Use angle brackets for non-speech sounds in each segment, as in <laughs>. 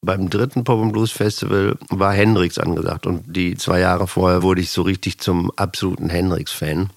Beim dritten Pop and Blues Festival war Hendrix angesagt und die zwei Jahre vorher wurde ich so richtig zum absoluten Hendrix-Fan.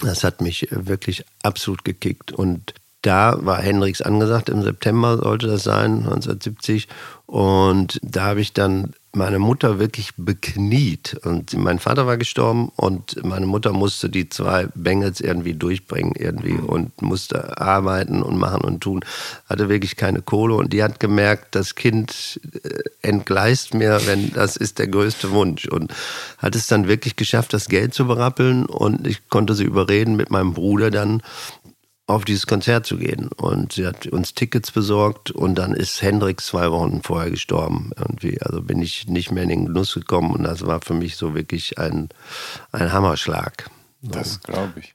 Das hat mich wirklich absolut gekickt und da war Hendrix angesagt, im September sollte das sein, 1970. Und da habe ich dann meine Mutter wirklich bekniet. Und mein Vater war gestorben und meine Mutter musste die zwei Bengels irgendwie durchbringen irgendwie und musste arbeiten und machen und tun. Hatte wirklich keine Kohle und die hat gemerkt, das Kind äh, entgleist mir, wenn das ist der größte Wunsch. Und hat es dann wirklich geschafft, das Geld zu berappeln und ich konnte sie überreden, mit meinem Bruder dann auf dieses Konzert zu gehen. Und sie hat uns Tickets besorgt und dann ist Hendrix zwei Wochen vorher gestorben. Irgendwie. Also bin ich nicht mehr in den Genuss gekommen und das war für mich so wirklich ein, ein Hammerschlag. Das glaube ich.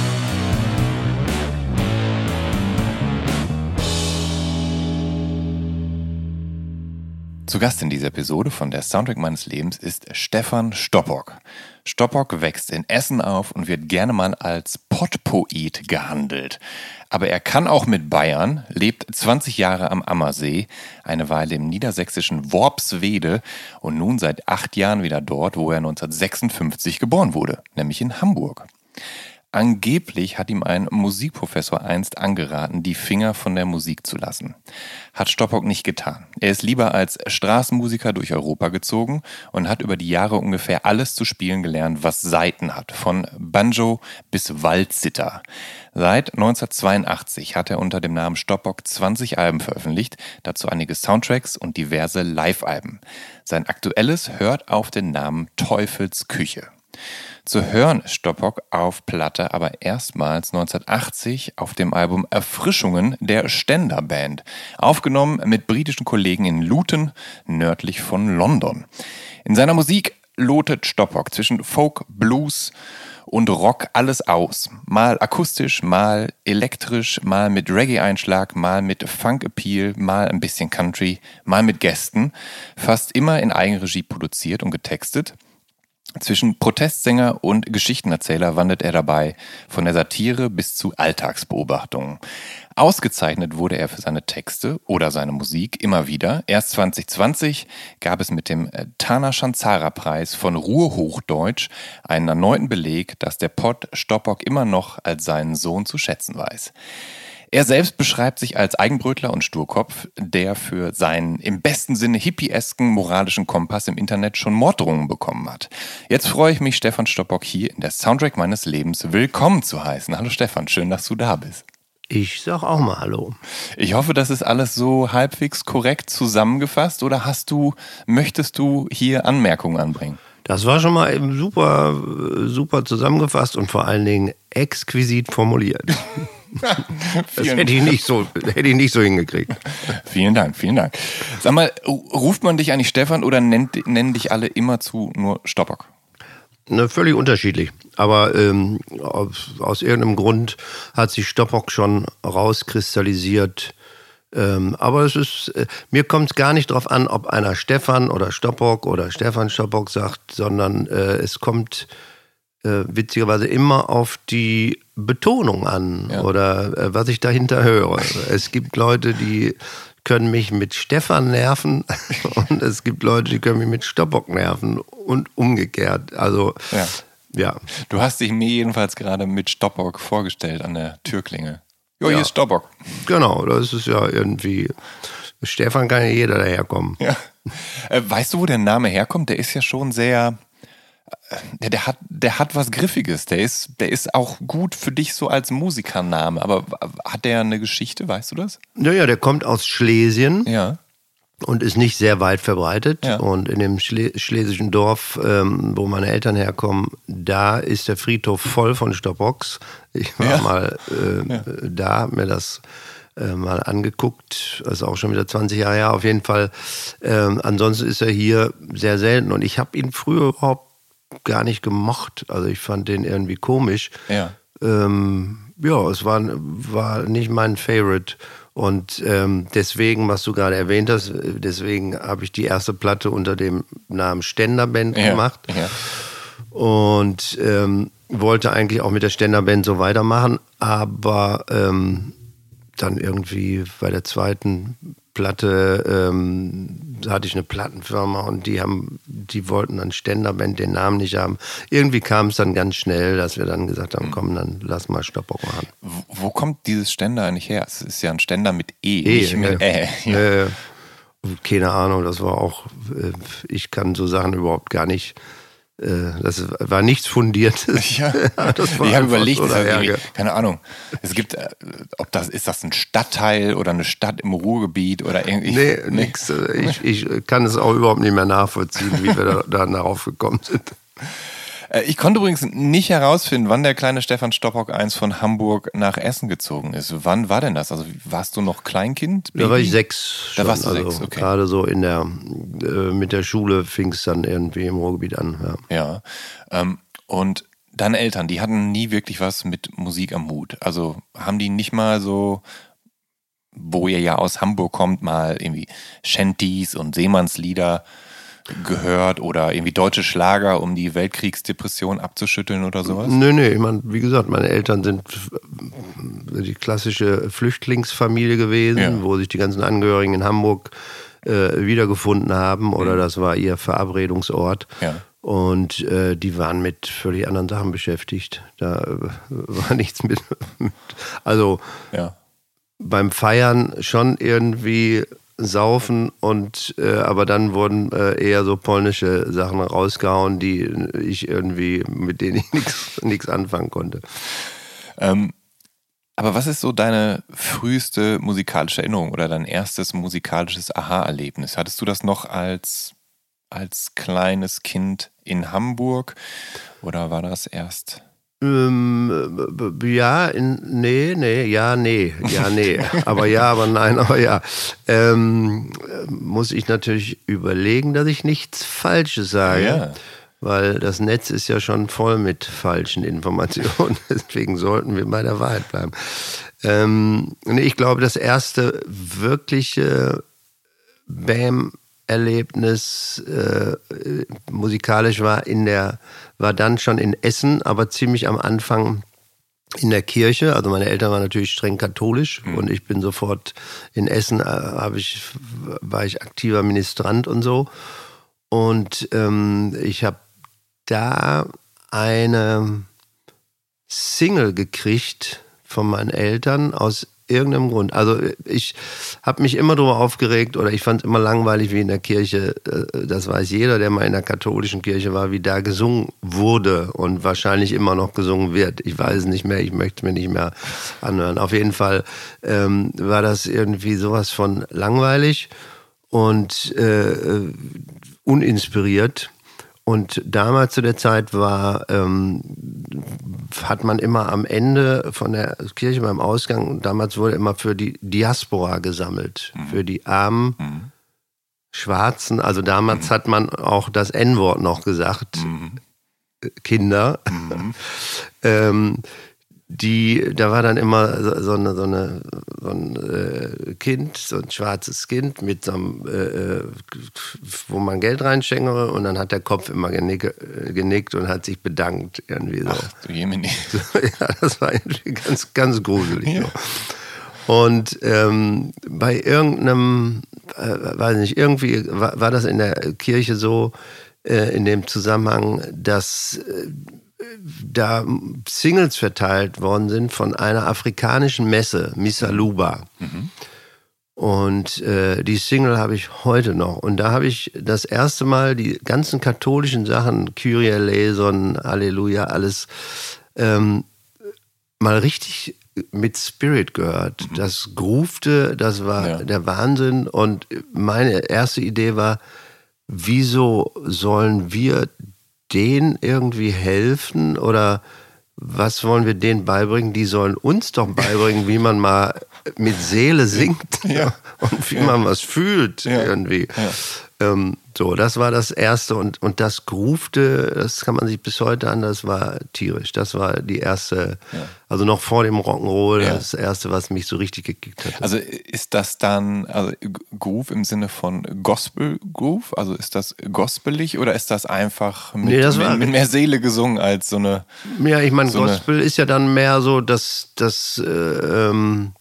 Zu Gast in dieser Episode von der Soundtrack meines Lebens ist Stefan Stoppock. Stoppock wächst in Essen auf und wird gerne mal als Pottpoet gehandelt. Aber er kann auch mit Bayern, lebt 20 Jahre am Ammersee, eine Weile im niedersächsischen Worpswede und nun seit acht Jahren wieder dort, wo er 1956 geboren wurde, nämlich in Hamburg. Angeblich hat ihm ein Musikprofessor einst angeraten, die Finger von der Musik zu lassen. Hat Stoppock nicht getan. Er ist lieber als Straßenmusiker durch Europa gezogen und hat über die Jahre ungefähr alles zu spielen gelernt, was Saiten hat, von Banjo bis Waldzitter. Seit 1982 hat er unter dem Namen Stoppock 20 Alben veröffentlicht, dazu einige Soundtracks und diverse Live-Alben. Sein aktuelles hört auf den Namen Teufels Küche. Zu hören ist Stoppock auf Platte aber erstmals 1980 auf dem Album Erfrischungen der Ständer Band, aufgenommen mit britischen Kollegen in Luton, nördlich von London. In seiner Musik lotet Stoppock zwischen Folk, Blues und Rock alles aus. Mal akustisch, mal elektrisch, mal mit Reggae-Einschlag, mal mit Funk-Appeal, mal ein bisschen Country, mal mit Gästen. Fast immer in Eigenregie produziert und getextet. Zwischen Protestsänger und Geschichtenerzähler wandert er dabei von der Satire bis zu Alltagsbeobachtungen. Ausgezeichnet wurde er für seine Texte oder seine Musik immer wieder. Erst 2020 gab es mit dem Tana Schanzara Preis von Ruhrhochdeutsch einen erneuten Beleg, dass der Pott Stoppock immer noch als seinen Sohn zu schätzen weiß. Er selbst beschreibt sich als Eigenbrötler und Sturkopf, der für seinen im besten Sinne hippiesken moralischen Kompass im Internet schon Morddrohungen bekommen hat. Jetzt freue ich mich, Stefan Stoppock hier in der Soundtrack meines Lebens willkommen zu heißen. Hallo Stefan, schön, dass du da bist. Ich sag auch mal Hallo. Ich hoffe, das ist alles so halbwegs korrekt zusammengefasst oder hast du, möchtest du hier Anmerkungen anbringen? Das war schon mal eben super, super zusammengefasst und vor allen Dingen exquisit formuliert. <laughs> <laughs> Das hätte ich, nicht so, hätte ich nicht so hingekriegt. Vielen Dank, vielen Dank. Sag mal, ruft man dich eigentlich Stefan oder nennt, nennen dich alle immerzu nur Stoppock? Ne, völlig unterschiedlich. Aber ähm, aus, aus irgendeinem Grund hat sich Stoppock schon rauskristallisiert. Ähm, aber es ist, äh, mir kommt es gar nicht darauf an, ob einer Stefan oder Stoppock oder Stefan Stoppock sagt, sondern äh, es kommt äh, witzigerweise immer auf die Betonung an Ja. oder äh, was ich dahinter höre. Es gibt Leute, die können mich mit Stefan nerven <laughs> und es gibt Leute, die können mich mit Stoppock nerven und umgekehrt. Also Ja. ja. Du hast dich mir jedenfalls gerade mit Stoppock vorgestellt an der Türklinge. Jo, hier Ja. ist Stoppock. Genau, das ist ja irgendwie. Stefan kann ja jeder daherkommen. Ja. Äh, weißt du, wo der Name herkommt? Der ist ja schon sehr. Äh, Der, hat, der hat was Griffiges. Der ist, der ist auch gut für dich so als Musikername. Aber hat der eine Geschichte? Weißt du das? Naja, der kommt aus Schlesien Ja. und ist nicht sehr weit verbreitet. Ja. Und in dem Schle schlesischen Dorf, ähm, wo meine Eltern herkommen, da ist der Friedhof voll von Stoppocks. Ich war Ja. mal äh, da, hab mir das äh, mal angeguckt. Das ist auch schon wieder 20 Jahre her. Auf jeden Fall. Ähm, ansonsten ist er hier sehr selten. Und ich habe ihn früher überhaupt gar nicht gemocht. Also ich fand den irgendwie komisch. Ja. Ähm, ja, es war, war nicht mein Favorite. Und ähm, deswegen, was du gerade erwähnt hast, äh, deswegen habe ich die erste Platte unter dem Namen Ständerband Ja. gemacht Ja. und ähm, wollte eigentlich auch mit der Ständerband so weitermachen, aber ähm, dann irgendwie bei der zweiten Platte ähm, hatte ich eine Plattenfirma und die haben, die wollten dann Ständerband den Namen nicht haben. Irgendwie kam es dann ganz schnell, dass wir dann gesagt haben, komm, dann lass mal Stoppock machen. Wo, wo kommt dieses Ständer eigentlich her? Es ist ja ein Ständer mit E, Eh, nicht mit Ä. Ja. Äh, keine Ahnung, das war auch, äh, ich kann so Sachen überhaupt gar nicht, das war nichts Fundiertes. Ja, <laughs> ich habe überlegt, keine Ahnung. Es gibt, äh, ob das ist das ein Stadtteil oder eine Stadt im Ruhrgebiet oder irgendwie. Nee, nix. äh, Ich, ich kann es auch überhaupt nicht mehr nachvollziehen, wie wir da, da darauf gekommen sind. <laughs> Äh, Ich konnte übrigens nicht herausfinden, wann der kleine Stefan Stoppock eins von Hamburg nach Essen gezogen ist. Wann war denn das? Also warst du noch Kleinkind? Da war Baby? ich sechs. Da schon. warst du also sechs, okay. Gerade so in der, äh, mit der Schule fing es dann irgendwie im Ruhrgebiet an. Ja. Ja. Ähm, und deine Eltern, die hatten nie wirklich was mit Musik am Hut. Also haben die nicht mal so, wo ihr ja aus Hamburg kommt, mal irgendwie Shanties und Seemannslieder gehört oder irgendwie deutsche Schlager, um die Weltkriegsdepression abzuschütteln oder sowas? Nö, nö, ich meine, wie gesagt, meine Eltern sind äh, die klassische Flüchtlingsfamilie gewesen, Ja. wo sich die ganzen Angehörigen in Hamburg äh, wiedergefunden haben oder das war ihr Verabredungsort. Mhm. Ja. Und äh, die waren mit völlig anderen Sachen beschäftigt. Da äh, war <laughs> nichts mit, mit. Also Ja. beim Feiern schon irgendwie saufen und äh, aber dann wurden äh, eher so polnische Sachen rausgehauen, die ich irgendwie mit denen ich <laughs> nichts anfangen konnte. Ähm, aber was ist so deine früheste musikalische Erinnerung oder dein erstes musikalisches Aha-Erlebnis? Hattest du das noch als, als kleines Kind in Hamburg oder war das erst? Ähm, b- b- ja, in, nee, nee, ja, nee, ja, nee. <laughs> aber ja, aber nein, aber ja. Ähm, äh, muss ich natürlich überlegen, dass ich nichts Falsches sage. Ja. Weil das Netz ist ja schon voll mit falschen Informationen. <laughs> Deswegen sollten wir bei der Wahrheit bleiben. Ähm, nee, ich glaube, das erste wirkliche BAM-Erlebnis äh, äh, musikalisch war in der, war dann schon in Essen, aber ziemlich am Anfang in der Kirche. Also meine Eltern waren natürlich streng katholisch und ich bin sofort in Essen, äh, habe ich, war ich aktiver Ministrant und so. Und ähm, ich habe da eine Single gekriegt von meinen Eltern aus irgendeinem Grund. Also ich habe mich immer darüber aufgeregt oder ich fand es immer langweilig, wie in der Kirche, äh, das weiß jeder, der mal in der katholischen Kirche war, wie da gesungen wurde und wahrscheinlich immer noch gesungen wird. Ich weiß es nicht mehr, ich möchte es mir nicht mehr anhören. Auf jeden Fall ähm, war das irgendwie sowas von langweilig und äh, uninspiriert. Und damals zu der Zeit war, ähm, hat man immer am Ende von der Kirche beim Ausgang, damals wurde immer für die Diaspora gesammelt, für die armen Schwarzen. Also damals hat man auch das N-Wort noch gesagt, äh, Kinder. <laughs> ähm, die, da war dann immer so, so, eine, so, eine, so ein äh, Kind, so ein schwarzes Kind mit so einem, äh, äh, wo man Geld reinschenkere und dann hat der Kopf immer genickt, äh, genickt und hat sich bedankt irgendwie so. Ach du Jemini. <laughs> ja, das war irgendwie ganz, ganz gruselig. So. Und ähm, bei irgendeinem, äh, weiß nicht, irgendwie war, war das in der Kirche so, äh, in dem Zusammenhang, dass da Singles verteilt worden sind von einer afrikanischen Messe, Misaluba. Mhm. Und äh, die Single habe ich heute noch. Und da habe ich das erste Mal die ganzen katholischen Sachen, Kyrie eleison, Halleluja, alles ähm, mal richtig mit Spirit gehört. Mhm. Das groovte, das war ja. der Wahnsinn. Und meine erste Idee war, wieso sollen wir denen irgendwie helfen oder was wollen wir denen beibringen? Die sollen uns doch beibringen, wie man mal mit Seele singt ja. <laughs> und wie man was fühlt ja. irgendwie. Ähm, so, das war das Erste und, und das Groovte, das kann man sich bis heute an, das war tierisch. Das war die erste, ja. also noch vor dem Rock'n'Roll, ja. das Erste, was mich so richtig gekickt hat. Also ist das dann also Groove im Sinne von Gospel Groove? Also ist das gospelig oder ist das einfach mit, nee, das war, mit mehr Seele gesungen als so eine. Ja, ich meine, so Gospel ist ja dann mehr so, dass das. Äh, ähm,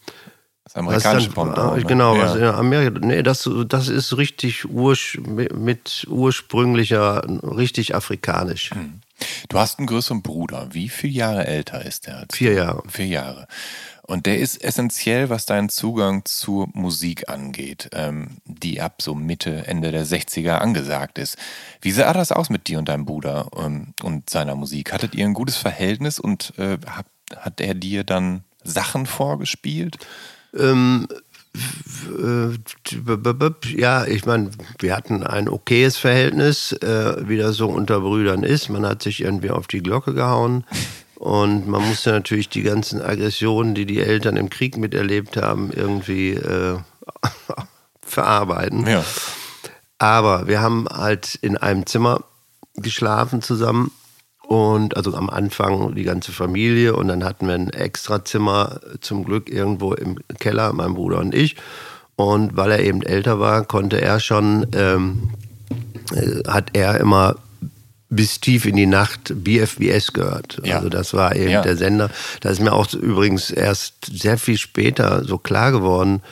das amerikanische Pendant. Ne? Genau, ja. was in Amerika. Nee, das, das ist richtig ur, mit ursprünglicher, richtig afrikanisch. Hm. Du hast einen größeren Bruder. Wie viele Jahre älter ist der? Vier Jahre. Vier Jahre. Und der ist essentiell, was deinen Zugang zur Musik angeht, ähm, die ab so Mitte, Ende der 60er angesagt ist. Wie sah das aus mit dir und deinem Bruder ähm, und seiner Musik? Hattet ihr ein gutes Verhältnis und äh, hat, hat er dir dann Sachen vorgespielt? Ähm, ja, ich meine, wir hatten ein okayes Verhältnis, äh, wie das so unter Brüdern ist. Man hat sich irgendwie auf die Glocke gehauen. Und man musste natürlich die ganzen Aggressionen, die die Eltern im Krieg miterlebt haben, irgendwie äh, <laughs> verarbeiten. Ja. Aber wir haben halt in einem Zimmer geschlafen zusammen und also am Anfang die ganze Familie und dann hatten wir ein Extrazimmer zum Glück irgendwo im Keller, mein Bruder und ich. Und weil er eben älter war, konnte er schon, ähm, äh, hat er immer bis tief in die Nacht BFBS gehört. Ja. Also das war eben ja. der Sender. Da ist mir auch übrigens erst sehr viel später so klar geworden,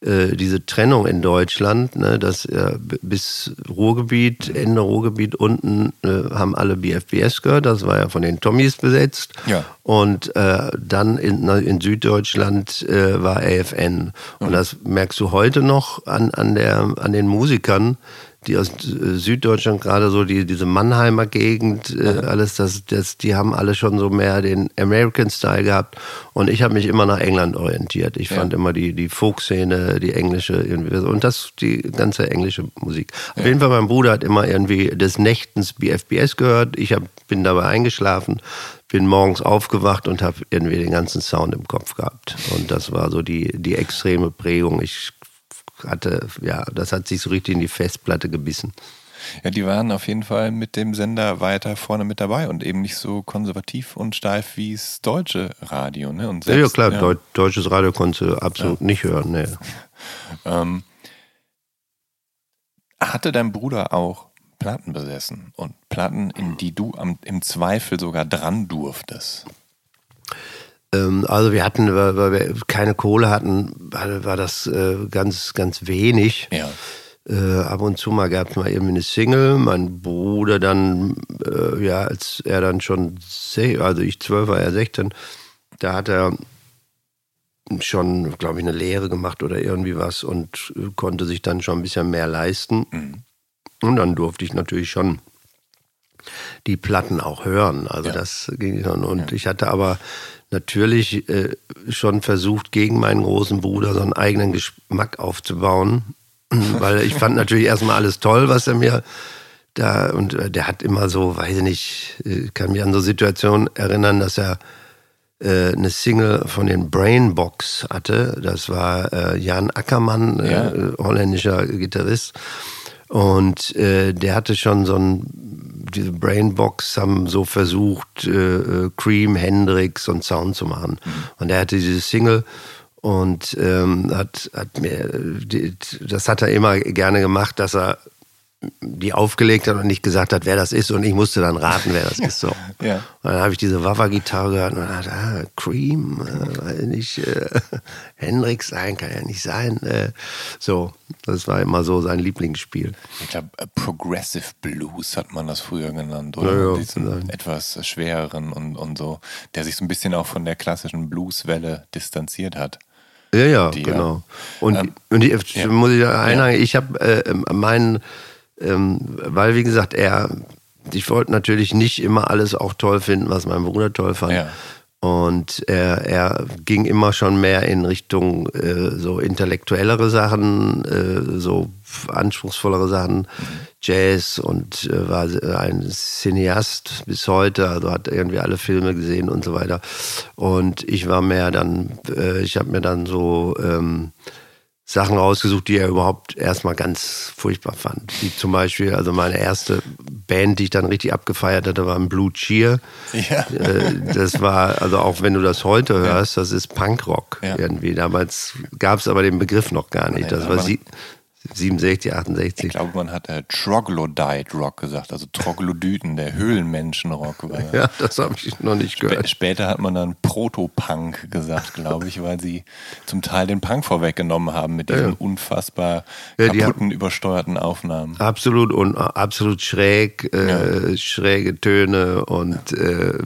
äh, diese Trennung in Deutschland, ne, dass äh, bis Ruhrgebiet, Ende Ruhrgebiet unten äh, haben alle BFBS gehört, das war ja von den Tommys besetzt. Ja. Und äh, dann in, in Süddeutschland äh, war AFN. Und mhm. das merkst du heute noch an, an, der, an den Musikern, die aus äh, Süddeutschland, gerade so die, diese Mannheimer Gegend, äh, alles, das, das, die haben alle schon so mehr den American Style gehabt. Und ich habe mich immer nach England orientiert. Ich ja. fand immer die, die Folk-Szene, die englische irgendwie. Und das, die ganze englische Musik. Auf jeden Fall, mein Bruder hat immer irgendwie des Nächtens BFBS gehört. Ich hab, bin dabei eingeschlafen bin morgens aufgewacht und habe irgendwie den ganzen Sound im Kopf gehabt. Und das war so die, die extreme Prägung. Ich hatte, ja, das hat sich so richtig in die Festplatte gebissen. Ja, die waren auf jeden Fall mit dem Sender weiter vorne mit dabei und eben nicht so konservativ und steif wie das deutsche Radio. Ne? Und selbst, ja, klar, ja. deutsches Radio konnte du absolut ja. nicht hören. Nee. <laughs> ähm, hatte dein Bruder auch Platten besessen und Platten, in die du am, im Zweifel sogar dran durftest? Ähm, also wir hatten, weil wir keine Kohle hatten, war, das äh, ganz, ganz wenig. Ja. Äh, ab und zu mal gab es mal eben eine Single. Mein Bruder dann, äh, ja, als er dann schon, also ich zwölf war, er 16, da hat er schon, glaube ich, eine Lehre gemacht oder irgendwie was und konnte sich dann schon ein bisschen mehr leisten. Mhm. Und dann durfte ich natürlich schon die Platten auch hören. Also ja. das ging schon. Und ja. ich hatte aber natürlich äh, schon versucht, gegen meinen großen Bruder so einen eigenen Geschmack aufzubauen. <laughs> Weil ich fand natürlich erstmal alles toll, was er mir da, und äh, der hat immer so, weiß ich nicht, äh, kann mich an so Situationen erinnern, dass er äh, eine Single von den Brainbox hatte. Das war äh, Jan Ackermann, ja. holländischer Gitarrist. Und äh, der hatte schon so ein, diese Brainbox haben so versucht, äh, äh, Cream, Hendrix und Sound zu machen. Mhm. Und er hatte diese Single und ähm, hat, hat mir, die, das hat er immer gerne gemacht, dass er die aufgelegt hat und nicht gesagt hat, wer das ist und ich musste dann raten, wer das ist. So. <laughs> Ja. Und dann habe ich diese Wawa-Gitarre gehört und dachte, ah, Cream, äh, nicht, äh, <laughs> Hendrix sein, kann ja nicht sein. Äh, so, das war immer so sein Lieblingsspiel. Ich glaube, Progressive Blues hat man das früher genannt, oder? Ja, ja, Diesen vielleicht. etwas schwereren und, und so, der sich so ein bisschen auch von der klassischen Blueswelle distanziert hat. Ja, ja, Die, genau. Und, Ähm, und ich, ja. muss ich da einhaken, ich habe äh, meinen, ähm, weil wie gesagt, er, ich wollte natürlich nicht immer alles auch toll finden, was mein Bruder toll fand. Ja. Und er, er ging immer schon mehr in Richtung äh, so intellektuellere Sachen, äh, so anspruchsvollere Sachen, Jazz und äh, war ein Cineast bis heute, also hat irgendwie alle Filme gesehen und so weiter. Und ich war mehr dann, äh, ich habe mir dann so ähm, Sachen rausgesucht, die er überhaupt erstmal ganz furchtbar fand. Wie zum Beispiel, also meine erste Band, die ich dann richtig abgefeiert hatte, war ein Blue Cheer. Ja. Äh, Das war, also auch wenn du das heute hörst, das ist Punkrock Ja. irgendwie. Damals gab es aber den Begriff noch gar nicht. Das war aber- sie, 67, Ich 68. glaube, man hat äh, Troglodyte Rock gesagt, also Troglodyten, der Höhlenmenschenrock. <laughs> Ja, das habe ich noch nicht Spä- gehört. Später hat man dann Proto-Punk gesagt, glaube ich, weil sie zum Teil den Punk vorweggenommen haben mit diesen Ja. unfassbar Ja, kaputten, übersteuerten Aufnahmen. Absolut und absolut schräg, äh, schräge Töne und, äh,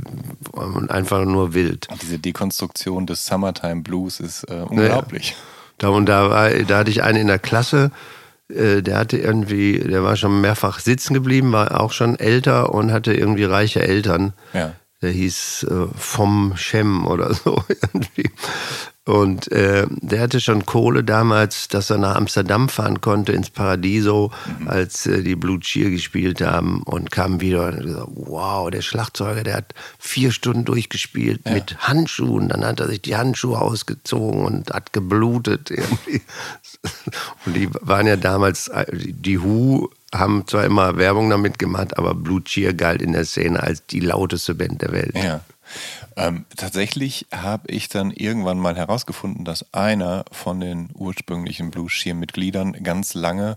und einfach nur wild. Diese Dekonstruktion des Summertime Blues ist äh, unglaublich. Da und da, war, da hatte ich einen in der Klasse, äh, der hatte irgendwie, der war schon mehrfach sitzen geblieben, war auch schon älter und hatte irgendwie reiche Eltern. Ja. Der hieß äh, Vom Schem oder so <laughs> irgendwie. Und äh, der hatte schon Kohle damals, dass er nach Amsterdam fahren konnte, ins Paradiso, als äh, die Blue Cheer gespielt haben und kam wieder und gesagt, wow, der Schlagzeuger, der hat vier Stunden durchgespielt mit Handschuhen. Dann hat er sich die Handschuhe ausgezogen und hat geblutet irgendwie. <laughs> Und die waren ja damals, äh, die Who haben zwar immer Werbung damit gemacht, aber Blue Cheer galt in der Szene als die lauteste Band der Welt. Ja. Ähm, tatsächlich habe ich dann irgendwann mal herausgefunden, dass einer von den ursprünglichen Blue Shear-Mitgliedern ganz lange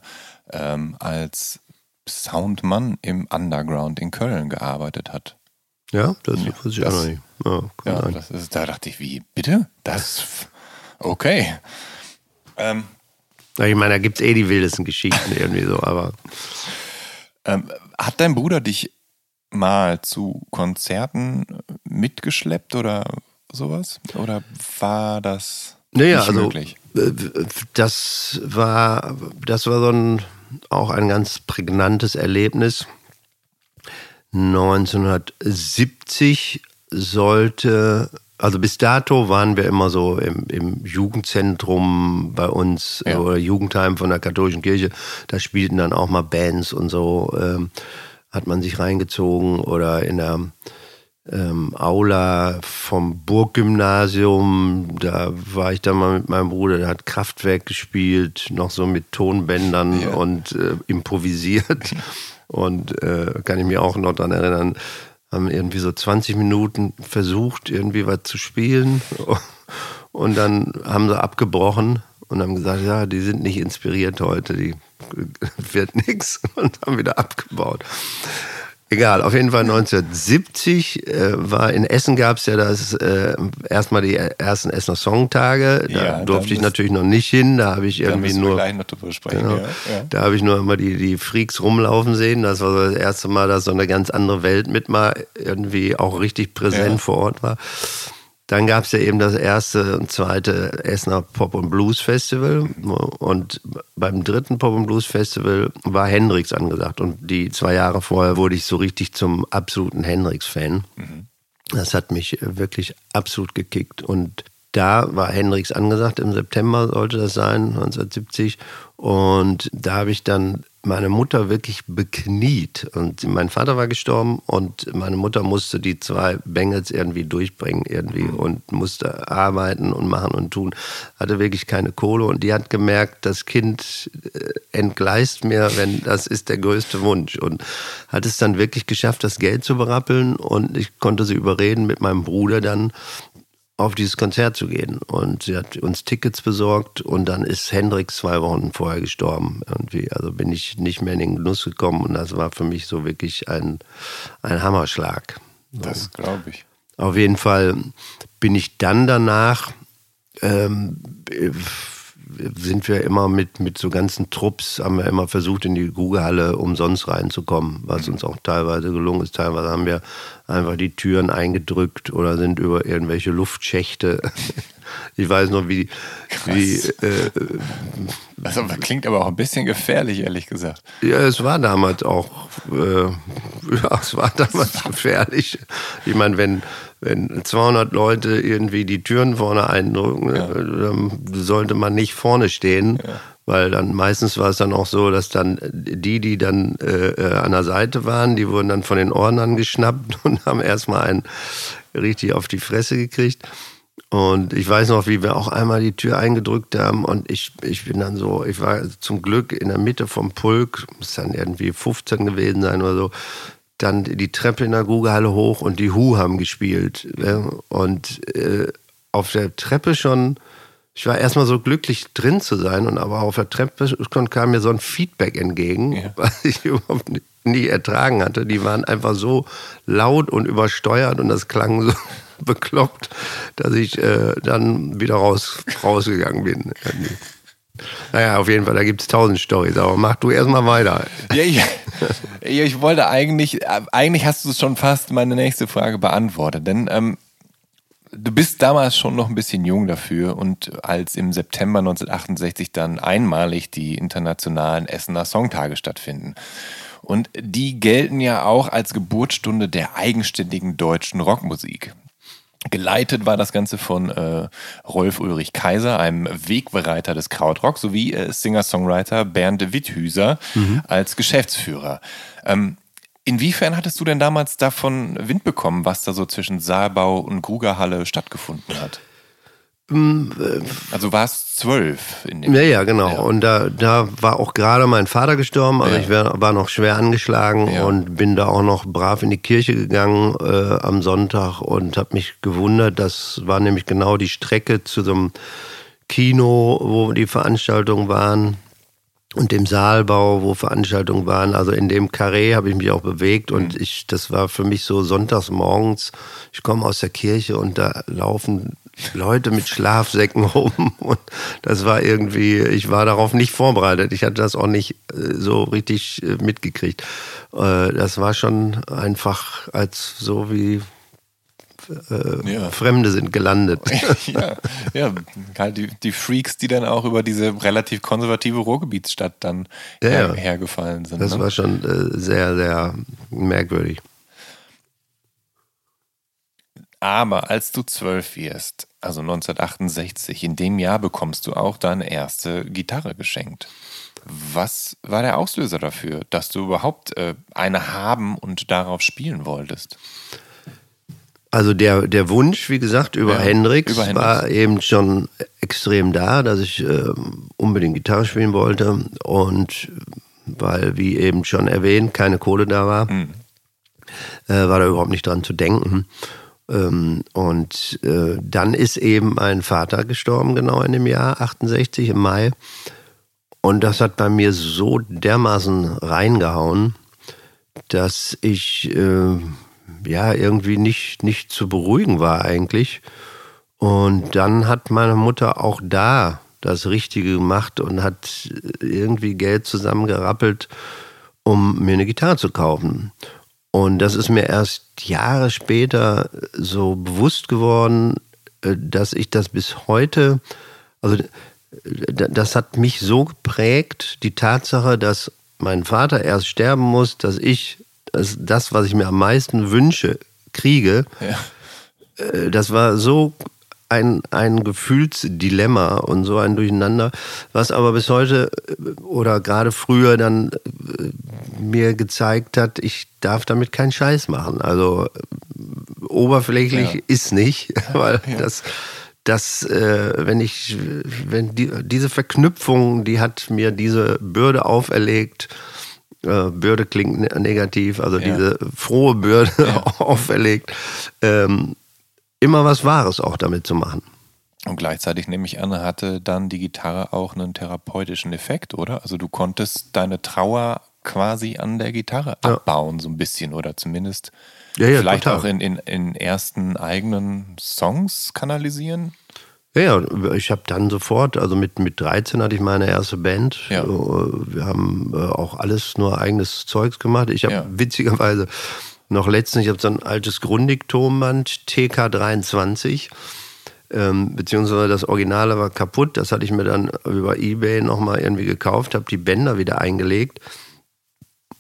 ähm, als Soundmann im Underground in Köln gearbeitet hat. Ja, das wusste ich auch noch nicht. Ja, kann Ja, das ist, da dachte ich, wie, bitte? Das, okay. Ähm, ich meine, da gibt es eh die wildesten Geschichten irgendwie so, aber ähm, hat dein Bruder dich mal zu Konzerten mitgeschleppt oder sowas? Oder war das naja, nicht also möglich? äh, das war, das war so ein, auch ein ganz prägnantes Erlebnis. 1970 sollte, also bis dato waren wir immer so im, im Jugendzentrum bei uns Ja. oder Jugendheim von der katholischen Kirche. Da spielten dann auch mal Bands und so, ähm, hat man sich reingezogen oder in der ähm, Aula vom Burggymnasium. Da war ich dann mal mit meinem Bruder, der hat Kraftwerk gespielt, noch so mit Tonbändern Ja. und äh, improvisiert. Und äh, kann ich mich auch noch daran erinnern, haben irgendwie so 20 Minuten versucht, irgendwie was zu spielen. Und dann haben sie abgebrochen und haben gesagt, ja, die sind nicht inspiriert heute, die <laughs> wird nix und haben wieder abgebaut. Egal, auf jeden Fall 1970 äh, war in Essen gab es ja das äh, erstmal die ersten Essener Songtage. Da Ja, durfte ich natürlich noch nicht hin. Da habe ich irgendwie nur sprechen. Genau. Ja, ja. Da habe ich nur immer die, die Freaks rumlaufen sehen. Das war so das erste Mal, dass so eine ganz andere Welt mit mal irgendwie auch richtig präsent vor Ort war. Dann gab es ja eben das erste und zweite Essener Pop- und Blues Festival. Und beim dritten Pop- und Blues Festival war Hendrix angesagt. Und die zwei Jahre vorher wurde ich so richtig zum absoluten Hendrix-Fan. Das hat mich wirklich absolut gekickt. Und da war Hendrix angesagt, im September sollte das sein, 1970. Und da habe ich dann meine Mutter wirklich bekniet. Und mein Vater war gestorben und meine Mutter musste die zwei Bengals irgendwie durchbringen irgendwie und musste arbeiten und machen und tun. Hatte wirklich keine Kohle und die hat gemerkt, das Kind äh, entgleist mir, wenn das ist der größte Wunsch. Und hat es dann wirklich geschafft, das Geld zu berappeln und ich konnte sie überreden, mit meinem Bruder dann auf dieses Konzert zu gehen. Und sie hat uns Tickets besorgt und dann ist Hendrix zwei Wochen vorher gestorben. Irgendwie. Also bin ich nicht mehr in den Genuss gekommen und das war für mich so wirklich ein, ein Hammerschlag. Das glaube ich. Auf jeden Fall bin ich dann danach ähm, sind wir immer mit, mit so ganzen Trupps, haben wir immer versucht, in die Grugehalle umsonst reinzukommen, was uns auch teilweise gelungen ist. Teilweise haben wir einfach die Türen eingedrückt oder sind über irgendwelche Luftschächte. <laughs> Ich weiß noch, wie. wie äh, also, das klingt aber auch ein bisschen gefährlich, ehrlich gesagt. Ja, es war damals auch. Äh, <laughs> ja, es war damals gefährlich. Ich meine, wenn wenn 200 Leute irgendwie die Türen vorne eindrücken, ja. dann sollte man nicht vorne stehen, ja. weil dann meistens war es dann auch so, dass dann die, die dann äh, äh an der Seite waren, die wurden dann von den Ordnern geschnappt <laughs> und haben erstmal einen richtig auf die Fresse gekriegt. Und ich weiß noch, wie wir auch einmal die Tür eingedrückt haben und ich, ich bin dann so, ich war zum Glück in der Mitte vom Pulk, muss dann irgendwie 15 gewesen sein oder so, dann die Treppe in der Grugehalle hoch und die Hu haben gespielt. Und äh, auf der Treppe schon, ich war erstmal so glücklich drin zu sein, und aber auf der Treppe schon kam mir so ein Feedback entgegen, ja. <laughs> was ich überhaupt nie ertragen hatte. Die waren einfach so laut und übersteuert und das klang so <laughs> bekloppt, dass ich äh, dann wieder raus, rausgegangen bin. Naja, auf jeden Fall, da gibt es tausend Storys, aber mach du erstmal weiter. Ja, ja. Ich wollte eigentlich, eigentlich hast du schon fast meine nächste Frage beantwortet, denn ähm, du bist damals schon noch ein bisschen jung dafür und als im September 1968 dann einmalig die internationalen Essener Songtage stattfinden. Und die gelten ja auch als Geburtsstunde der eigenständigen deutschen Rockmusik. Geleitet war das Ganze von äh, Rolf Ulrich Kaiser, einem Wegbereiter des Krautrock, sowie äh, Singer-Songwriter Bernd Witthüser mhm. als Geschäftsführer. Ähm, inwiefern hattest du denn damals davon Wind bekommen, was da so zwischen Saalbau und Grugerhalle stattgefunden hat? Äh, also war es zwölf in dem Ja, ja, genau. Ja. Und da, da war auch gerade mein Vater gestorben. Also ja. ich war, war noch schwer angeschlagen ja. und bin da auch noch brav in die Kirche gegangen äh, am Sonntag und habe mich gewundert. Das war nämlich genau die Strecke zu so einem Kino, wo die Veranstaltungen waren und dem Saalbau, wo Veranstaltungen waren. Also in dem Karree habe ich mich auch bewegt und mhm. ich, das war für mich so sonntags morgens. Ich komme aus der Kirche und da laufen Leute mit Schlafsäcken <laughs> rum. Und das war irgendwie, ich war darauf nicht vorbereitet. Ich hatte das auch nicht äh, so richtig äh, mitgekriegt. Äh, das war schon einfach als so wie äh, ja. Fremde sind gelandet. <laughs> ja, ja halt die, die, Freaks, die dann auch über diese relativ konservative Ruhrgebietsstadt dann ja, her, hergefallen sind. Das ne? war schon äh, sehr, sehr merkwürdig. Aber als du zwölf wirst, also 1968, in dem Jahr bekommst du auch deine erste Gitarre geschenkt. Was war der Auslöser dafür, dass du überhaupt äh, eine haben und darauf spielen wolltest? Also der, der Wunsch, wie gesagt, über, ja, Hendrix, über Hendrix war eben schon extrem da, dass ich äh, unbedingt Gitarre spielen wollte. Und weil, wie eben schon erwähnt, keine Kohle da war, mhm. äh, war da überhaupt nicht dran zu denken. Ähm, und äh, dann ist eben mein Vater gestorben, genau in dem Jahr, 68 im Mai. Und das hat bei mir so dermaßen reingehauen, dass ich äh, ja irgendwie nicht, nicht zu beruhigen war eigentlich. Und dann hat meine Mutter auch da das Richtige gemacht und hat irgendwie Geld zusammengerappelt, um mir eine Gitarre zu kaufen. Und das ist mir erst Jahre später so bewusst geworden, äh, dass ich das bis heute, also das hat mich so geprägt, die Tatsache, dass mein Vater erst sterben muss, dass ich das, das was ich mir am meisten wünsche, kriege. Ja. Äh, das war so ein, ein Gefühlsdilemma und so ein Durcheinander, was aber bis heute äh, oder gerade früher dann äh, mir gezeigt hat, ich darf damit keinen Scheiß machen. Also äh, oberflächlich ja. ist nicht, <laughs> weil ja. das das, äh, wenn ich, wenn die, diese Verknüpfung, die hat mir diese Bürde auferlegt, äh, Bürde klingt ne negativ, also ja. diese frohe Bürde <laughs> auferlegt, ähm, immer was Wahres auch damit zu machen. Und gleichzeitig nehme ich an, hatte dann die Gitarre auch einen therapeutischen Effekt, oder? Also du konntest deine Trauer quasi an der Gitarre Ja. abbauen, so ein bisschen, oder zumindest Ja, ja, vielleicht total. auch in, in, in ersten eigenen Songs kanalisieren. Ja, ich habe dann sofort, also mit, mit 13 hatte ich meine erste Band. Ja. Äh, Wir haben äh, auch alles nur eigenes Zeugs gemacht. Ich habe Ja. witzigerweise noch letztens, ich habe so ein altes Grundig-Tonband, TK23, ähm, beziehungsweise das Originale war kaputt. Das hatte ich mir dann über Ebay nochmal irgendwie gekauft, habe die Bänder wieder eingelegt.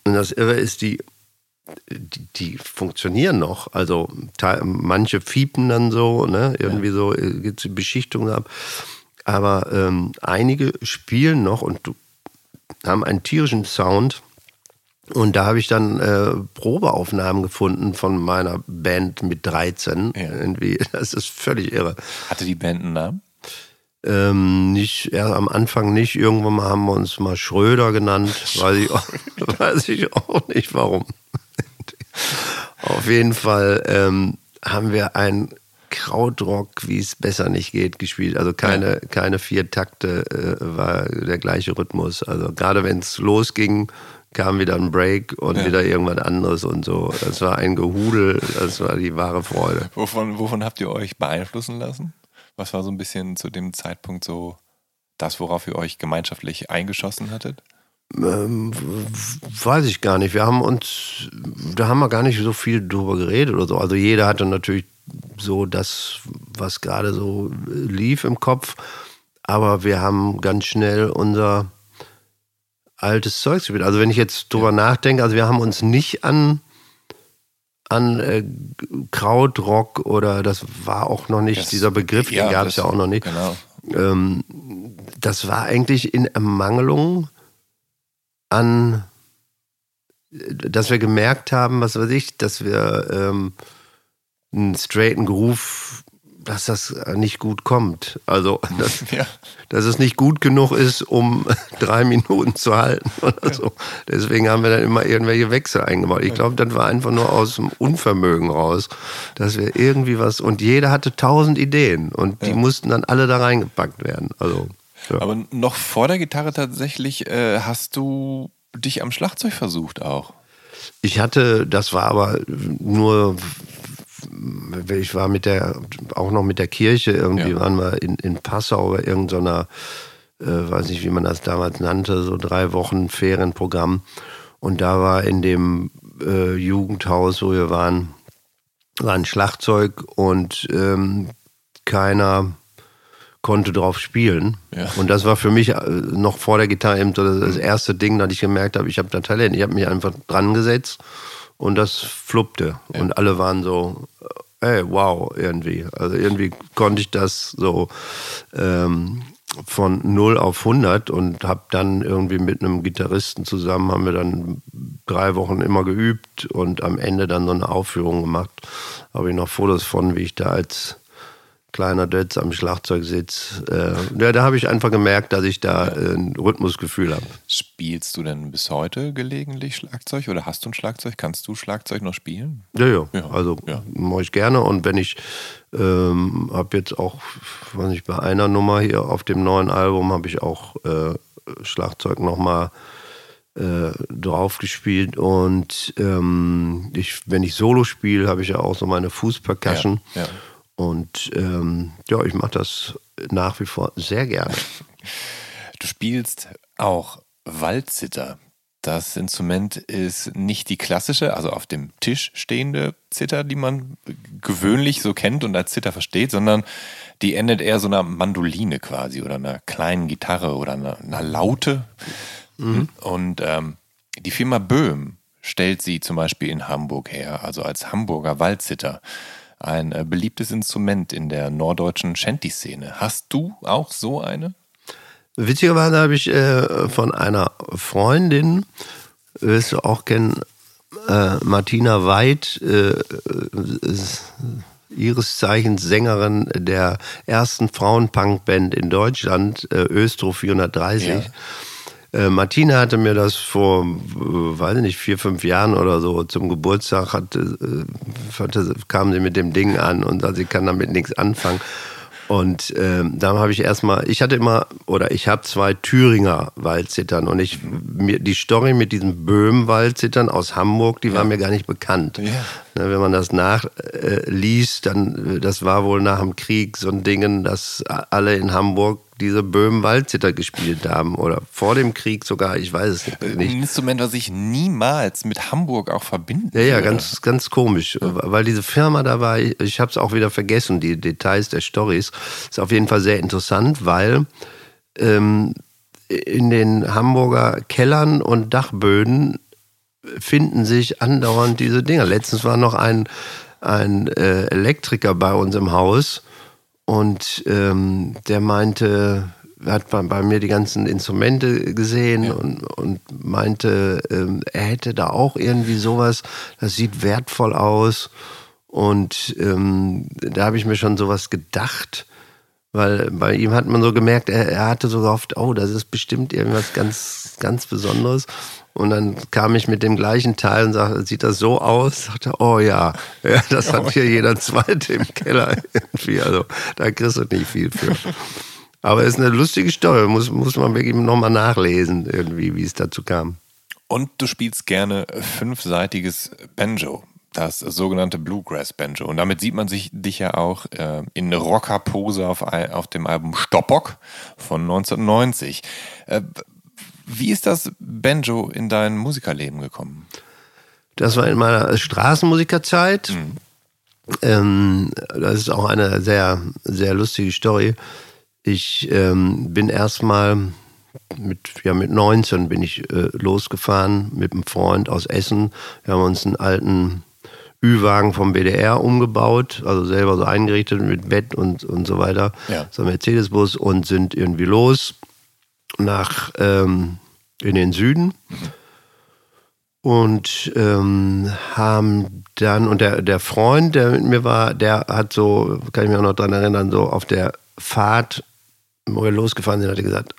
Und das Irre ist, die, die, die funktionieren noch. Also manche fiepen dann so, ne? irgendwie so gibt es Beschichtungen ab. Aber ähm, einige spielen noch und haben einen tierischen Sound. Und da habe ich dann äh, Probeaufnahmen gefunden von meiner Band mit 13. Ja. Irgendwie, <laughs> das ist völlig irre. Hatte die Band einen Namen? Ähm, nicht, ja, am Anfang nicht. Irgendwann mal haben wir uns mal Schröder genannt. <laughs> Weiß ich auch, <laughs> weiß ich auch nicht warum. Auf jeden Fall ähm, haben wir ein Krautrock, wie es besser nicht geht, gespielt. Also keine, keine vier Takte äh, war der gleiche Rhythmus. Also gerade wenn es losging, kam wieder ein Break und Ja. wieder irgendwas anderes und so. Das war ein Gehudel, das war die wahre Freude. Wovon, wovon habt ihr euch beeinflussen lassen? Was war so ein bisschen zu dem Zeitpunkt so das, worauf ihr euch gemeinschaftlich eingeschossen hattet? Ähm, weiß ich gar nicht. Wir haben uns, da haben wir gar nicht so viel drüber geredet oder so. Also jeder hatte natürlich so das, was gerade so lief im Kopf. Aber wir haben ganz schnell unser altes Zeug gespielt. Also wenn ich jetzt drüber nachdenke, also wir haben uns nicht an an äh, Krautrock oder das war auch noch nicht Das- dieser Begriff, den ja, gab es ja auch noch nicht. Genau. Ähm, das war eigentlich in Ermangelung an, dass wir gemerkt haben, was weiß ich, dass wir ähm, einen straighten Groove, dass das nicht gut kommt. Also, <laughs> dass, <laughs> Ja. dass es nicht gut genug ist, um <laughs> drei Minuten zu halten oder so. Deswegen haben wir dann immer irgendwelche Wechsel eingebaut. Ich glaube, das war einfach nur aus dem Unvermögen raus, dass wir irgendwie was, und jeder hatte tausend Ideen und die mussten dann alle da reingepackt werden. Also, ja. Aber noch vor der Gitarre tatsächlich äh, hast du dich am Schlagzeug versucht auch. Ich hatte, das war aber nur, ich war mit der, auch noch mit der Kirche, irgendwie Ja. waren wir in, in Passau bei irgendeiner, äh, weiß nicht, wie man das damals nannte, so drei Wochen Ferienprogramm. Und da war in dem äh, Jugendhaus, wo wir waren, war ein Schlagzeug und ähm, keiner konnte drauf spielen. Ja. Und das war für mich äh, noch vor der Gitarre eben so das, das erste Ding, dass ich gemerkt habe, ich habe da Talent. Ich habe mich einfach dran gesetzt und das fluppte. Und alle waren so, ey, wow, irgendwie. Also irgendwie konnte ich das so ähm, von 0 auf 100 und habe dann irgendwie mit einem Gitarristen zusammen, haben wir dann drei Wochen immer geübt und am Ende dann so eine Aufführung gemacht. Habe ich noch Fotos von, wie ich da als kleiner Dötz am Schlagzeug sitze. Äh, ja, da habe ich einfach gemerkt, dass ich da äh, ein Rhythmusgefühl habe. Spielst du denn bis heute gelegentlich Schlagzeug oder hast du ein Schlagzeug? Kannst du Schlagzeug noch spielen? Ja, ja, Ja, also ja. mache ich gerne. Und wenn ich ähm, habe jetzt auch, weiß nicht, bei einer Nummer hier auf dem neuen Album habe ich auch äh, Schlagzeug nochmal äh, drauf gespielt. Und ähm, ich, wenn ich Solo spiele, habe ich ja auch so meine Fußpercussion. Ja. Und ähm, ja, ich mache das nach wie vor sehr gerne. <laughs> Du spielst auch Waldzitter. Das Instrument ist nicht die klassische, also auf dem Tisch stehende Zither, die man gewöhnlich so kennt und als Zither versteht, sondern die endet eher so einer Mandoline quasi oder einer kleinen Gitarre oder einer, einer Laute. Und ähm, die Firma Böhm stellt sie zum Beispiel in Hamburg her, also als Hamburger Waldzitter. Ein äh, beliebtes Instrument in der norddeutschen Shanty-Szene. Hast du auch so eine? Witzigerweise habe ich äh, von einer Freundin, wirst du auch kennen, äh, Martina Weid, äh, ist ihres Zeichens Sängerin der ersten Frauenpunk-Band in Deutschland, äh, Östro 430. Ja. Äh, Martina hatte mir das vor, äh, weiß ich nicht, vier, fünf Jahren oder so zum Geburtstag, hatte, äh, hatte, kam sie mit dem Ding an und sagt, sie kann damit nichts anfangen. Und ähm, da habe ich erstmal, ich hatte immer, oder ich habe zwei Thüringer Waldzittern und ich, mir, die Story mit diesen Böhmen-Waldzittern aus Hamburg, die ja. war mir gar nicht bekannt. Ja. Ne, wenn man das nachliest, äh, dann, das war wohl nach dem Krieg so ein Ding, dass alle in Hamburg diese Böhmen-Waldzitter gespielt haben oder vor dem Krieg sogar, ich weiß es nicht. Ein Instrument, was ich niemals mit Hamburg auch verbinden Ja, ja, ganz, ganz komisch, weil diese Firma da war, ich, ich habe es auch wieder vergessen, die Details der Stories, ist auf jeden Fall sehr interessant, weil ähm, in den Hamburger Kellern und Dachböden finden sich andauernd diese Dinger. Letztens war noch ein, ein äh, Elektriker bei uns im Haus, und ähm, der meinte, hat bei, bei, mir die ganzen Instrumente gesehen ja. und, und meinte, ähm, er hätte da auch irgendwie sowas, das sieht wertvoll aus. Und ähm, da habe ich mir schon sowas gedacht, weil bei ihm hat man so gemerkt, er, er hatte so gehofft, oh, das ist bestimmt irgendwas ganz, ganz Besonderes. Und dann kam ich mit dem gleichen Teil und sagte, sieht das so aus? Sagte, oh ja, ja das hat hier jeder Zweite im Keller <laughs> irgendwie. Also da kriegst du nicht viel für. Aber es ist eine lustige Story, muss, muss man wirklich nochmal nachlesen, irgendwie, wie es dazu kam. Und du spielst gerne fünfseitiges Banjo, das sogenannte Bluegrass Banjo. Und damit sieht man sich dich ja auch äh, in Rocker-Pose auf, auf dem Album Stoppock von 1990. Äh, wie ist das Banjo in dein Musikerleben gekommen? Das war in meiner Straßenmusikerzeit. Mhm. Ähm, das ist auch eine sehr, sehr lustige Story. Ich ähm, bin erstmal mit, ja, mit 19 bin ich äh, losgefahren mit einem Freund aus Essen. Wir haben uns einen alten Ü-Wagen vom BDR umgebaut, also selber so eingerichtet mit Bett und, und so weiter. Ja. So ein Mercedes-Bus und sind irgendwie los nach ähm, in den Süden und ähm, haben dann, und der, der Freund, der mit mir war, der hat so, kann ich mich auch noch dran erinnern, so auf der Fahrt, wo wir losgefahren sind, hat er gesagt,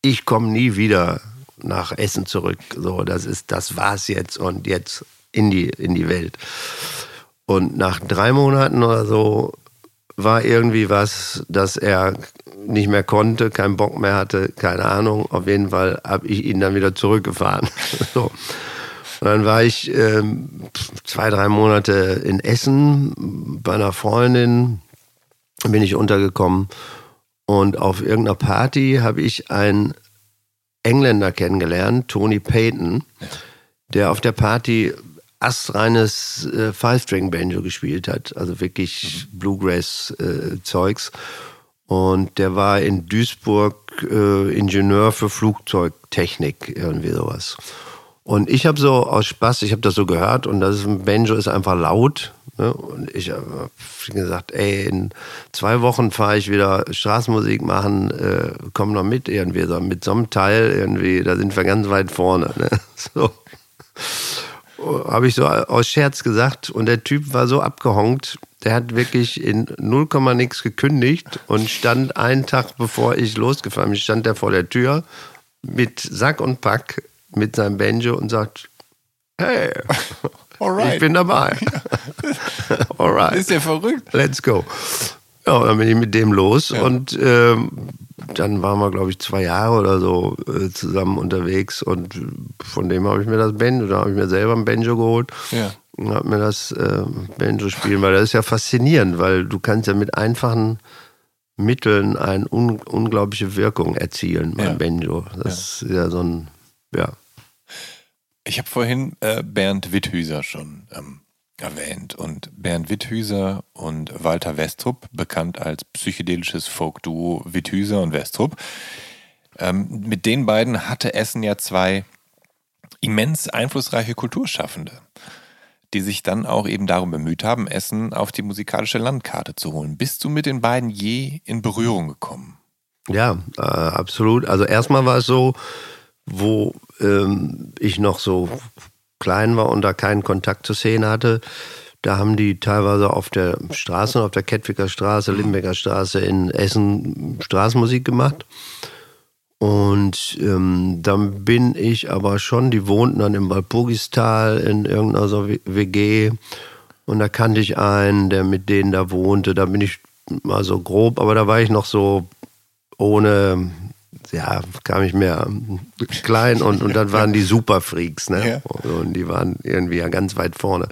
ich komme nie wieder nach Essen zurück. So, das ist, das war's jetzt und jetzt in die, in die Welt. Und nach drei Monaten oder so war irgendwie was, dass er nicht mehr konnte, keinen Bock mehr hatte, keine Ahnung. Auf jeden Fall habe ich ihn dann wieder zurückgefahren. <laughs> so. Und dann war ich ähm, zwei, drei Monate in Essen bei einer Freundin, bin ich untergekommen und auf irgendeiner Party habe ich einen Engländer kennengelernt, Tony Payton, der auf der Party astreines äh, Five-String-Banjo gespielt hat, also wirklich. Bluegrass-Zeugs. Äh, und der war in Duisburg äh, Ingenieur für Flugzeugtechnik, irgendwie sowas. Und ich habe so aus Spaß, ich habe das so gehört und das ist, Banjo ist einfach laut. Ne? Und ich habe gesagt, ey, in zwei Wochen fahre ich wieder Straßenmusik machen, äh, komm noch mit irgendwie, so, mit so einem Teil irgendwie, da sind wir ganz weit vorne. Ne? <laughs> So habe ich so aus Scherz gesagt. Und der Typ war so abgehongt, der hat wirklich in 0, nix gekündigt und stand einen Tag bevor ich losgefahren bin, stand der vor der Tür mit Sack und Pack mit seinem Banjo und sagt, hey, <laughs> Alright. ich bin dabei. <laughs> <laughs> Alright. Ist der verrückt? Let's go. Ja, dann bin ich mit dem los ja. und ähm, dann waren wir, glaube ich, zwei Jahre oder so äh, zusammen unterwegs und von dem habe ich mir das Banjo, da habe ich mir selber ein Banjo geholt ja. Und habe mir das äh, Banjo spielen, weil das ist ja faszinierend, weil du kannst ja mit einfachen Mitteln eine un unglaubliche Wirkung erzielen beim ja. Banjo. Das ja. ist ja so ein, ja. Ich habe vorhin äh, Bernd Witthüser schon ähm, erwähnt. Und Bernd Witthüser und Walter Westrup, bekannt als psychedelisches Folk-Duo Witthüser und Westrup, ähm, mit den beiden hatte Essen ja zwei immens einflussreiche Kulturschaffende, die sich dann auch eben darum bemüht haben, Essen auf die musikalische Landkarte zu holen. Bist du mit den beiden je in Berührung gekommen? Ja, äh, absolut. Also erstmal war es so, wo ähm, ich noch so klein war und da keinen Kontakt zur Szene hatte, da haben die teilweise auf der Straße, auf der Kettwicker Straße, Limbecker Straße in Essen Straßenmusik gemacht. Und ähm, dann bin ich aber schon, die wohnten dann im Walpurgistal in irgendeiner so WG. Und da kannte ich einen, der mit denen da wohnte. Da bin ich mal so grob, aber da war ich noch so ohne, ja, kam ich mehr klein und, und dann waren die <laughs> Superfreaks, ne? Ja. Und die waren irgendwie ja ganz weit vorne.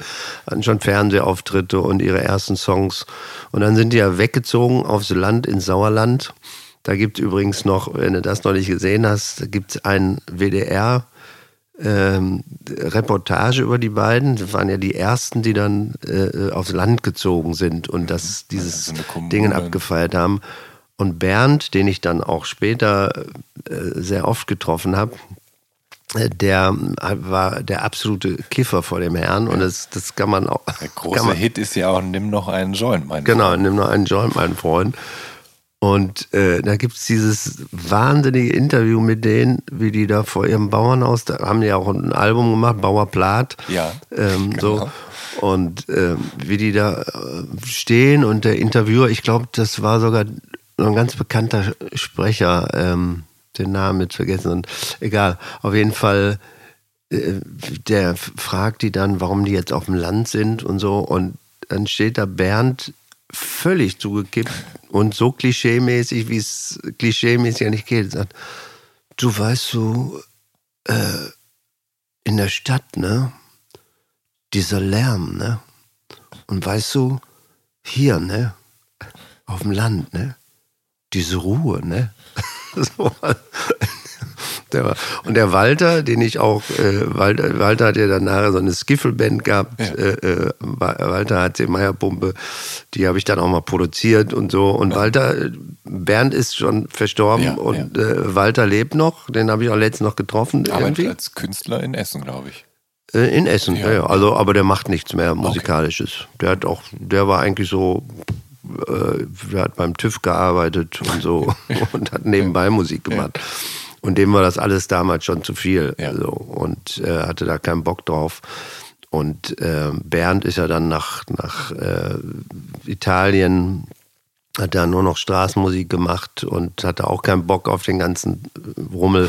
Hatten schon Fernsehauftritte und ihre ersten Songs. Und dann sind die ja weggezogen aufs Land ins Sauerland. Da gibt es übrigens noch, wenn du das noch nicht gesehen hast, gibt es ein WDR. Ähm, Reportage über die beiden. Das waren ja die ersten, die dann äh, aufs Land gezogen sind und das, dieses ja, so Ding abgefeiert haben. Und Bernd, den ich dann auch später äh, sehr oft getroffen habe, äh, der war der absolute Kiffer vor dem Herrn und das, das kann man auch. Der <laughs> große man, Hit ist ja auch Nimm noch einen Joint, mein genau, Freund. Genau, Nimm noch einen Joint, mein Freund. Und äh, da gibt es dieses wahnsinnige Interview mit denen, wie die da vor ihrem Bauernhaus, da haben die auch ein Album gemacht, Bauer Plath. Ja. Ähm, genau. so. Und äh, wie die da äh, stehen und der Interviewer, ich glaube, das war sogar ein ganz bekannter Sprecher, ähm, den Namen jetzt vergessen und egal, auf jeden Fall, äh, der fragt die dann, warum die jetzt auf dem Land sind und so und dann steht da Bernd völlig zugekippt und so klischeemäßig, wie es klischeemäßig ja nicht geht, sagt, du weißt so, äh, in der Stadt, ne, dieser Lärm, ne, und weißt du, hier, ne, auf dem Land, ne, diese Ruhe, ne, <laughs> so, der war, und der Walter, den ich auch, äh, Walter, Walter hat ja dann nachher so eine Skiffelband gehabt. Ja. Äh, äh Walter hat die Meierpumpe, die habe ich dann auch mal produziert und so. Und ja. Walter, Bernd ist schon verstorben ja, und äh, Walter lebt noch. Den habe ich auch letztens noch getroffen. Arbeitet als Künstler in Essen, glaube ich. Äh, in Essen, ja. Also, aber der macht nichts mehr Musikalisches. Okay. Der hat auch, der war eigentlich so äh, der hat beim TÜV gearbeitet und so <laughs> und hat nebenbei Musik gemacht. Und dem war das alles damals schon zu viel. Ja. So, und äh, hatte da keinen Bock drauf. Und äh, Bernd ist ja dann nach, nach äh, Italien, hat da nur noch Straßenmusik gemacht und hatte auch keinen Bock auf den ganzen Rummel.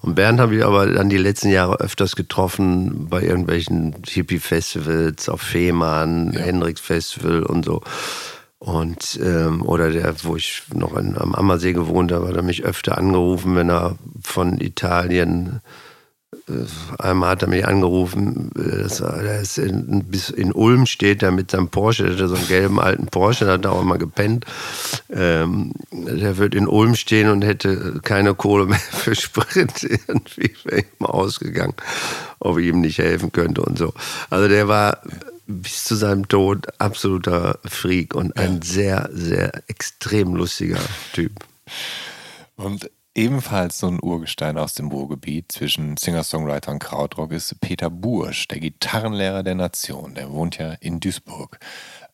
Und Bernd habe ich aber dann die letzten Jahre öfters getroffen bei irgendwelchen Hippie-Festivals auf Fehmarn, ja. Hendrix-Festival und so. Und, ähm, oder der, wo ich noch in, am Ammersee gewohnt habe, hat er mich öfter angerufen, wenn er von Italien, äh, einmal hat er mich angerufen, äh, dass er, ist in, bis in Ulm steht, der mit seinem Porsche, der hat so einen gelben alten Porsche, der hat da auch mal gepennt. Ähm, der wird in Ulm stehen und hätte keine Kohle mehr <laughs> für Sprit. Irgendwie wäre ich mal ausgegangen, ob ich ihm nicht helfen könnte und so. Also der war bis zu seinem Tod absoluter Freak und ein ja. sehr, sehr extrem lustiger Typ. Und ebenfalls so ein Urgestein aus dem Ruhrgebiet zwischen Singer-Songwriter und Krautrock ist Peter Bursch, der Gitarrenlehrer der Nation. Der wohnt ja in Duisburg.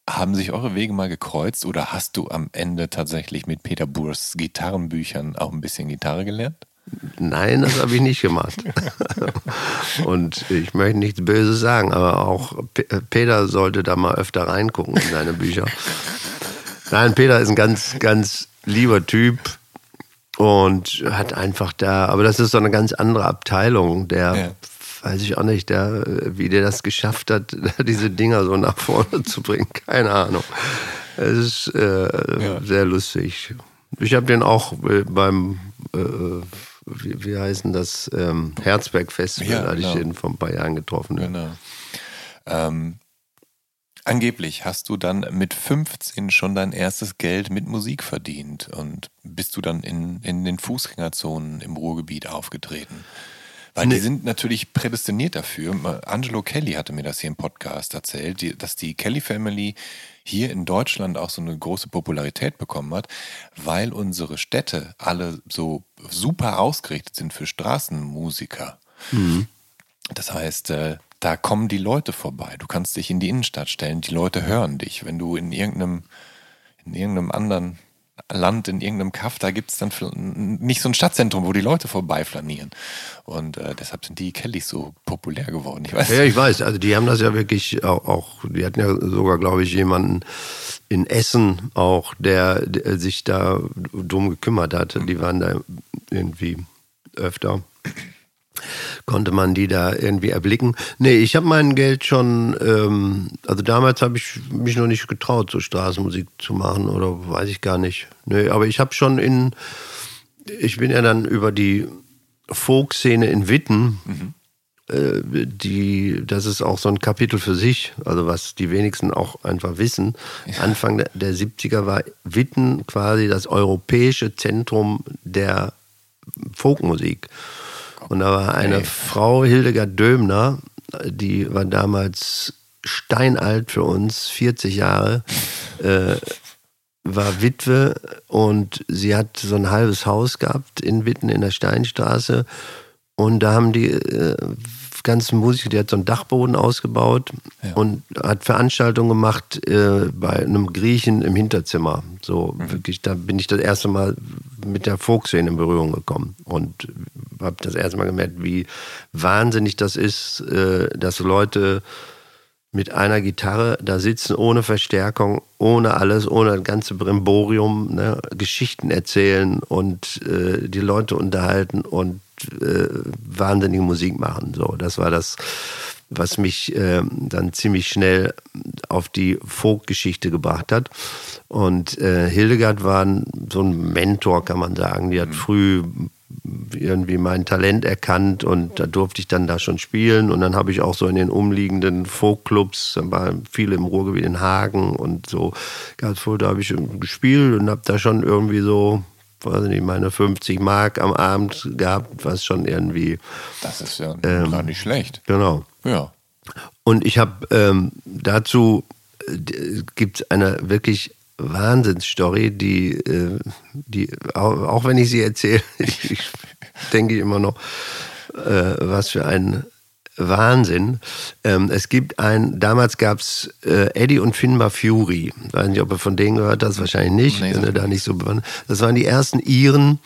Haben sich eure Wege mal gekreuzt oder hast du am Ende tatsächlich mit Peter Burschs Gitarrenbüchern auch ein bisschen Gitarre gelernt? Nein, das habe ich nicht gemacht. <laughs> Und ich möchte nichts Böses sagen, aber auch Peter sollte da mal öfter reingucken in seine Bücher. Nein, Peter ist ein ganz, ganz lieber Typ und hat einfach da, aber das ist so eine ganz andere Abteilung, der, ja. weiß ich auch nicht, der, wie der das geschafft hat, <laughs> diese Dinger so nach vorne zu bringen, keine Ahnung. Es ist äh, ja. sehr lustig. Ich habe den auch äh, beim äh, wie, wie heißen das, ähm, Herzberg Festival, ja, hatte ich den vor ein paar Jahren getroffen. Genau. Ähm, angeblich hast du dann mit 15 schon dein erstes Geld mit Musik verdient und bist du dann in, in den Fußgängerzonen im Ruhrgebiet aufgetreten. Weil nee. die sind natürlich prädestiniert dafür. Angelo Kelly hatte mir das hier im Podcast erzählt, dass die Kelly Family hier in Deutschland auch so eine große Popularität bekommen hat, weil unsere Städte alle so super ausgerichtet sind für Straßenmusiker. Mhm. Das heißt, äh, da kommen die Leute vorbei. Du kannst dich in die Innenstadt stellen, die Leute hören dich. Wenn du in irgendeinem, in irgendeinem anderen Land in irgendeinem Kaff, da gibt es dann nicht so ein Stadtzentrum, wo die Leute vorbeiflanieren. Und äh, deshalb sind die Kellys so populär geworden. Ich weiß. Ja, ich weiß. Also die haben das ja wirklich auch, auch die hatten ja sogar, glaube ich, jemanden in Essen auch, der, der, sich da drum gekümmert hat. Die waren da irgendwie öfter konnte man die da irgendwie erblicken. Nee, ich habe mein Geld schon, ähm, also damals habe ich mich noch nicht getraut, so Straßenmusik zu machen oder weiß ich gar nicht. Nee, aber ich habe schon in, ich bin ja dann über die Folkszene in Witten, mhm. äh, die, das ist auch so ein Kapitel für sich, also was die wenigsten auch einfach wissen. Ja. Anfang der, der 70er war Witten quasi das europäische Zentrum der Folkmusik. Und da war eine okay. Frau, Hildegard Dömner, die war damals steinalt für uns, 40 Jahre, äh, war Witwe und sie hat so ein halbes Haus gehabt in Witten in der Steinstraße. Und da haben die äh, ganzen Musiker, die hat so einen Dachboden ausgebaut ja. und hat Veranstaltungen gemacht äh, bei einem Griechen im Hinterzimmer. So mhm. wirklich, da bin ich das erste Mal mit der Folkszene in Berührung gekommen und habe das erste Mal gemerkt, wie wahnsinnig das ist, äh, dass Leute mit einer Gitarre da sitzen, ohne Verstärkung, ohne alles, ohne das ganze Brimborium, ne, Geschichten erzählen und äh, die Leute unterhalten und äh, wahnsinnige Musik machen. So, das war das, was mich äh, dann ziemlich schnell auf die Folk-Geschichte gebracht hat. Und äh, Hildegard war so ein Mentor, kann man sagen. Die hat mhm. früh irgendwie mein Talent erkannt und da durfte ich dann da schon spielen und dann habe ich auch so in den umliegenden Folkclubs, da waren viele im Ruhrgebiet in Hagen und so ganz voll, da habe ich gespielt und habe da schon irgendwie so weiß nicht, meine 50 Mark am Abend gehabt, was schon irgendwie. Das ist ja ähm, gar nicht schlecht. Genau. Ja. Und ich habe ähm, dazu äh, gibt es eine wirklich Wahnsinnsstory, die, äh, die auch, auch, wenn ich sie erzähle, <laughs> ich, denke ich immer noch, äh, was für ein Wahnsinn. Ähm, es gibt ein, damals gab es äh, Eddie und Finbar Fury. Weiß nicht, ob ihr von denen gehört habt, wahrscheinlich nicht, nee, wenn ihr da nicht so bewandt. Das waren die ersten Iren,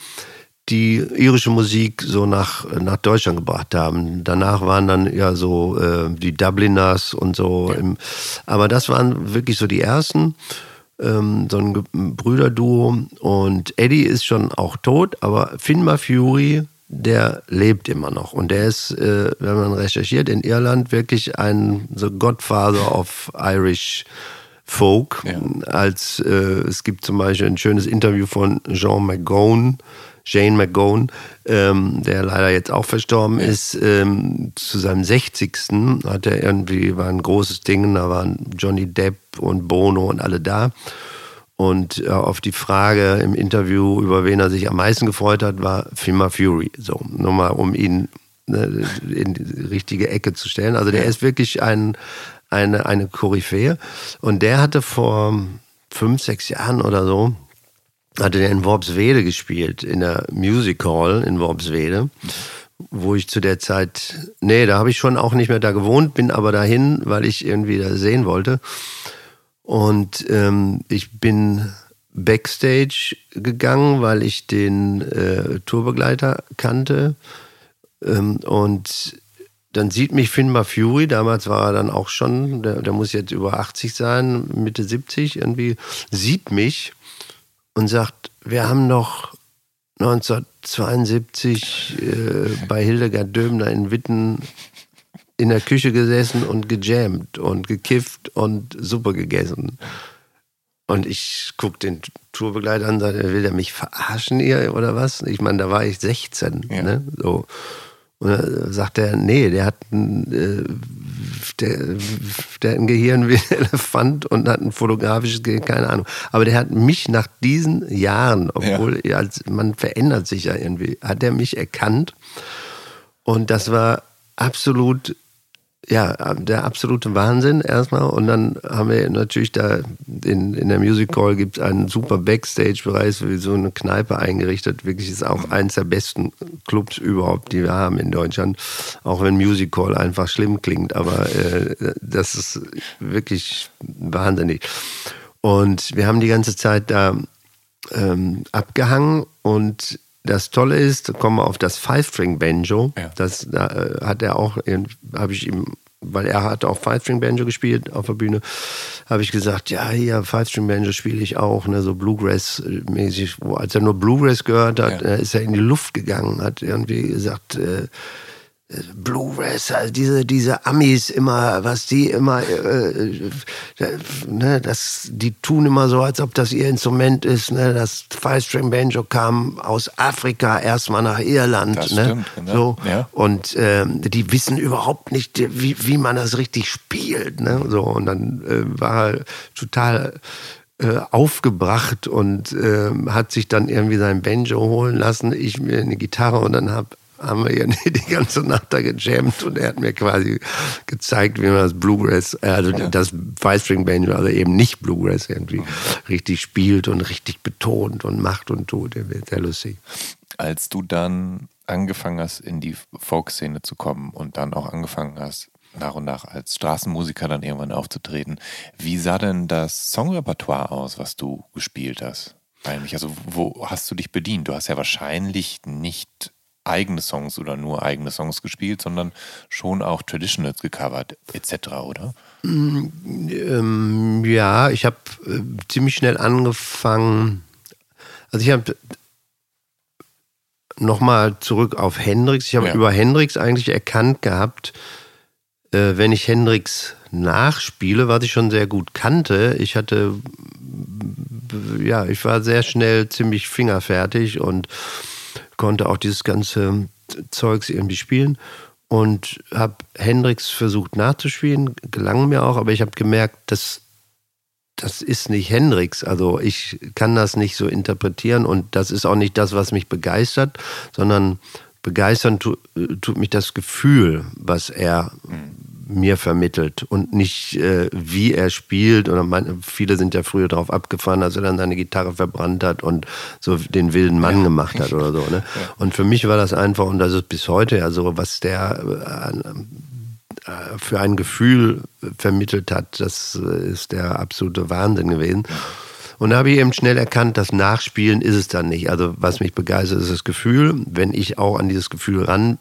die irische Musik so nach, nach Deutschland gebracht haben. Danach waren dann ja so äh, die Dubliners und so. Ja. Im, aber das waren wirklich so die ersten. Ähm, so ein Brüderduo. Und Eddie ist schon auch tot, aber Finbar Fury der lebt immer noch. Und der ist, äh, wenn man recherchiert, in Irland wirklich ein so Godfather of Irish Folk. Ja. Als äh, es gibt zum Beispiel ein schönes Interview von Jean McGone, Jane McGone, ähm, der leider jetzt auch verstorben ja. ist, ähm, zu seinem 60. hat er irgendwie, war ein großes Ding, da waren Johnny Depp und Bono und alle da. Und äh, auf die Frage im Interview, über wen er sich am meisten gefreut hat, war Fima Fury. So, nur mal, um ihn ne, in die richtige Ecke zu stellen. Also der ist wirklich ein, eine, eine Koryphäe. Und der hatte vor fünf, sechs Jahren oder so, hatte der in Worpswede gespielt, in der Music Hall in Worpswede wo ich zu der Zeit, nee, da habe ich schon auch nicht mehr da gewohnt, bin aber dahin, weil ich irgendwie da sehen wollte. Und ähm, ich bin backstage gegangen, weil ich den äh, Tourbegleiter kannte. Ähm, und dann sieht mich Finbar Fury, damals war er dann auch schon, der, der, muss jetzt über 80 sein, Mitte 70 irgendwie, sieht mich und sagt, wir haben doch 1972 äh, bei Hildegard Dömner in Witten in der Küche gesessen und gejammt und gekifft und Suppe gegessen. Und ich gucke den Tourbegleiter an und sage, will der mich verarschen hier oder was? Ich meine, da war ich 16. Ja. Ne? So. Und dann sagt er, nee, der hat ein, äh, der, der hat ein Gehirn wie ein <laughs> Elefant und hat ein fotografisches Gehirn, keine Ahnung. Aber der hat mich nach diesen Jahren, obwohl ja. als, man verändert sich ja irgendwie, hat er mich erkannt. Und das war absolut ja, der absolute Wahnsinn erstmal. Und dann haben wir natürlich da in, in der Music Hall gibt es einen super Backstage-Bereich, wie so eine Kneipe eingerichtet. Wirklich ist auch eins der besten Clubs überhaupt, die wir haben in Deutschland. Auch wenn Music Hall einfach schlimm klingt, aber äh, das ist wirklich wahnsinnig. Und wir haben die ganze Zeit da ähm, abgehangen und das Tolle ist, kommen wir auf das Five-String-Banjo. Ja. Das da, äh, hat er auch, habe ich ihm weil er hat auch Five-String-Banjo gespielt auf der Bühne, habe ich gesagt, ja, hier Five-String-Banjo spiele ich auch, ne, so Bluegrass-mäßig. Als er nur Bluegrass gehört hat, ja. ist er in die Luft gegangen, hat irgendwie gesagt, äh, Also diese, diese Amis immer, was die immer, äh, äh, ne, das, die tun immer so, als ob das ihr Instrument ist. Ne, das Five-String Banjo kam aus Afrika erstmal nach Irland. Das ne, stimmt, genau. so, ja. Und ähm, die wissen überhaupt nicht, wie, wie man das richtig spielt. Ne, so, und dann äh, war er total äh, aufgebracht und äh, hat sich dann irgendwie sein Banjo holen lassen, ich mir eine Gitarre und dann habe haben wir ja <laughs> die ganze Nacht da gejammt und er hat mir quasi gezeigt, wie man das Bluegrass, äh, also ja. das Five-String Banjo, also eben nicht Bluegrass irgendwie richtig spielt und richtig betont und macht und tut. Der wird sehr lustig. Als du dann angefangen hast, in die Folkszene zu kommen und dann auch angefangen hast, nach und nach als Straßenmusiker dann irgendwann aufzutreten, wie sah denn das Songrepertoire aus, was du gespielt hast? Eigentlich, also wo hast du dich bedient? Du hast ja wahrscheinlich nicht eigene Songs oder nur eigene Songs gespielt, sondern schon auch Traditionals gecovert etc., oder? Mm, ähm, ja, ich habe äh, ziemlich schnell angefangen. Also ich habe nochmal zurück auf Hendrix. Ich habe ja. über Hendrix eigentlich erkannt gehabt, äh, wenn ich Hendrix nachspiele, was ich schon sehr gut kannte. Ich hatte, ja, ich war sehr schnell ziemlich fingerfertig und konnte auch dieses ganze Zeugs irgendwie spielen und habe Hendrix versucht nachzuspielen, gelang mir auch, aber ich habe gemerkt, dass das ist nicht Hendrix. Also ich kann das nicht so interpretieren und das ist auch nicht das, was mich begeistert, sondern begeistern tut, tut mich das Gefühl, was er mhm mir vermittelt und nicht äh, wie er spielt. Oder meine, viele sind ja früher darauf abgefahren, als er dann seine Gitarre verbrannt hat und so den wilden Mann ja. gemacht hat oder so. Ne? Ja. Und für mich war das einfach, und das ist bis heute ja so, was der äh, äh, für ein Gefühl vermittelt hat, das ist der absolute Wahnsinn gewesen. Und da habe ich eben schnell erkannt, das Nachspielen ist es dann nicht. Also was mich begeistert, ist das Gefühl. Wenn ich auch an dieses Gefühl ran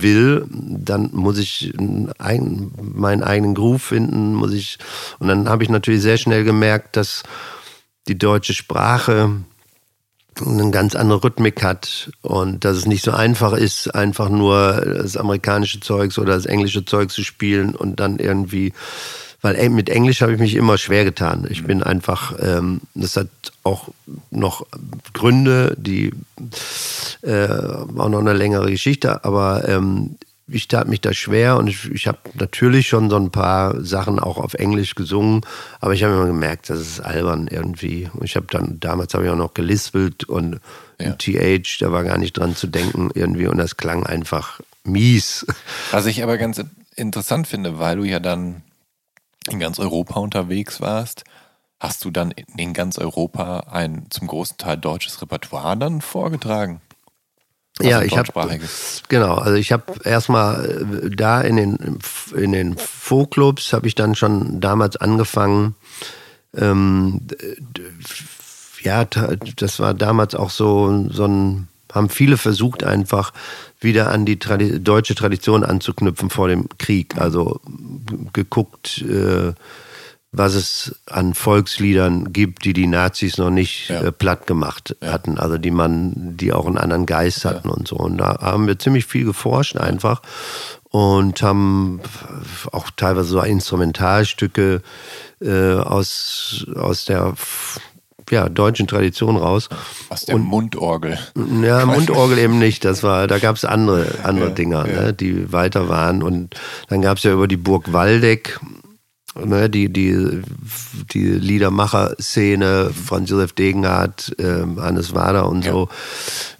will, dann muss ich ein, meinen eigenen Groove finden, muss ich und dann habe ich natürlich sehr schnell gemerkt, dass die deutsche Sprache eine ganz andere Rhythmik hat und dass es nicht so einfach ist, einfach nur das amerikanische Zeugs oder das englische Zeug zu spielen und dann irgendwie weil mit Englisch habe ich mich immer schwer getan. Ich bin einfach, ähm, das hat auch noch Gründe, die äh, auch noch eine längere Geschichte, aber ähm, ich tat mich da schwer und ich, ich habe natürlich schon so ein paar Sachen auch auf Englisch gesungen, aber ich habe immer gemerkt, das ist albern irgendwie. Ich habe dann, damals habe ich auch noch gelispelt und ja. TH, da war gar nicht dran zu denken irgendwie und das klang einfach mies. Was ich aber ganz interessant finde, weil du ja dann in ganz Europa unterwegs warst, hast du dann in ganz Europa ein zum großen Teil deutsches Repertoire dann vorgetragen? Also ja, ich habe genau, also ich habe erstmal äh, da in den in den Folkclubs habe ich dann schon damals angefangen. Ähm, ja, das war damals auch so so ein haben viele versucht einfach wieder an die Tradi deutsche Tradition anzuknüpfen vor dem Krieg. Also geguckt, äh, was es an Volksliedern gibt, die die Nazis noch nicht ja. äh, platt gemacht ja. hatten. Also die man, die auch einen anderen Geist hatten ja. und so. Und da haben wir ziemlich viel geforscht einfach und haben auch teilweise so Instrumentalstücke äh, aus, aus der ja, deutschen Tradition raus. Aus der und, Mundorgel. Ja, Mundorgel eben nicht. Das war, da gab es andere, andere ja, Dinger, ja. Ne, die weiter waren. Und dann gab es ja über die Burg Waldeck, ne, die, die, die Liedermacher-Szene, Franz Josef Degenhardt, äh, Hannes Wader und ja. so.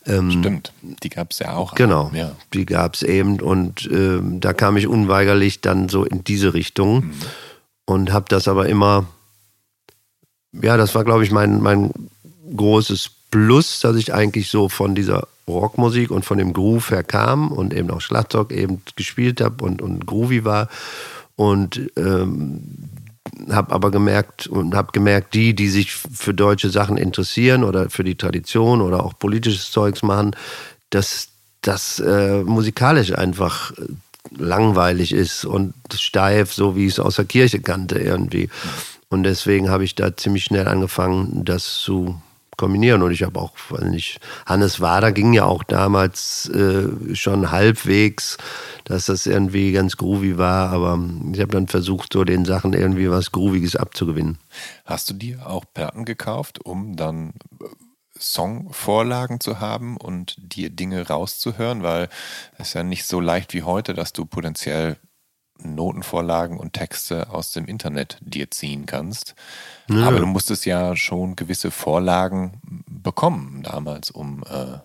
Ähm, Stimmt, die gab es ja auch. Genau, ja. die gab es eben. Und äh, da kam ich unweigerlich dann so in diese Richtung mhm. und habe das aber immer ja, das war, glaube ich, mein, mein großes Plus, dass ich eigentlich so von dieser Rockmusik und von dem Groove her kam und eben auch Schlagzeug eben gespielt habe und, und groovy war. Und ähm, habe aber gemerkt und habe gemerkt, die, die sich für deutsche Sachen interessieren oder für die Tradition oder auch politisches Zeugs machen, dass das äh, musikalisch einfach langweilig ist und steif, so wie ich es aus der Kirche kannte irgendwie. Und deswegen habe ich da ziemlich schnell angefangen, das zu kombinieren. Und ich habe auch, weiß nicht, Hannes Wader ging ja auch damals äh, schon halbwegs, dass das irgendwie ganz groovy war. Aber ich habe dann versucht, so den Sachen irgendwie was Grooviges abzugewinnen. Hast du dir auch Platten gekauft, um dann äh, Songvorlagen zu haben und dir Dinge rauszuhören? Weil es ist ja nicht so leicht wie heute, dass du potenziell Notenvorlagen und Texte aus dem Internet dir ziehen kannst. Ja. Aber du musstest ja schon gewisse Vorlagen bekommen damals, um. Äh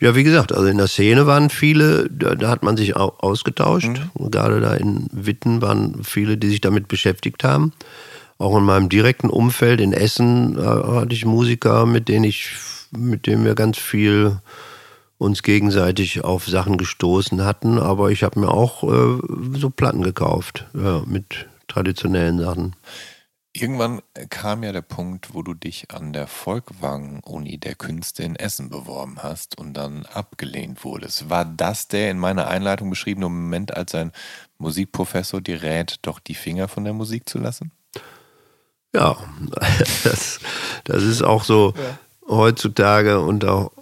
ja, wie gesagt, also in der Szene waren viele, da, da hat man sich auch ausgetauscht. Mhm. Gerade da in Witten waren viele, die sich damit beschäftigt haben. Auch in meinem direkten Umfeld in Essen äh, hatte ich Musiker, mit denen ich, mit denen wir ganz viel uns gegenseitig auf Sachen gestoßen hatten. Aber ich habe mir auch äh, so Platten gekauft, ja, mit traditionellen Sachen. Irgendwann kam ja der Punkt, wo du dich an der Volkwang-Uni der Künste in Essen beworben hast und dann abgelehnt wurdest. War das der in meiner Einleitung beschriebene Moment, als ein Musikprofessor dir rät, doch die Finger von der Musik zu lassen? Ja, <laughs> das, das ist auch so ja. heutzutage und auch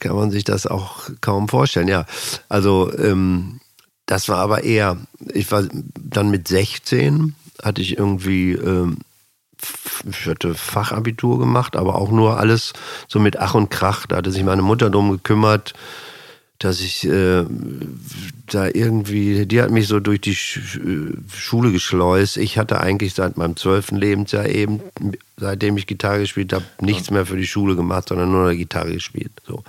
kann man sich das auch kaum vorstellen. Ja, also ähm, das war aber eher, ich war dann mit 16, hatte ich irgendwie, ähm, ich hatte Fachabitur gemacht, aber auch nur alles so mit Ach und Krach. Da hatte sich meine Mutter drum gekümmert, dass ich äh, da irgendwie, die hat mich so durch die Schule geschleust. Ich hatte eigentlich seit meinem zwölften Lebensjahr eben, seitdem ich Gitarre gespielt habe, nichts mehr für die Schule gemacht, sondern nur eine Gitarre gespielt. So.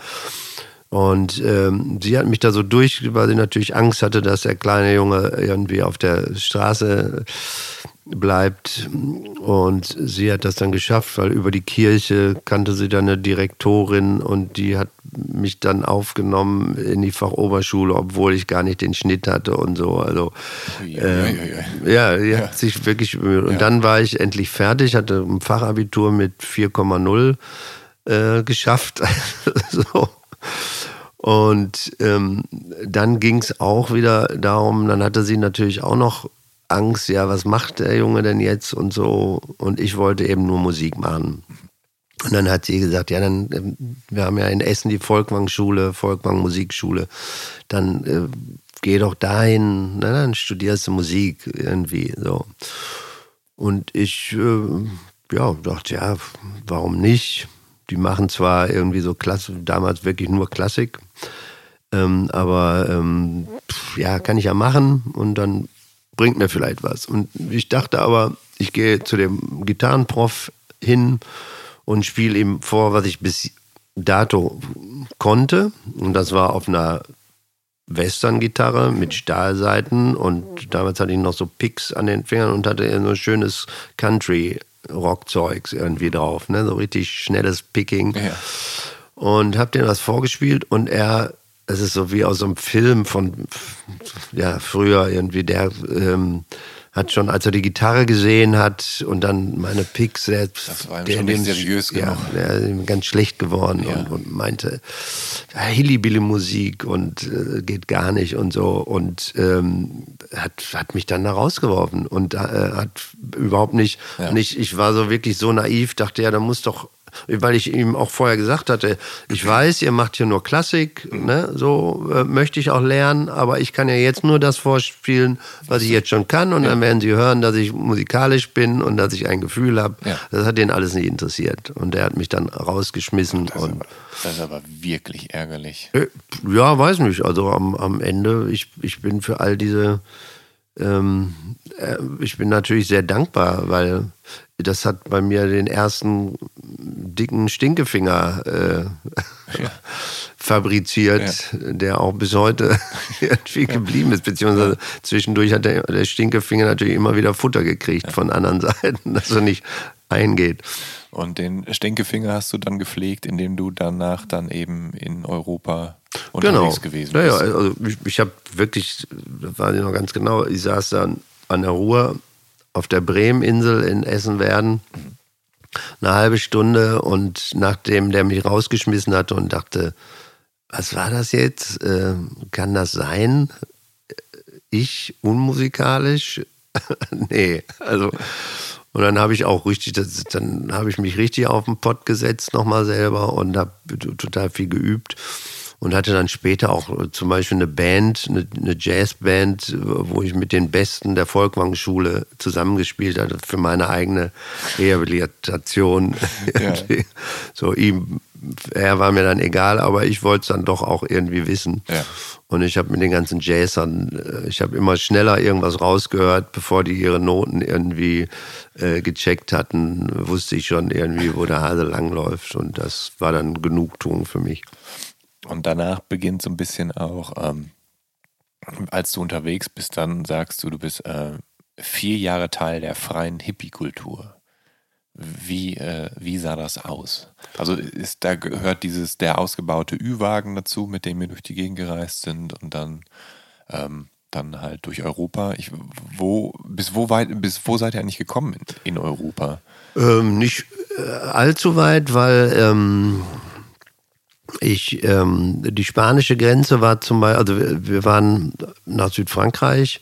Und ähm, sie hat mich da so durch, weil sie natürlich Angst hatte, dass der kleine Junge irgendwie auf der Straße bleibt. Und sie hat das dann geschafft, weil über die Kirche kannte sie dann eine Direktorin und die hat mich dann aufgenommen in die Fachoberschule, obwohl ich gar nicht den Schnitt hatte und so. Also äh, ja, die hat sich wirklich bemüht. Und dann war ich endlich fertig, hatte ein Fachabitur mit 4,0 äh, geschafft. <laughs> so. Und ähm, dann ging es auch wieder darum, dann hatte sie natürlich auch noch Angst, ja, was macht der Junge denn jetzt und so. Und ich wollte eben nur Musik machen. Und dann hat sie gesagt, ja, dann, ähm, wir haben ja in Essen die Volkwang-Schule, Volkwang Musikschule, dann äh, geh doch dahin, na, dann studierst du Musik irgendwie, so. Und ich, äh, ja, dachte, ja, warum nicht? Die machen zwar irgendwie so Klasse, damals wirklich nur Klassik, ähm, aber ähm, ja, kann ich ja machen und dann bringt mir vielleicht was. Und ich dachte aber, ich gehe zu dem Gitarrenprof hin und spiele ihm vor, was ich bis dato konnte. Und das war auf einer Western-Gitarre mit Stahlseiten und damals hatte ich noch so Picks an den Fingern und hatte so schönes Country-Rockzeugs irgendwie drauf, ne? so richtig schnelles Picking. Ja. Und habe dem was vorgespielt und er es ist so wie aus so einem Film von ja früher irgendwie der ähm, hat schon, als er die Gitarre gesehen hat und dann meine Picks, der, das war der, nicht seriös ja. Der ganz schlecht geworden ja. und, und, meinte, ja, Hillybilly-Musik und äh, geht gar nicht und so und ähm, hat, hat mich dann da rausgeworfen und äh, hat überhaupt nicht, ja. nicht, ich war so wirklich so naiv, dachte ja, da muss doch weil ich ihm auch vorher gesagt hatte, ich weiß, ihr macht hier nur Klassik, ne? so äh, möchte ich auch lernen, aber ich kann ja jetzt nur das vorspielen, was ich jetzt schon kann und ja. dann werden sie hören, dass ich musikalisch bin und dass ich ein Gefühl habe. Ja. Das hat den alles nicht interessiert und der hat mich dann rausgeschmissen. Das, und, ist, aber, das ist aber wirklich ärgerlich. Äh, ja, weiß nicht, also am, am Ende, ich, ich bin für all diese ähm, äh, ich bin natürlich sehr dankbar, weil das hat bei mir den ersten dicken Stinkefinger äh, ja. <laughs> fabriziert, ja. der auch bis heute <laughs> irgendwie geblieben ist. Beziehungsweise zwischendurch hat der, der, Stinkefinger natürlich immer wieder Futter gekriegt ja. von anderen <laughs> Seiten, dass er nicht eingeht. Und den Stinkefinger hast du dann gepflegt, indem du danach dann eben in Europa unterwegs genau. gewesen bist. Naja, also ich, ich habe wirklich, das weiß ich noch ganz genau, ich saß dann an der Ruhr auf der Bremeninsel in Essen-Werden eine halbe Stunde und nachdem der mich rausgeschmissen hatte und dachte, was war das jetzt? Äh, kann das sein? Ich unmusikalisch? <laughs> nee, also und dann habe ich auch richtig, das, dann habe ich mich richtig auf den Pott gesetzt nochmal selber und habe total viel geübt und hatte dann später auch äh, zum Beispiel eine Band, eine, eine Jazzband, wo ich mit den Besten der Volkwang-Schule zusammengespielt hatte für meine eigene Rehabilitation. <laughs> Ja. <laughs> so ihm, er war mir dann egal, aber ich wollte es dann doch auch irgendwie wissen. Ja. Und ich habe mit den ganzen Jazzern, äh, ich habe immer schneller irgendwas rausgehört, bevor die ihre Noten irgendwie äh, gecheckt hatten, wusste ich schon irgendwie, wo der Hase langläuft. Und das war dann Genugtuung für mich. Und danach beginnt so ein bisschen auch, ähm, als du unterwegs bist, dann sagst du, du bist äh, vier Jahre Teil der freien Hippie-Kultur. Wie, äh, wie sah das aus? Also ist da gehört dieses der ausgebaute Ü-Wagen dazu, mit dem wir durch die Gegend gereist sind und dann ähm, dann halt durch Europa. Ich, wo bis wo weit bis wo seid ihr eigentlich gekommen in, in Europa? Ähm, nicht äh, allzu weit, weil ähm, ich, ähm, die spanische Grenze war zum Beispiel, also wir, waren nach Südfrankreich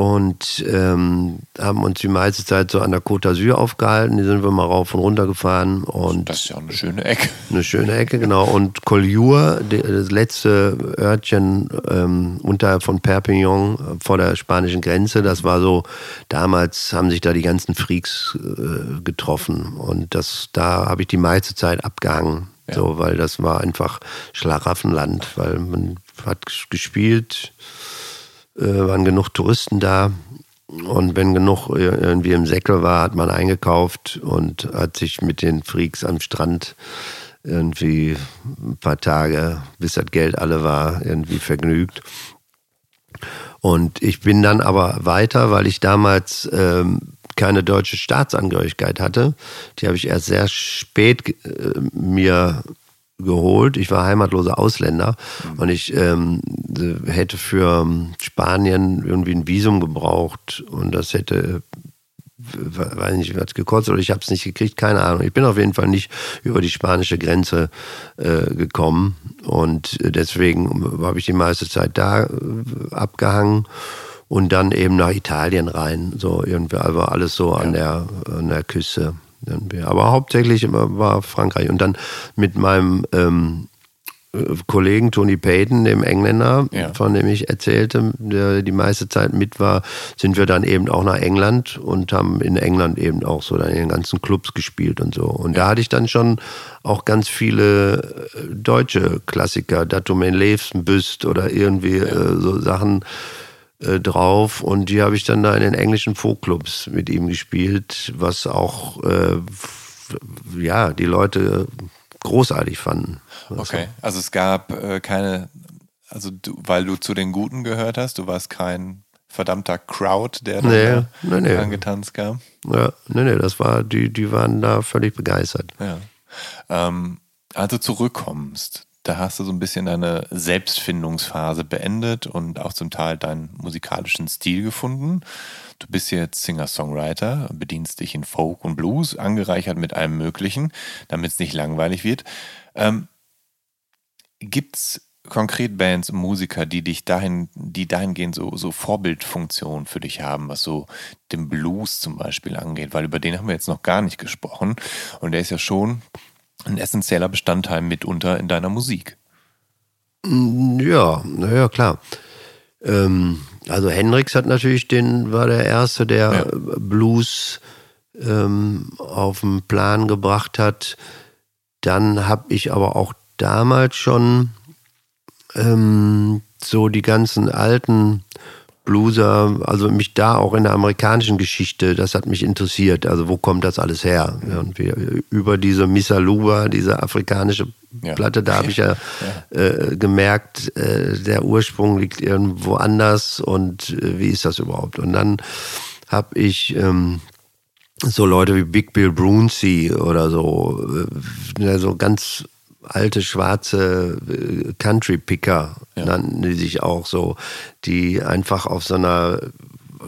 und ähm, haben uns die meiste Zeit so an der Côte d'Azur aufgehalten. Die sind wir mal rauf und runter gefahren. Und das ist ja eine schöne Ecke. Eine schöne Ecke, genau. Und Collioure, das letzte Örtchen ähm, unterhalb von Perpignan vor der spanischen Grenze, das war so, damals haben sich da die ganzen Freaks äh, getroffen. Und das, da habe ich die meiste Zeit abgehangen. Ja. So, weil das war einfach Schlaraffenland, weil man hat gespielt, äh, waren genug Touristen da. Und wenn genug irgendwie im Säckel war, hat man eingekauft und hat sich mit den Freaks am Strand irgendwie ein paar Tage, bis das Geld alle war, irgendwie vergnügt. Und ich bin dann aber weiter, weil ich damals ähm, keine deutsche Staatsangehörigkeit hatte. Die habe ich erst sehr spät äh, mir geholt. Ich war heimatloser Ausländer mhm. und ich ähm, hätte für ähm, Spanien irgendwie ein Visum gebraucht und das hätte weiß nicht, was gekostet oder ich habe es nicht gekriegt, keine Ahnung. Ich bin auf jeden Fall nicht über die spanische Grenze äh, gekommen und deswegen habe ich die meiste Zeit da äh, abgehangen und dann eben nach Italien rein. So irgendwie, also alles so an der, an der Küste. Aber hauptsächlich war Frankreich. Und dann mit meinem ähm, Kollegen Tony Payton, dem Engländer, ja. von dem ich erzählte, der die meiste Zeit mit war, sind wir dann eben auch nach England und haben in England eben auch so dann in den ganzen Clubs gespielt und so. Und ja. da hatte ich dann schon auch ganz viele äh, deutsche Klassiker, Datumen Levenbüst oder irgendwie ja. äh, so Sachen, äh, drauf und die habe ich dann da in den englischen Folkclubs mit ihm gespielt, was auch äh, ja die Leute großartig fanden. Okay, also es gab äh, keine, also du, weil du zu den Guten gehört hast, du warst kein verdammter Crowd, der da nee, nee, angetanzt kam. Ja, nee, nee, das war, die, die waren da völlig begeistert. Ja. Ähm, also zurückkommst, da hast du so ein bisschen deine Selbstfindungsphase beendet und auch zum Teil deinen musikalischen Stil gefunden. Du bist jetzt Singer-Songwriter, bedienst dich in Folk und Blues, angereichert mit allem Möglichen, damit es nicht langweilig wird. Ähm, Gibt es konkret Bands und Musiker, die dich dahin, die dahingehend so, so Vorbildfunktion für dich haben, was so den Blues zum Beispiel angeht? Weil über den haben wir jetzt noch gar nicht gesprochen. Und der ist ja schon ein essentieller Bestandteil mitunter in deiner Musik. Mm, ja, naja, klar. Ähm, also Hendrix hat natürlich den, war der Erste, der ja. Blues ähm, auf den Plan gebracht hat. Dann habe ich aber auch damals schon ähm, so die ganzen alten Blueser, also mich da auch in der amerikanischen Geschichte, das hat mich interessiert. Also wo kommt das alles her? Und wir, über diese Misaluba, diese afrikanische Platte, da habe ich ja, ja. Äh, gemerkt, äh, der Ursprung liegt irgendwo anders und äh, wie ist das überhaupt? Und dann habe ich ähm, so Leute wie Big Bill Brunsey oder so, äh, so ganz alte schwarze äh, Country Picker ja. nannten die sich auch so, die einfach auf so einer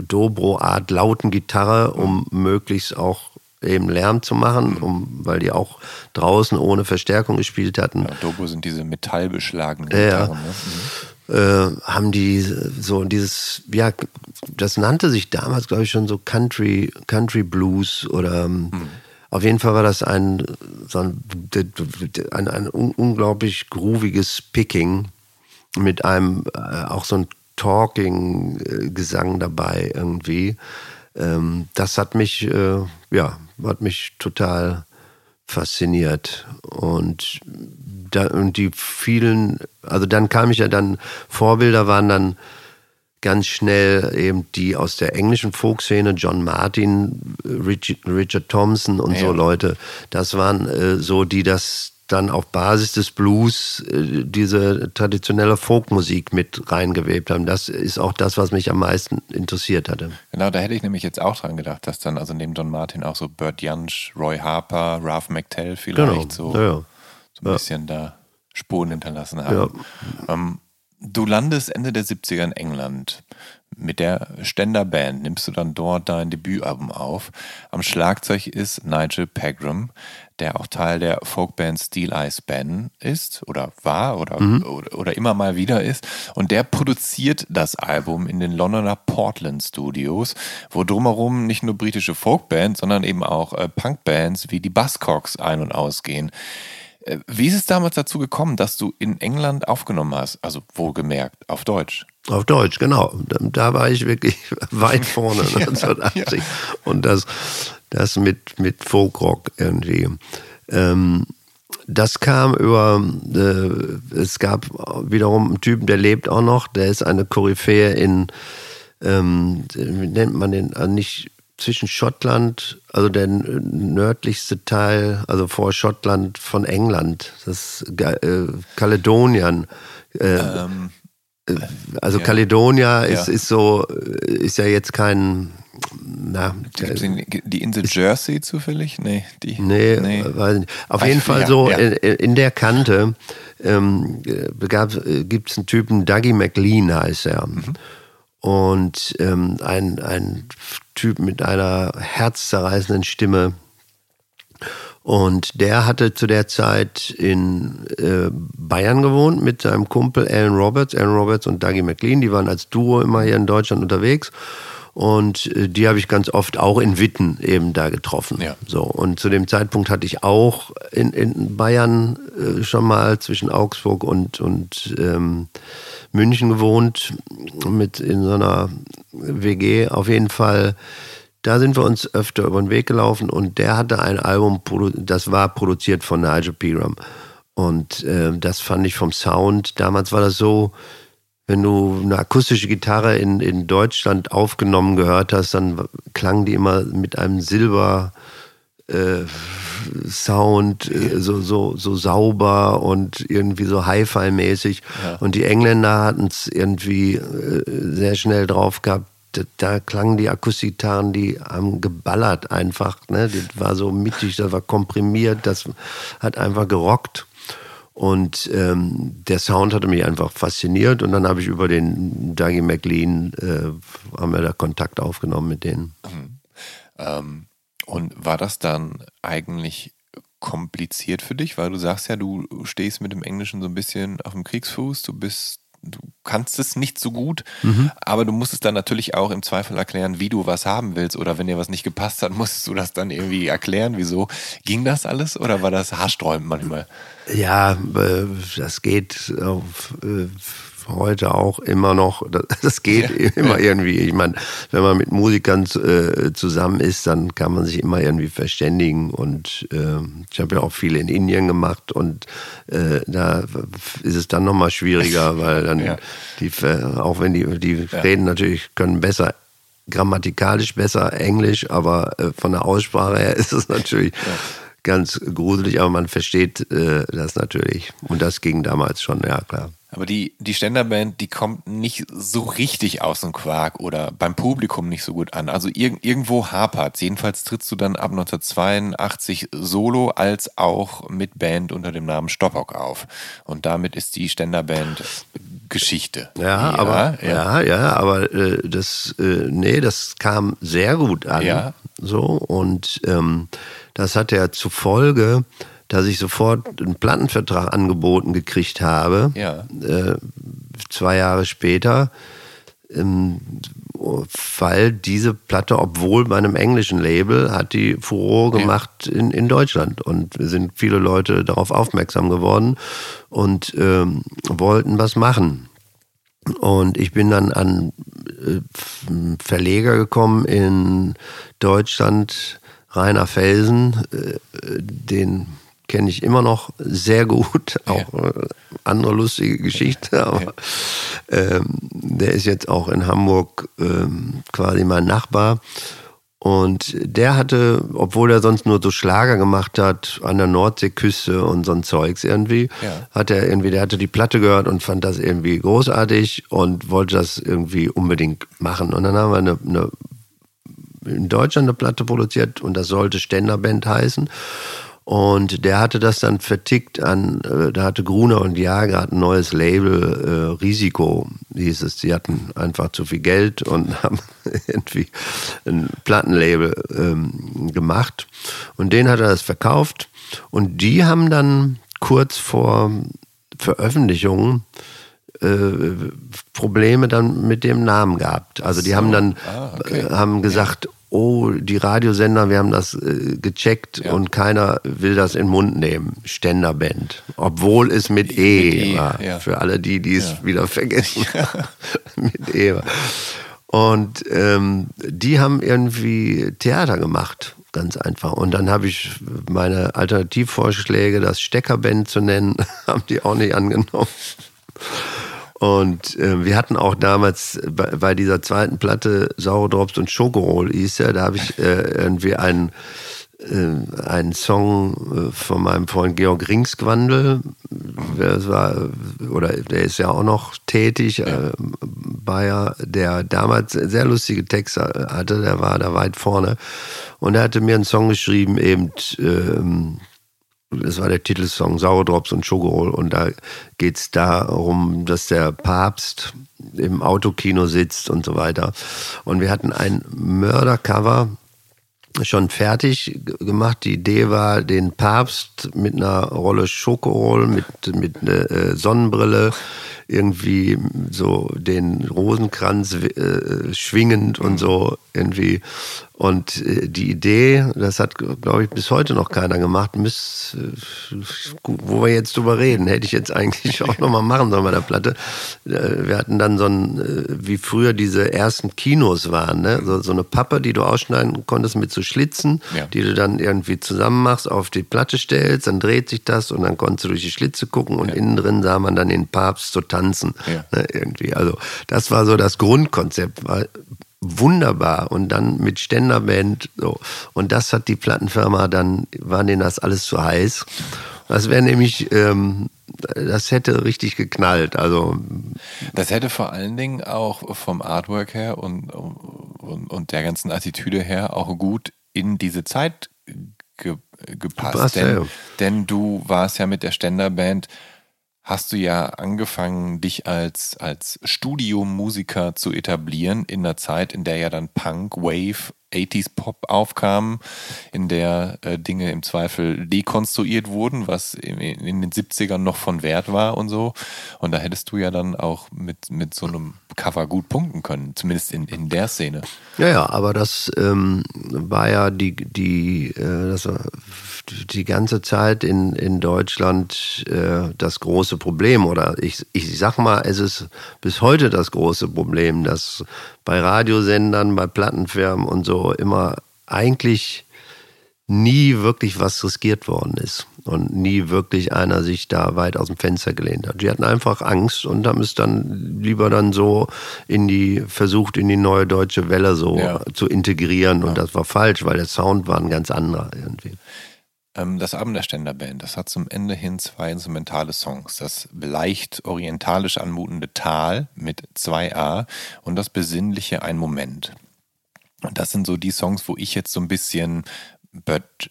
Dobro-Art lauten Gitarre, um mhm. möglichst auch eben Lärm zu machen, um, weil die auch draußen ohne Verstärkung gespielt hatten. Ja, Dobo sind diese metallbeschlagenen Ja. Gitarren. Ne? Äh, haben die so dieses, ja, das nannte sich damals, glaube ich, schon so Country, Country Blues oder ähm, auf jeden Fall war das ein, so ein, ein, ein un unglaublich grooviges Picking mit einem äh, auch so ein Talking-Gesang dabei irgendwie. Ähm, das hat mich, äh, ja, hat mich total fasziniert. Und, da, und die vielen, also dann kam ich ja dann, Vorbilder waren dann ganz schnell eben die aus der englischen Folkszene, John Martin, Richard, Richard Thompson und Ja. so Leute. Das waren äh, so, die das dann auf Basis des Blues äh, diese traditionelle Folkmusik mit reingewebt haben. Das ist auch das, was mich am meisten interessiert hatte. Genau, da hätte ich nämlich jetzt auch dran gedacht, dass dann also neben John Martin auch so Burt Jansch, Roy Harper, Ralph McTell vielleicht so, Genau. Ja, ja. so ein bisschen da Spuren hinterlassen haben. Ähm, du landest Ende der 70er in England. Mit der Ständer Band nimmst du dann dort dein Debütalbum auf. Am Schlagzeug ist Nigel Pegram, der auch Teil der Folkband Steel Eyes Band ist oder war oder, oder, oder immer mal wieder ist. Und der produziert das Album in den Londoner Portland Studios, wo drumherum nicht nur britische Folkbands, sondern eben auch äh, Punkbands wie die Buzzcocks ein- und ausgehen. Äh, Wie ist es damals dazu gekommen, dass du in England aufgenommen hast? Also wohlgemerkt, auf Deutsch. Auf Deutsch, genau. Da, war ich wirklich <laughs> weit vorne, <laughs> 1980. Und das, das mit, mit Folkrock irgendwie. Ähm, das kam über, äh, es gab wiederum einen Typen, der lebt auch noch, der ist eine Koryphäe in, ähm, wie nennt man den, also nicht zwischen Schottland, also der nördlichste Teil, also vor Schottland von England, das äh, Kaledonien. Äh, also Caledonia ist, Ja. ist so, ist ja jetzt kein, na, Gibt's die, Insel Jersey zufällig? Nee, die. Nee, weiß nicht. Auf Weiß jeden Fall ja, so ja. In, in der Kante ähm, gibt es einen Typen, Dougie McLean heißt er. Mhm. Und ähm, ein, ein Typ mit einer herzzerreißenden Stimme. Und der hatte zu der Zeit in äh, Bayern gewohnt mit seinem Kumpel Alan Roberts. Alan Roberts und Dougie McLean, die waren als Duo immer hier in Deutschland unterwegs. Und äh, die habe ich ganz oft auch in Witten eben da getroffen. Ja. So, und zu dem Zeitpunkt hatte ich auch in, in Bayern äh, schon mal zwischen Augsburg und, und ähm, München gewohnt, mit in so einer WG. Auf jeden Fall, da sind wir uns öfter über den Weg gelaufen und der hatte ein Album, das war produziert von Nigel Pegram. Und äh, das fand ich vom Sound, damals war das so, wenn du eine akustische Gitarre in, in Deutschland aufgenommen gehört hast, dann klang die immer mit einem Silber äh, Sound, äh, so, so, so sauber und irgendwie so Hi-Fi-mäßig. Und die Engländer hatten es irgendwie äh, sehr schnell drauf gehabt. Da, da klangen die Akustikgitarren, die haben geballert einfach. Ne? Das war so mittig, das war komprimiert, das hat einfach gerockt. Und ähm, der Sound hatte mich einfach fasziniert. Und dann habe ich über den Dougie McLean, äh, haben wir da Kontakt aufgenommen mit denen. Ähm, und war das dann eigentlich kompliziert für dich? Weil du sagst ja, du stehst mit dem Englischen so ein bisschen auf dem Kriegsfuß, du bist, du kannst es nicht so gut, aber du musst es dann natürlich auch im Zweifel erklären, wie du was haben willst. Oder wenn dir was nicht gepasst hat, <laughs> musstest du das dann irgendwie erklären, wieso. Ging das alles oder war das haarsträubend manchmal? Ja, äh, das geht auf, äh, heute auch immer noch. Das, <laughs> geht immer irgendwie. Ich meine, wenn man mit Musikern äh, zusammen ist, dann kann man sich immer irgendwie verständigen. Und äh, ich habe ja auch viel in Indien gemacht und äh, da ist es dann nochmal schwieriger, <laughs> weil dann Ja. die, ver- auch wenn die, die reden natürlich, können besser grammatikalisch besser Englisch, aber äh, von der Aussprache her <laughs> ist es natürlich ganz gruselig, aber man versteht äh, das natürlich. Und das ging damals schon, ja klar. Aber die, die Ständerband, die kommt nicht so richtig aus dem Quark oder beim Publikum nicht so gut an. Also irg irgendwo hapert Jedenfalls trittst du dann ab 1982 solo als auch mit Band unter dem Namen Stoppock auf. Und damit ist die Ständerband Geschichte. Ja, aber ja, ja, aber äh, das, äh, nee, das kam sehr gut an. Ja. So, und ähm, das hatte ja zur Folge, dass ich sofort einen Plattenvertrag angeboten gekriegt habe. Ja. Äh, zwei Jahre später. Ähm, weil diese Platte, obwohl bei einem englischen Label, hat die Furore gemacht in, in Deutschland. Und wir sind viele Leute darauf aufmerksam geworden und ähm, wollten was machen. Und ich bin dann an äh, Verleger gekommen in Deutschland, Rainer Felsen, äh, den kenne ich immer noch sehr gut. <laughs> Auch ja. Äh, andere lustige Geschichte, aber ähm, der ist jetzt auch in Hamburg ähm, quasi mein Nachbar. Und der hatte, obwohl er sonst nur so Schlager gemacht hat, an der Nordseeküste und so ein Zeugs irgendwie, ja. hat er irgendwie, der hatte die Platte gehört und fand das irgendwie großartig und wollte das irgendwie unbedingt machen. Und dann haben wir eine, eine in Deutschland eine Platte produziert und das sollte Ständerband heißen. Und der hatte das dann vertickt an, äh, da hatte Gruner und Ja gerade ein neues Label, äh, Risiko hieß es. Die hatten einfach zu viel Geld und <laughs> haben irgendwie ein Plattenlabel ähm, gemacht. Und den hat er das verkauft. Und die haben dann kurz vor Veröffentlichung äh, Probleme dann mit dem Namen gehabt. Also die so. haben dann ah, okay. äh, haben gesagt, oh, die Radiosender, wir haben das äh, gecheckt ja. und keiner will das in den Mund nehmen. Ständerband. Obwohl es mit E, mit e war. Ja. Für alle die, die es ja. wieder vergessen. <laughs> mit E war. Und ähm, die haben irgendwie Theater gemacht. Ganz einfach. Und dann habe ich meine Alternativvorschläge, das Steckerband zu nennen, <laughs> haben die auch nicht angenommen. Und äh, wir hatten auch damals bei, bei, dieser zweiten Platte Saure Drops und Schokoroll hieß ja, da habe ich äh, irgendwie einen, äh, einen Song äh, von meinem Freund Georg Ringsquandel, der war, oder der ist ja auch noch tätig, äh, Bayer, der damals sehr lustige Texte hatte, der war da weit vorne. Und er hatte mir einen Song geschrieben, eben ähm, das war der Titelsong Sauerdrops und Schogoroll und da geht es darum, dass der Papst im Autokino sitzt und so weiter. Und wir hatten ein Mördercover schon fertig gemacht. Die Idee war, den Papst mit einer Rolle Schokoroll, mit, mit einer äh, Sonnenbrille, irgendwie so den Rosenkranz äh, schwingend und so irgendwie und äh, die Idee, das hat, glaube ich, bis heute noch keiner gemacht, müsst, äh, wo wir jetzt drüber reden, hätte ich jetzt eigentlich auch nochmal machen sollen bei der Platte. Äh, wir hatten dann so ein, wie früher diese ersten Kinos waren, ne? so, so eine Pappe, die du ausschneiden konntest mit so Schlitzen, ja. die du dann irgendwie zusammen machst, auf die Platte stellst, dann dreht sich das und dann konntest du durch die Schlitze gucken und ja. innen drin sah man dann den Papst so tanzen. Ja. Ne? irgendwie. Also das war so das Grundkonzept, war wunderbar. Und dann mit Ständerband so. Und das hat die Plattenfirma dann war denen das alles zu heiß. Das wäre nämlich ähm, das hätte richtig geknallt. Also das hätte vor allen Dingen auch vom Artwork her und und, und der ganzen Attitüde her auch gut in diese Zeit ge, gepasst. Denn, denn du warst ja mit der Ständerband hast du ja angefangen, dich als, als Studiomusiker zu etablieren in einer Zeit, in der ja dann Punk, Wave 80s Pop aufkam, in der äh, Dinge im Zweifel dekonstruiert wurden, was in, in, den 70ern noch von Wert war und so. Und da hättest du ja dann auch mit, mit so einem Cover gut punkten können, zumindest in, in der Szene. Ja, ja, aber das ähm, war ja die, die, äh, das die ganze Zeit in, in Deutschland äh, das große Problem. Oder ich, ich sag mal, es ist bis heute das große Problem, dass bei Radiosendern, bei Plattenfirmen und so immer eigentlich nie wirklich was riskiert worden ist und nie wirklich einer sich da weit aus dem Fenster gelehnt hat. Die hatten einfach Angst und haben es dann lieber dann so in die, versucht in die neue deutsche Welle so ja. zu integrieren und ja. das war falsch, weil der Sound war ein ganz anderer irgendwie. Ähm, das Abend der Ständerband, das hat zum Ende hin zwei instrumentale Songs. Das leicht orientalisch anmutende Tal mit 2a und das besinnliche Ein Moment. Und das sind so die Songs, wo ich jetzt so ein bisschen Bert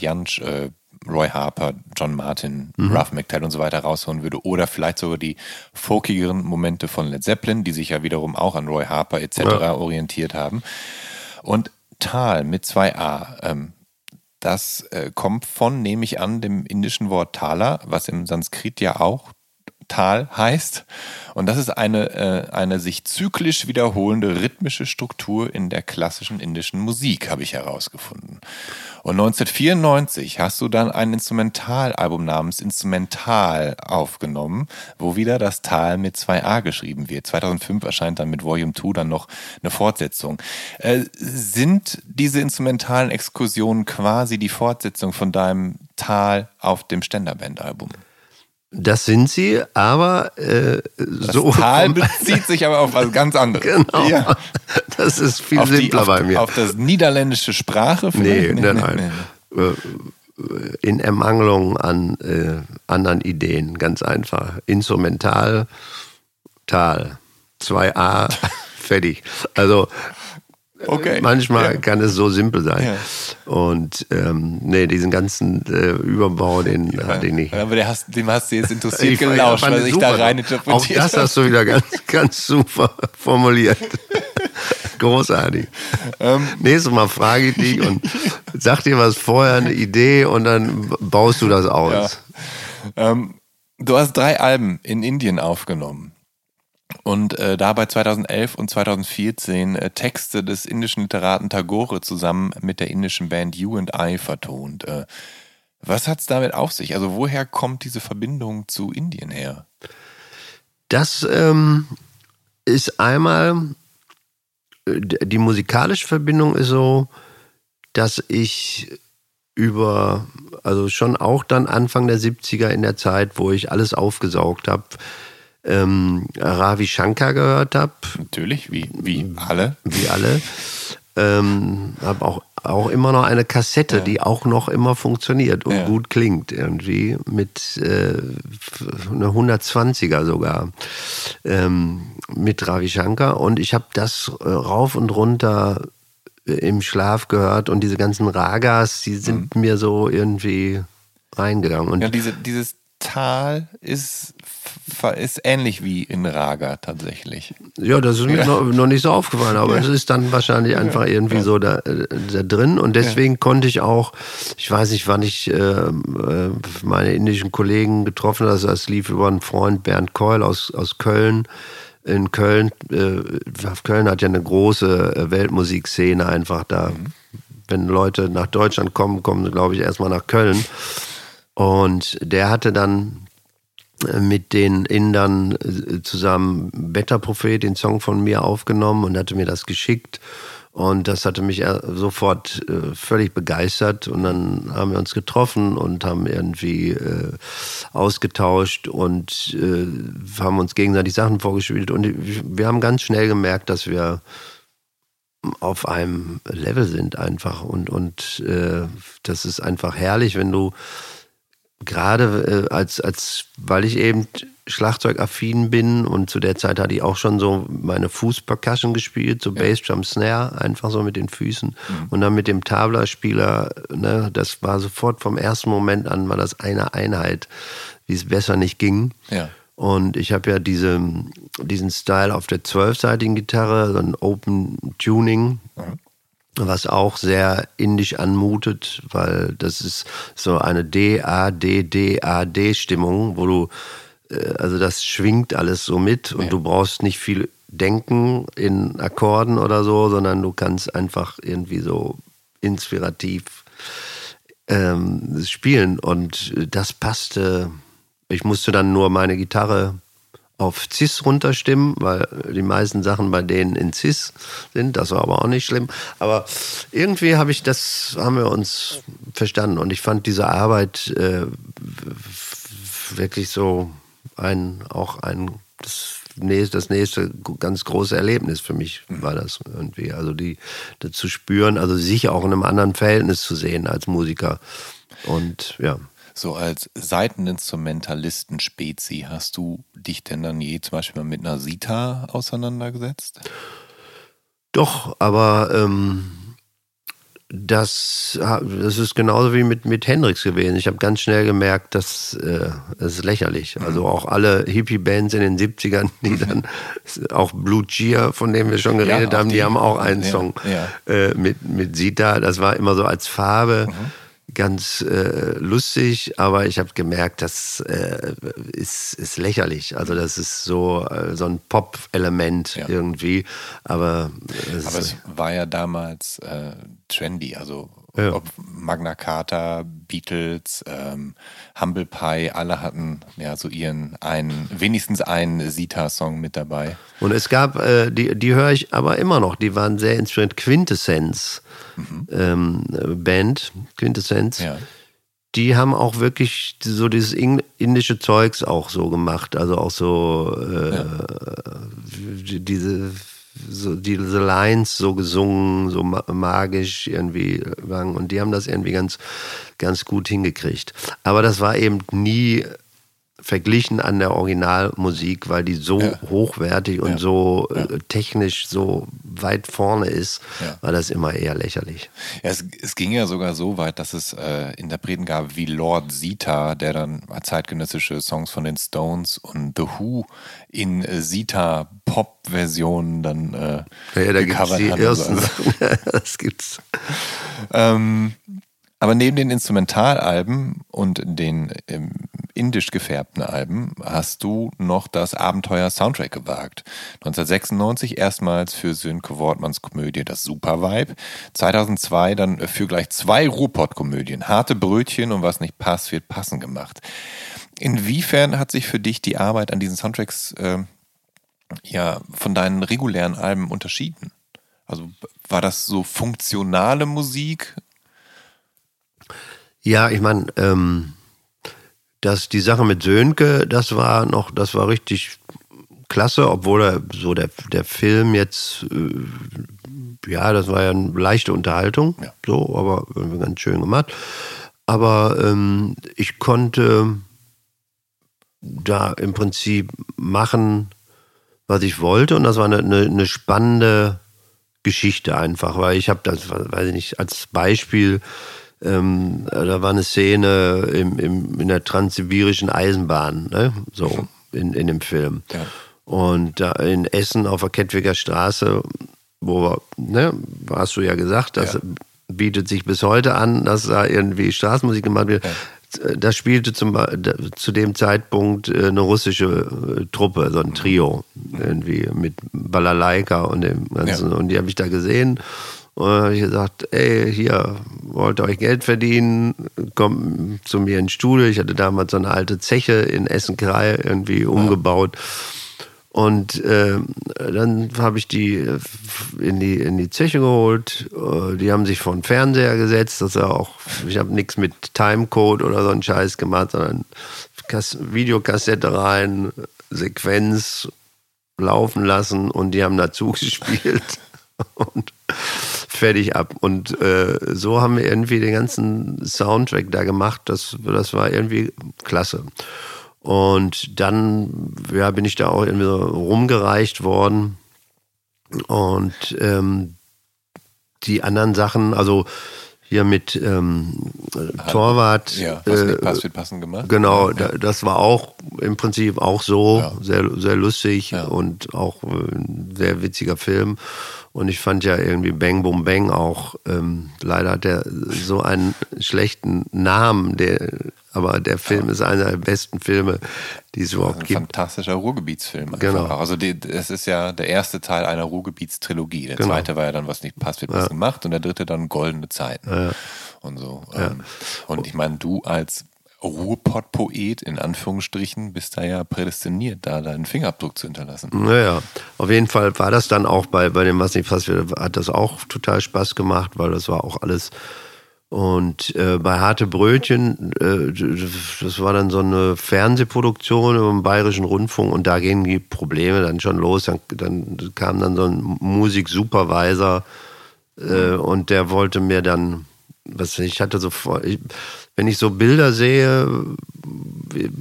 Jansch, äh, Roy Harper, John Martin, mhm. Ralph McTell und so weiter rausholen würde. Oder vielleicht sogar die folkigeren Momente von Led Zeppelin, die sich ja wiederum auch an Roy Harper etc. Ja. orientiert haben. Und Tal mit zwei A. Ähm, das äh, kommt von, nehme ich an, dem indischen Wort Tala, was im Sanskrit ja auch Tal heißt. Und das ist eine, äh, eine sich zyklisch wiederholende rhythmische Struktur in der klassischen indischen Musik, habe ich herausgefunden. Und 1994 hast du dann ein Instrumentalalbum namens Instrumental aufgenommen, wo wieder das Tal mit 2a geschrieben wird. 2005 erscheint dann mit Volume 2 dann noch eine Fortsetzung. Äh, sind diese instrumentalen Exkursionen quasi die Fortsetzung von deinem Tal auf dem Ständerband-Album? Das sind sie, aber äh, Das so. Tal bezieht sich aber auf was ganz anderes. <laughs> Genau. Ja. Das ist viel Auf, die, simpler auf, bei mir. auf das niederländische Sprache nee, vielleicht? nein, nein. Äh, In Ermangelung an äh, anderen Ideen, ganz einfach. Instrumental, Tal, 2a, <laughs> fertig. Also Okay. manchmal Ja. kann es so simpel sein. Ja. Und ähm, nee, diesen ganzen äh, Überbau, den hatte ich nicht. Aber der hast, dem hast du jetzt <laughs> interessiert Ich gelauscht, weil ich da rein Auch interpretiert das habe. hast du wieder ganz, <laughs> ganz super formuliert. <laughs> Großartig. Ähm. Nächstes Mal frage ich dich und sag dir was vorher, eine Idee und dann baust du das aus. Ähm, du hast drei Alben in Indien aufgenommen. Und äh, dabei 2011 und 2014 äh, Texte des indischen Literaten Tagore zusammen mit der indischen Band You and I vertont. Äh, was hat's damit auf sich? Also woher kommt diese Verbindung zu Indien her? Das ähm, ist einmal, äh, die musikalische Verbindung ist so, dass ich über, also schon auch dann Anfang der 70er in der Zeit, wo ich alles aufgesaugt habe, ähm, Ravi Shankar gehört habe, Natürlich, wie, wie alle. wie alle. Ähm, habe auch, auch immer noch eine Kassette, die auch noch immer funktioniert und Ja. gut klingt irgendwie mit äh, einer 120er sogar ähm, mit Ravi Shankar und ich habe das äh, rauf und runter äh, im Schlaf gehört und diese ganzen Ragas, die sind mir so irgendwie reingegangen und Ja, diese, dieses Tal ist, ist ähnlich wie in Raga tatsächlich. Ja, das ist mir noch, noch nicht so aufgefallen, aber es ist dann wahrscheinlich einfach irgendwie so da, äh, da drin und deswegen konnte ich auch, ich weiß nicht, wann ich äh, äh, meine indischen Kollegen getroffen habe, also das lief über einen Freund Bernd Keul aus, aus Köln. In Köln, äh, Köln hat ja eine große äh, Weltmusikszene einfach da. Wenn Leute nach Deutschland kommen, kommen sie, glaube ich, erstmal nach Köln. Und der hatte dann mit den Indern äh, zusammen Better Prophet, den Song von mir aufgenommen und hatte mir das geschickt. Und das hatte mich äh, sofort äh, völlig begeistert. Und dann haben wir uns getroffen und haben irgendwie äh, ausgetauscht und äh, haben uns gegenseitig Sachen vorgespielt. Und wir haben ganz schnell gemerkt, dass wir auf einem Level sind einfach. Und, und äh, das ist einfach herrlich, wenn du gerade äh, als, als, weil ich eben Schlagzeugaffin bin und zu der Zeit hatte ich auch schon so meine Fußpercussion gespielt, so Bass, Drum, Snare, einfach so mit den Füßen. Und dann mit dem Tabla-Spieler, ne, das war sofort vom ersten Moment an, war das eine Einheit, wie es besser nicht ging. Ja. Und ich habe ja diese, diesen Style auf der zwölfseitigen Gitarre, so ein Open Tuning, was auch sehr indisch anmutet, weil das ist so eine D-A-D-D-A-D-Stimmung, wo du, äh, also das schwingt alles so mit und du brauchst nicht viel denken in Akkorden oder so, sondern du kannst einfach irgendwie so inspirativ ähm, spielen und das passte. Ich musste dann nur meine Gitarre auf Cis runterstimmen, weil die meisten Sachen bei denen in Cis sind. Das war aber auch nicht schlimm. Aber irgendwie habe ich das, haben wir uns verstanden und ich fand diese Arbeit äh, wirklich so ein, auch ein, das nächste, das nächste ganz große Erlebnis für mich war das irgendwie. Also die, das zu spüren, also sich auch in einem anderen Verhältnis zu sehen als Musiker. Und ja. So als Seiteninstrumentalisten-Spezi, hast du dich denn dann je zum Beispiel mal mit einer Sita auseinandergesetzt? Doch, aber ähm, das, das ist genauso wie mit, mit Hendrix gewesen. Ich habe ganz schnell gemerkt, dass äh, das ist lächerlich. Also auch alle Hippie-Bands in den 70ern, die <laughs> dann auch Blue Cheer, von dem wir schon geredet ja, haben, die, die, haben auch einen ja, Song ja. Äh, mit, mit Sita. Das war immer so als Farbe. Mhm ganz äh, lustig, aber ich habe gemerkt, das äh, ist, ist lächerlich. Also das ist so, äh, so ein Pop-Element ja. irgendwie. Aber, es, aber es war ja damals äh, trendy. Also ja. ob Magna Carta, Beatles, ähm, Humble Pie, alle hatten ja so ihren einen, wenigstens einen Sita-Song mit dabei. Und es gab, äh, die, die höre ich aber immer noch, die waren sehr inspiriert. Quintessenz mhm. ähm, Band, Quintessenz. Ja. Die haben auch wirklich so dieses indische Zeugs auch so gemacht. Also auch so äh, ja. diese so diese Lines so gesungen, so magisch irgendwie Und die haben das irgendwie ganz, ganz gut hingekriegt. Aber das war eben nie verglichen an der Originalmusik, weil die so ja. hochwertig und ja. so ja. Äh, technisch so weit vorne ist, war das immer eher lächerlich. Es, es, ging ja sogar so weit, dass es äh, Interpreten gab wie Lord Sita, der dann zeitgenössische Songs von den Stones und The Who in äh, Sita-Pop-Versionen dann äh, ja, da gecovert gibt's die Ersten also. <laughs> das gibt's. Ähm, aber neben den Instrumentalalben und den ähm, indisch gefärbten Alben hast du noch das Abenteuer Soundtrack gewagt. 1996 erstmals für Sönke Wortmanns Komödie Das Super Vibe. 2002 dann für gleich zwei Ruhrpott-Komödien. Harte Brötchen und was nicht passt, wird passen gemacht. Inwiefern hat sich für dich die Arbeit an diesen Soundtracks äh, ja, von deinen regulären Alben unterschieden? Also war das so funktionale Musik ja, ich meine, ähm, dass die Sache mit Sönke, das war noch, das war richtig klasse, obwohl er so der, der Film jetzt, äh, ja, das war ja eine leichte Unterhaltung, ja. so, aber ganz schön gemacht. Aber ähm, ich konnte da im Prinzip machen, was ich wollte, und das war eine, eine, eine spannende Geschichte einfach, weil ich habe das, weiß ich nicht, als Beispiel ähm, da war eine Szene im, im, in der transsibirischen Eisenbahn, ne? so in, in dem Film. Ja. Und da in Essen auf der Kettwiger Straße, wo, ne, hast du ja gesagt, das ja. bietet sich bis heute an, dass da irgendwie Straßenmusik gemacht wird. Ja. Da spielte zum, zu dem Zeitpunkt äh, eine russische äh, Truppe, so ein Trio, irgendwie mit Balalaika und dem ganzen. Und die habe ich da gesehen. Und dann habe ich gesagt, ey, hier, wollt ihr euch Geld verdienen, kommt zu mir ins Studio. Ich hatte damals so eine alte Zeche in Essen-Krei irgendwie umgebaut. Und äh, dann habe ich die in die, in die Zeche geholt. Äh, die haben sich vor den Fernseher gesetzt. Das war auch, ich habe nichts mit Timecode oder so einen Scheiß gemacht, sondern Videokassette rein, Sequenz laufen lassen und die haben dazu <laughs> gespielt. Und fertig ab. Und äh, so haben wir irgendwie den ganzen Soundtrack da gemacht. Das, das war irgendwie klasse. Und dann ja, bin ich da auch irgendwie so rumgereicht worden. Und ähm, die anderen Sachen, also hier mit ähm, Torwart. Ja, was äh, passt, wird passend gemacht. Genau, ja. das war auch im Prinzip auch so, ja. sehr, sehr lustig ja. und auch ein sehr witziger Film. Und ich fand ja irgendwie Bang Boom Bang auch, ähm, leider hat er so einen schlechten Namen, der, aber der Film ja. ist einer der besten Filme, die es überhaupt ein gibt. Fantastischer Ruhrgebietsfilm. Einfach. Genau. Also es ist ja der erste Teil einer Ruhrgebietstrilogie. Der genau. zweite war ja dann, was nicht passt, wird was ja. gemacht. Und der dritte dann Goldene Zeiten. Ja. Und so. Ähm, und ich meine, du als Ruhrpott-Poet in Anführungsstrichen bist da ja prädestiniert, da deinen Fingerabdruck zu hinterlassen. Naja, auf jeden Fall war das dann auch bei, bei dem Was nicht fast hat das auch total Spaß gemacht, weil das war auch alles. Und äh, bei Harte Brötchen, äh, das war dann so eine Fernsehproduktion im Bayerischen Rundfunk und da gingen die Probleme dann schon los. Dann, dann kam dann so ein Musiksupervisor äh, und der wollte mir dann, was ich hatte sofort, ich, wenn ich so Bilder sehe,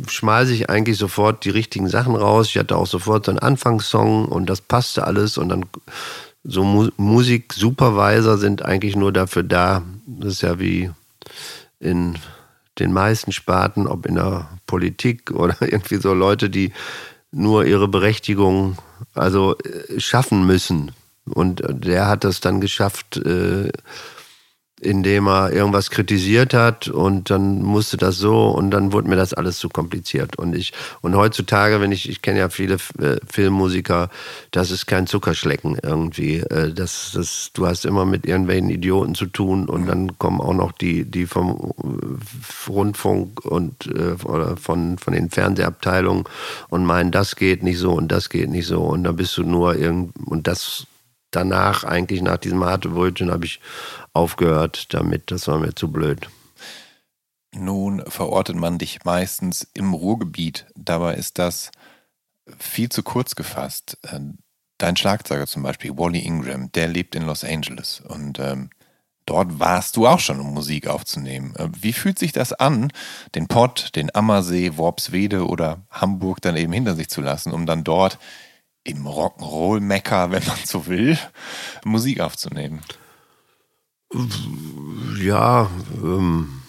schmeiße ich eigentlich sofort die richtigen Sachen raus. Ich hatte auch sofort so einen Anfangssong und das passte alles und dann so Mu Musik-Supervisor sind eigentlich nur dafür da, das ist ja wie in den meisten Sparten, ob in der Politik <laughs> oder irgendwie so Leute, die nur ihre Berechtigung also äh, schaffen müssen. Und der hat das dann geschafft, äh, indem er irgendwas kritisiert hat und dann musste das so und dann wurde mir das alles zu kompliziert. Und ich, und heutzutage, wenn ich, ich kenne ja viele äh, Filmmusiker, das ist kein Zuckerschlecken irgendwie. Äh, das, das, du hast immer mit irgendwelchen Idioten zu tun und dann kommen auch noch die, die vom Rundfunk und äh, oder von, von den Fernsehabteilungen und meinen, das geht nicht so und das geht nicht so. Und dann bist du nur irgend, und das danach, eigentlich nach diesem Hartebrötchen, habe ich aufgehört damit. Das war mir zu blöd. Nun verortet man dich meistens im Ruhrgebiet. Dabei ist das viel zu kurz gefasst. Äh, dein Schlagzeuger zum Beispiel, Wally Ingram, der lebt in Los Angeles und ähm, dort warst du auch schon, um Musik aufzunehmen. Äh, wie fühlt sich das an, den Pott, den Ammersee, Worpswede oder Hamburg dann eben hinter sich zu lassen, um dann dort im Rock'n'Roll-Mecker, wenn man so will, Musik aufzunehmen? Ja, ähm,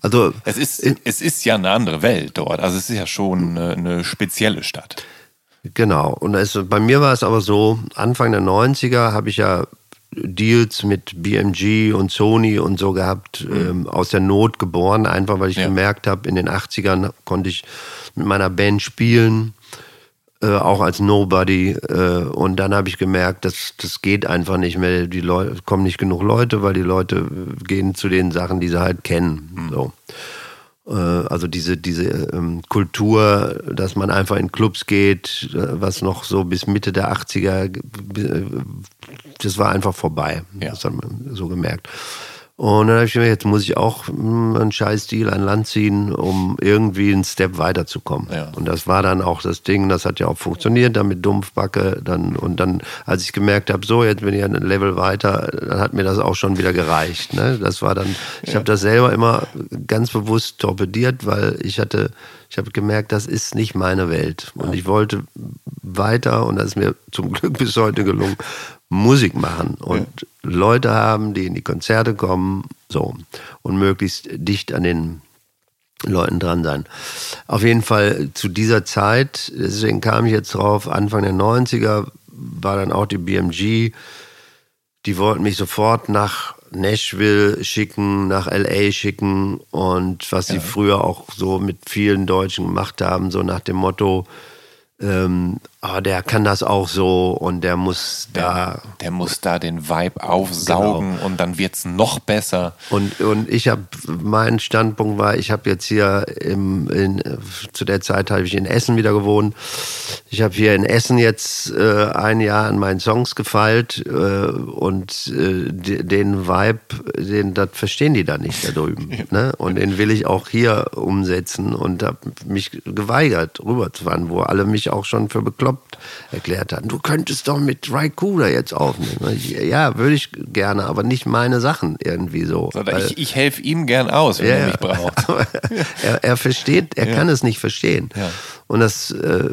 also. Es ist, es ist ja eine andere Welt dort. Also, es ist ja schon eine, eine spezielle Stadt. Genau. Und es, bei mir war es aber so: Anfang der 90er habe ich ja Deals mit BMG und Sony und so gehabt, mhm. ähm, aus der Not geboren, einfach weil ich ja. gemerkt habe, in den 80ern konnte ich mit meiner Band spielen äh, auch als Nobody. Äh, und dann habe ich gemerkt, dass das geht einfach nicht mehr. Die Leute kommen nicht genug Leute, weil die Leute gehen zu den Sachen, die sie halt kennen. Mhm. So. Äh, also diese, diese ähm, Kultur, dass man einfach in Clubs geht, äh, was noch so bis Mitte der 80er, das war einfach vorbei. Ja. Das hat man so gemerkt. Und dann habe ich mir, jetzt muss ich auch hm, einen scheiß Deal an Land ziehen, um irgendwie einen Step weiterzukommen. Ja. Und das war dann auch das Ding, das hat ja auch funktioniert, dann mit Dumpfbacke. Dann, und dann, als ich gemerkt habe, so, jetzt bin ich ein Level weiter, dann hat mir das auch schon wieder gereicht. Ne? Das war dann, ich ja. habe das selber immer ganz bewusst torpediert, weil ich hatte, ich habe gemerkt, das ist nicht meine Welt. Und ich wollte weiter, und das ist mir zum Glück bis heute gelungen, Musik machen und ja. Leute haben, die in die Konzerte kommen, so und möglichst dicht an den Leuten dran sein. Auf jeden Fall zu dieser Zeit, deswegen kam ich jetzt drauf, Anfang der 90er war dann auch die BMG, die wollten mich sofort nach Nashville schicken, nach LA schicken und was ja. sie früher auch so mit vielen Deutschen gemacht haben, so nach dem Motto, ähm, ah, der kann das auch so und der muss da. Der, der muss da den Vibe aufsaugen genau. und dann wird es noch besser. Und, und ich habe, mein Standpunkt war, ich habe jetzt hier im, in, zu der Zeit habe ich in Essen wieder gewohnt. Ich habe hier in Essen jetzt äh, ein Jahr an meinen Songs gefeilt äh, und äh, den Vibe, den, das verstehen die da nicht da drüben. <laughs> ne? Und den will ich auch hier umsetzen und habe mich geweigert, rüberzufahren, wo alle mich auch schon für bekloppt bekloppt erklärt hatten. Du könntest doch mit Raikuda jetzt aufnehmen. Ja, würde ich gerne, aber nicht meine Sachen irgendwie so. Weil, ich, ich helfe ihm gern aus, wenn ja, er mich braucht. <laughs> er, er, versteht, er ja. kann es nicht verstehen. Ja. Und das äh,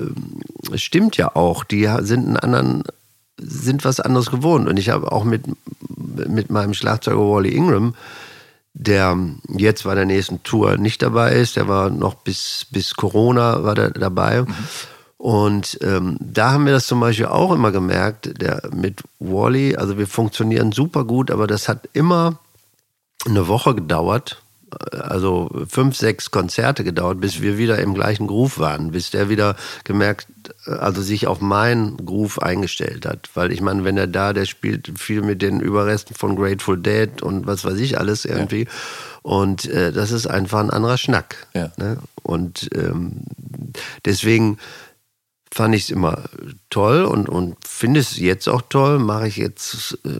stimmt ja auch. Die sind einen anderen sind was anderes gewohnt. Und ich habe auch mit, mit meinem Schlagzeuger Wally Ingram, der jetzt bei der nächsten Tour nicht dabei ist, der war noch bis, bis Corona war der dabei. Mhm. Und ähm, da haben wir das zum Beispiel auch immer gemerkt, der mit Wally, also wir funktionieren super gut, aber das hat immer eine Woche gedauert, äh, also fünf, sechs Konzerte gedauert, bis wir wieder im gleichen Groove waren, bis der wieder gemerkt, äh, also sich auf meinen Groove eingestellt hat. Weil ich meine, wenn er da, der spielt viel mit den Überresten von Grateful Dead und was weiß ich alles irgendwie. Ja. Und äh, das ist einfach ein anderer Schnack. Ja. Ne? Und ähm, deswegen fand ich es immer toll und, und finde es jetzt auch toll, mache ich jetzt äh,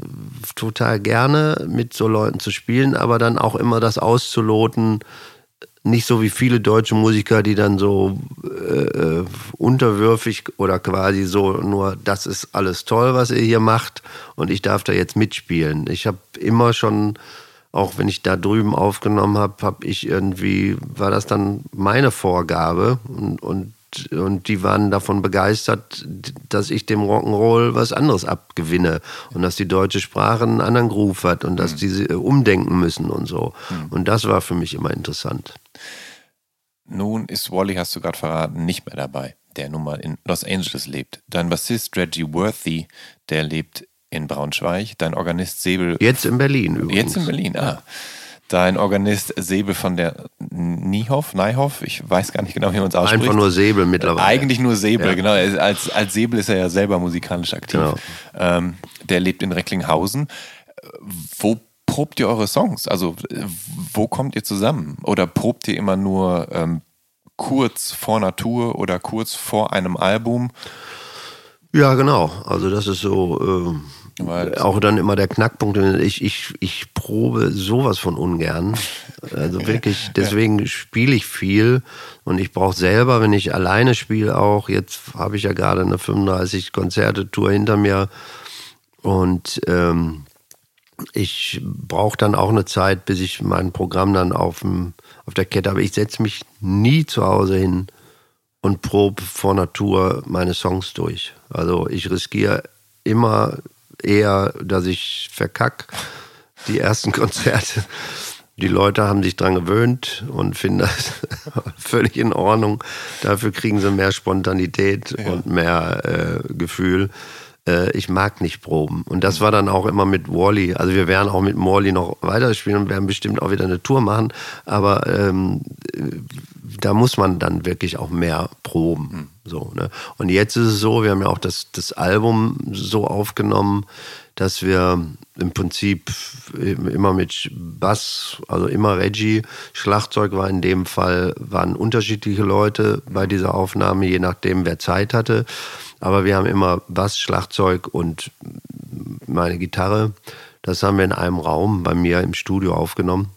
total gerne, mit so Leuten zu spielen, aber dann auch immer das auszuloten, nicht so wie viele deutsche Musiker, die dann so äh, äh unterwürfig oder quasi so nur, das ist alles toll, was ihr hier macht und ich darf da jetzt mitspielen. Ich habe immer schon, auch wenn ich da drüben aufgenommen habe, habe ich irgendwie, war das dann meine Vorgabe und, und und die waren davon begeistert, dass ich dem Rock'n'Roll was anderes abgewinne und dass die deutsche Sprache einen anderen Groove hat und dass mhm. die umdenken müssen und so. Mhm. Und das war für mich immer interessant. Nun ist Wally, hast du gerade verraten, nicht mehr dabei, der nun mal in Los Angeles lebt. Dein Bassist Reggie Worthy, der lebt in Braunschweig. Dein Organist Säbel. Jetzt in Berlin übrigens. Jetzt in Berlin, ah. Dein Organist Säbel von der Niehoff, Neihoff, ich weiß gar nicht genau, wie man es ausspricht. Einfach nur Säbel mittlerweile. Eigentlich nur Säbel, ja. genau. Als, als Säbel ist er ja selber musikalisch aktiv. Genau. Ähm, der lebt in Recklinghausen. Wo probt ihr eure Songs? Also wo kommt ihr zusammen? Oder probt ihr immer nur ähm, kurz vor Natur oder kurz vor einem Album? Ja, genau. Also das ist so äh, auch dann immer der Knackpunkt. Ich, ich, ich probe sowas von ungern. Also <laughs> wirklich, deswegen spiele ich viel und ich brauche selber, wenn ich alleine spiele auch, jetzt habe ich ja gerade eine 35 Konzerte-Tour hinter mir und ähm, ich brauche dann auch eine Zeit, bis ich mein Programm dann auf, dem, auf der Kette habe. Ich setze mich nie zu Hause hin und probe vor Natur meine Songs durch. Also ich riskiere immer eher, dass ich verkack die ersten <laughs> Konzerte. Die Leute haben sich dran gewöhnt und finden das <laughs> völlig in Ordnung. Dafür kriegen sie mehr Spontanität ja. und mehr äh, Gefühl äh, ich mag nicht proben. Und das war dann auch immer mit Wally. Also wir werden auch mit Morley noch weiterspielen und werden bestimmt auch wieder eine Tour machen. Aber ähm, da muss man dann wirklich auch mehr proben. Hm. So, ne? Und jetzt ist es so, wir haben ja auch das, das Album so aufgenommen, dass wir im Prinzip immer mit Bass, also immer Reggie, Schlagzeug war in dem Fall, waren unterschiedliche Leute bei dieser Aufnahme, je nachdem, wer Zeit hatte. Aber wir haben immer Bass, Schlagzeug und meine Gitarre. Das haben wir in einem Raum bei mir im Studio aufgenommen.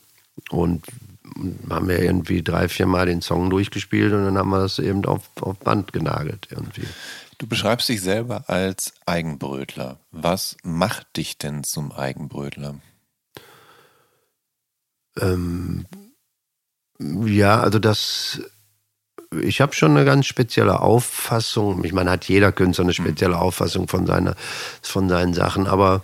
Und haben wir irgendwie drei, vier Mal den Song durchgespielt und dann haben wir das eben auf, auf Band genagelt irgendwie. Du beschreibst dich selber als Eigenbrötler. Was macht dich denn zum Eigenbrötler? Ähm, ja, also das ich habe schon eine ganz spezielle Auffassung. Ich meine, hat jeder Künstler eine spezielle Auffassung von, seiner, von seinen Sachen, aber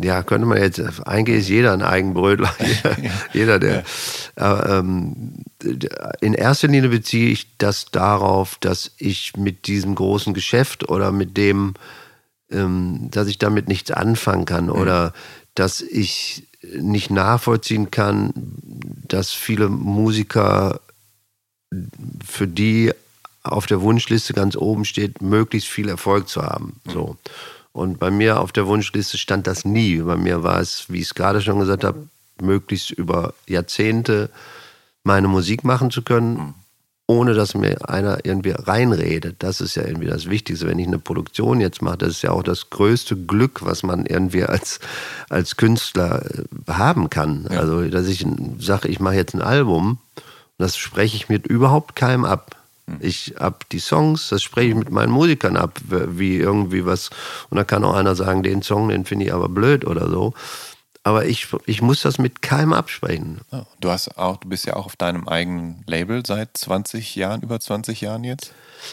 ja, könnte man jetzt, eigentlich ist jeder ein Eigenbrötler, <laughs> jeder, <laughs> jeder der. Ja. Ähm, in erster Linie beziehe ich das darauf, dass ich mit diesem großen Geschäft oder mit dem, ähm, dass ich damit nichts anfangen kann mhm. oder dass ich nicht nachvollziehen kann, dass viele Musiker, für die auf der Wunschliste ganz oben steht, möglichst viel Erfolg zu haben. So. Und bei mir auf der Wunschliste stand das nie. Bei mir war es, wie ich es gerade schon gesagt habe, möglichst über Jahrzehnte meine Musik machen zu können ohne dass mir einer irgendwie reinredet. Das ist ja irgendwie das Wichtigste. Wenn ich eine Produktion jetzt mache, das ist ja auch das größte Glück, was man irgendwie als, als Künstler äh, haben kann. Ja. Also, dass ich sage, ich mache jetzt ein Album, das spreche ich mit überhaupt keinem ab. Hm. Ich ab die Songs, das spreche ich mit meinen Musikern ab, wie irgendwie was. Und da kann auch einer sagen, den Song, den finde ich aber blöd oder so aber ich, ich muss das mit keinem absprechen. Ja, du hast auch, du bist ja auch auf deinem eigenen Label seit 20 Jahren, über 20 Jahren jetzt?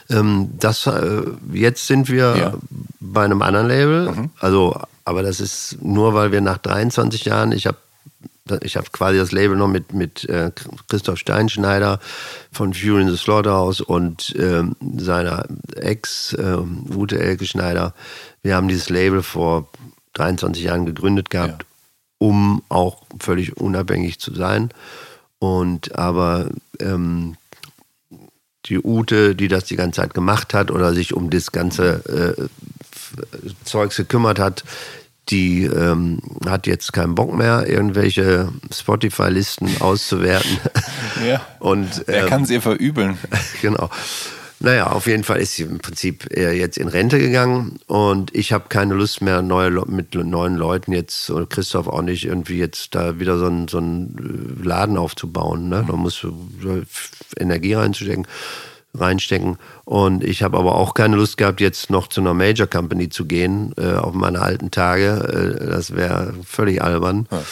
Ähm, das, äh, jetzt sind wir ja. bei einem anderen Label. Mhm. Also, aber das ist nur, weil wir nach 23 Jahren, ich habe ich habe quasi das Label noch mit, mit äh, Christoph Steinschneider von Fury in the Slaughterhouse und äh, seiner Ex, äh, Ute Elke Schneider. Wir haben dieses Label vor 23 Jahren gegründet gehabt um auch völlig unabhängig zu sein. Und aber ähm, die Ute, die das die ganze Zeit gemacht hat oder sich um das ganze äh, Zeugs gekümmert hat, die ähm, hat jetzt keinen Bock mehr, irgendwelche Spotify-Listen auszuwerten. Ja. <laughs> Und, Wer ähm, kann es ihr verübeln? <laughs> genau. Naja, auf jeden Fall ist sie im Prinzip jetzt in Rente gegangen und ich habe keine Lust mehr, neue, mit neuen Leuten jetzt, und Christoph auch nicht, irgendwie jetzt da wieder so einen, so einen äh, Laden aufzubauen. Ne? Da musst du Energie reinstecken. reinstecken. Und ich habe aber auch keine Lust gehabt, jetzt noch zu einer Major Company zu gehen, äh, auf meine alten Tage. Äh, das wäre völlig albern. Ja.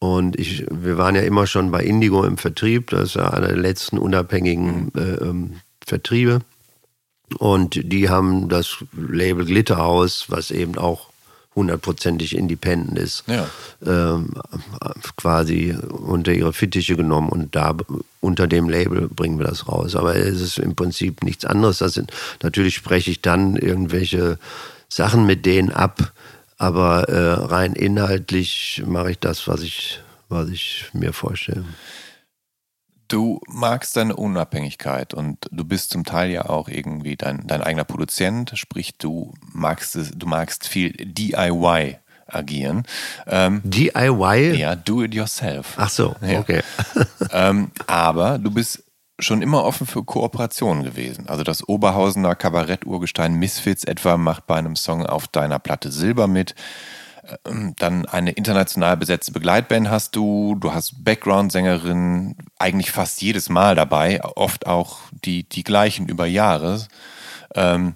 Und ich, wir waren ja immer schon bei Indigo im Vertrieb. Das ist ja einer der letzten unabhängigen äh, ähm, Vertriebe. Und die haben das Label Glitterhaus, was eben auch hundertprozentig independent ist, Ja. ähm, quasi unter ihre Fittiche genommen und da unter dem Label bringen wir das raus. Aber es ist im Prinzip nichts anderes. Das sind, natürlich spreche ich dann irgendwelche Sachen mit denen ab, aber äh, rein inhaltlich mache ich das, was ich, was ich mir vorstelle. Du magst deine Unabhängigkeit und du bist zum Teil ja auch irgendwie dein, dein eigener Produzent, sprich du magst es, du magst viel DIY agieren. Ähm, DIY? ja, do it yourself. Ach so, Ja. okay. <laughs> <laughs> ähm, aber du bist schon immer offen für Kooperationen gewesen. Also das Oberhausener Kabarett-Urgestein Misfits etwa macht bei einem Song auf deiner Platte Silber mit. Ähm, Dann eine international besetzte Begleitband hast du, du hast Background-Sängerin, eigentlich fast jedes Mal dabei, oft auch die, die gleichen über Jahre. Ähm,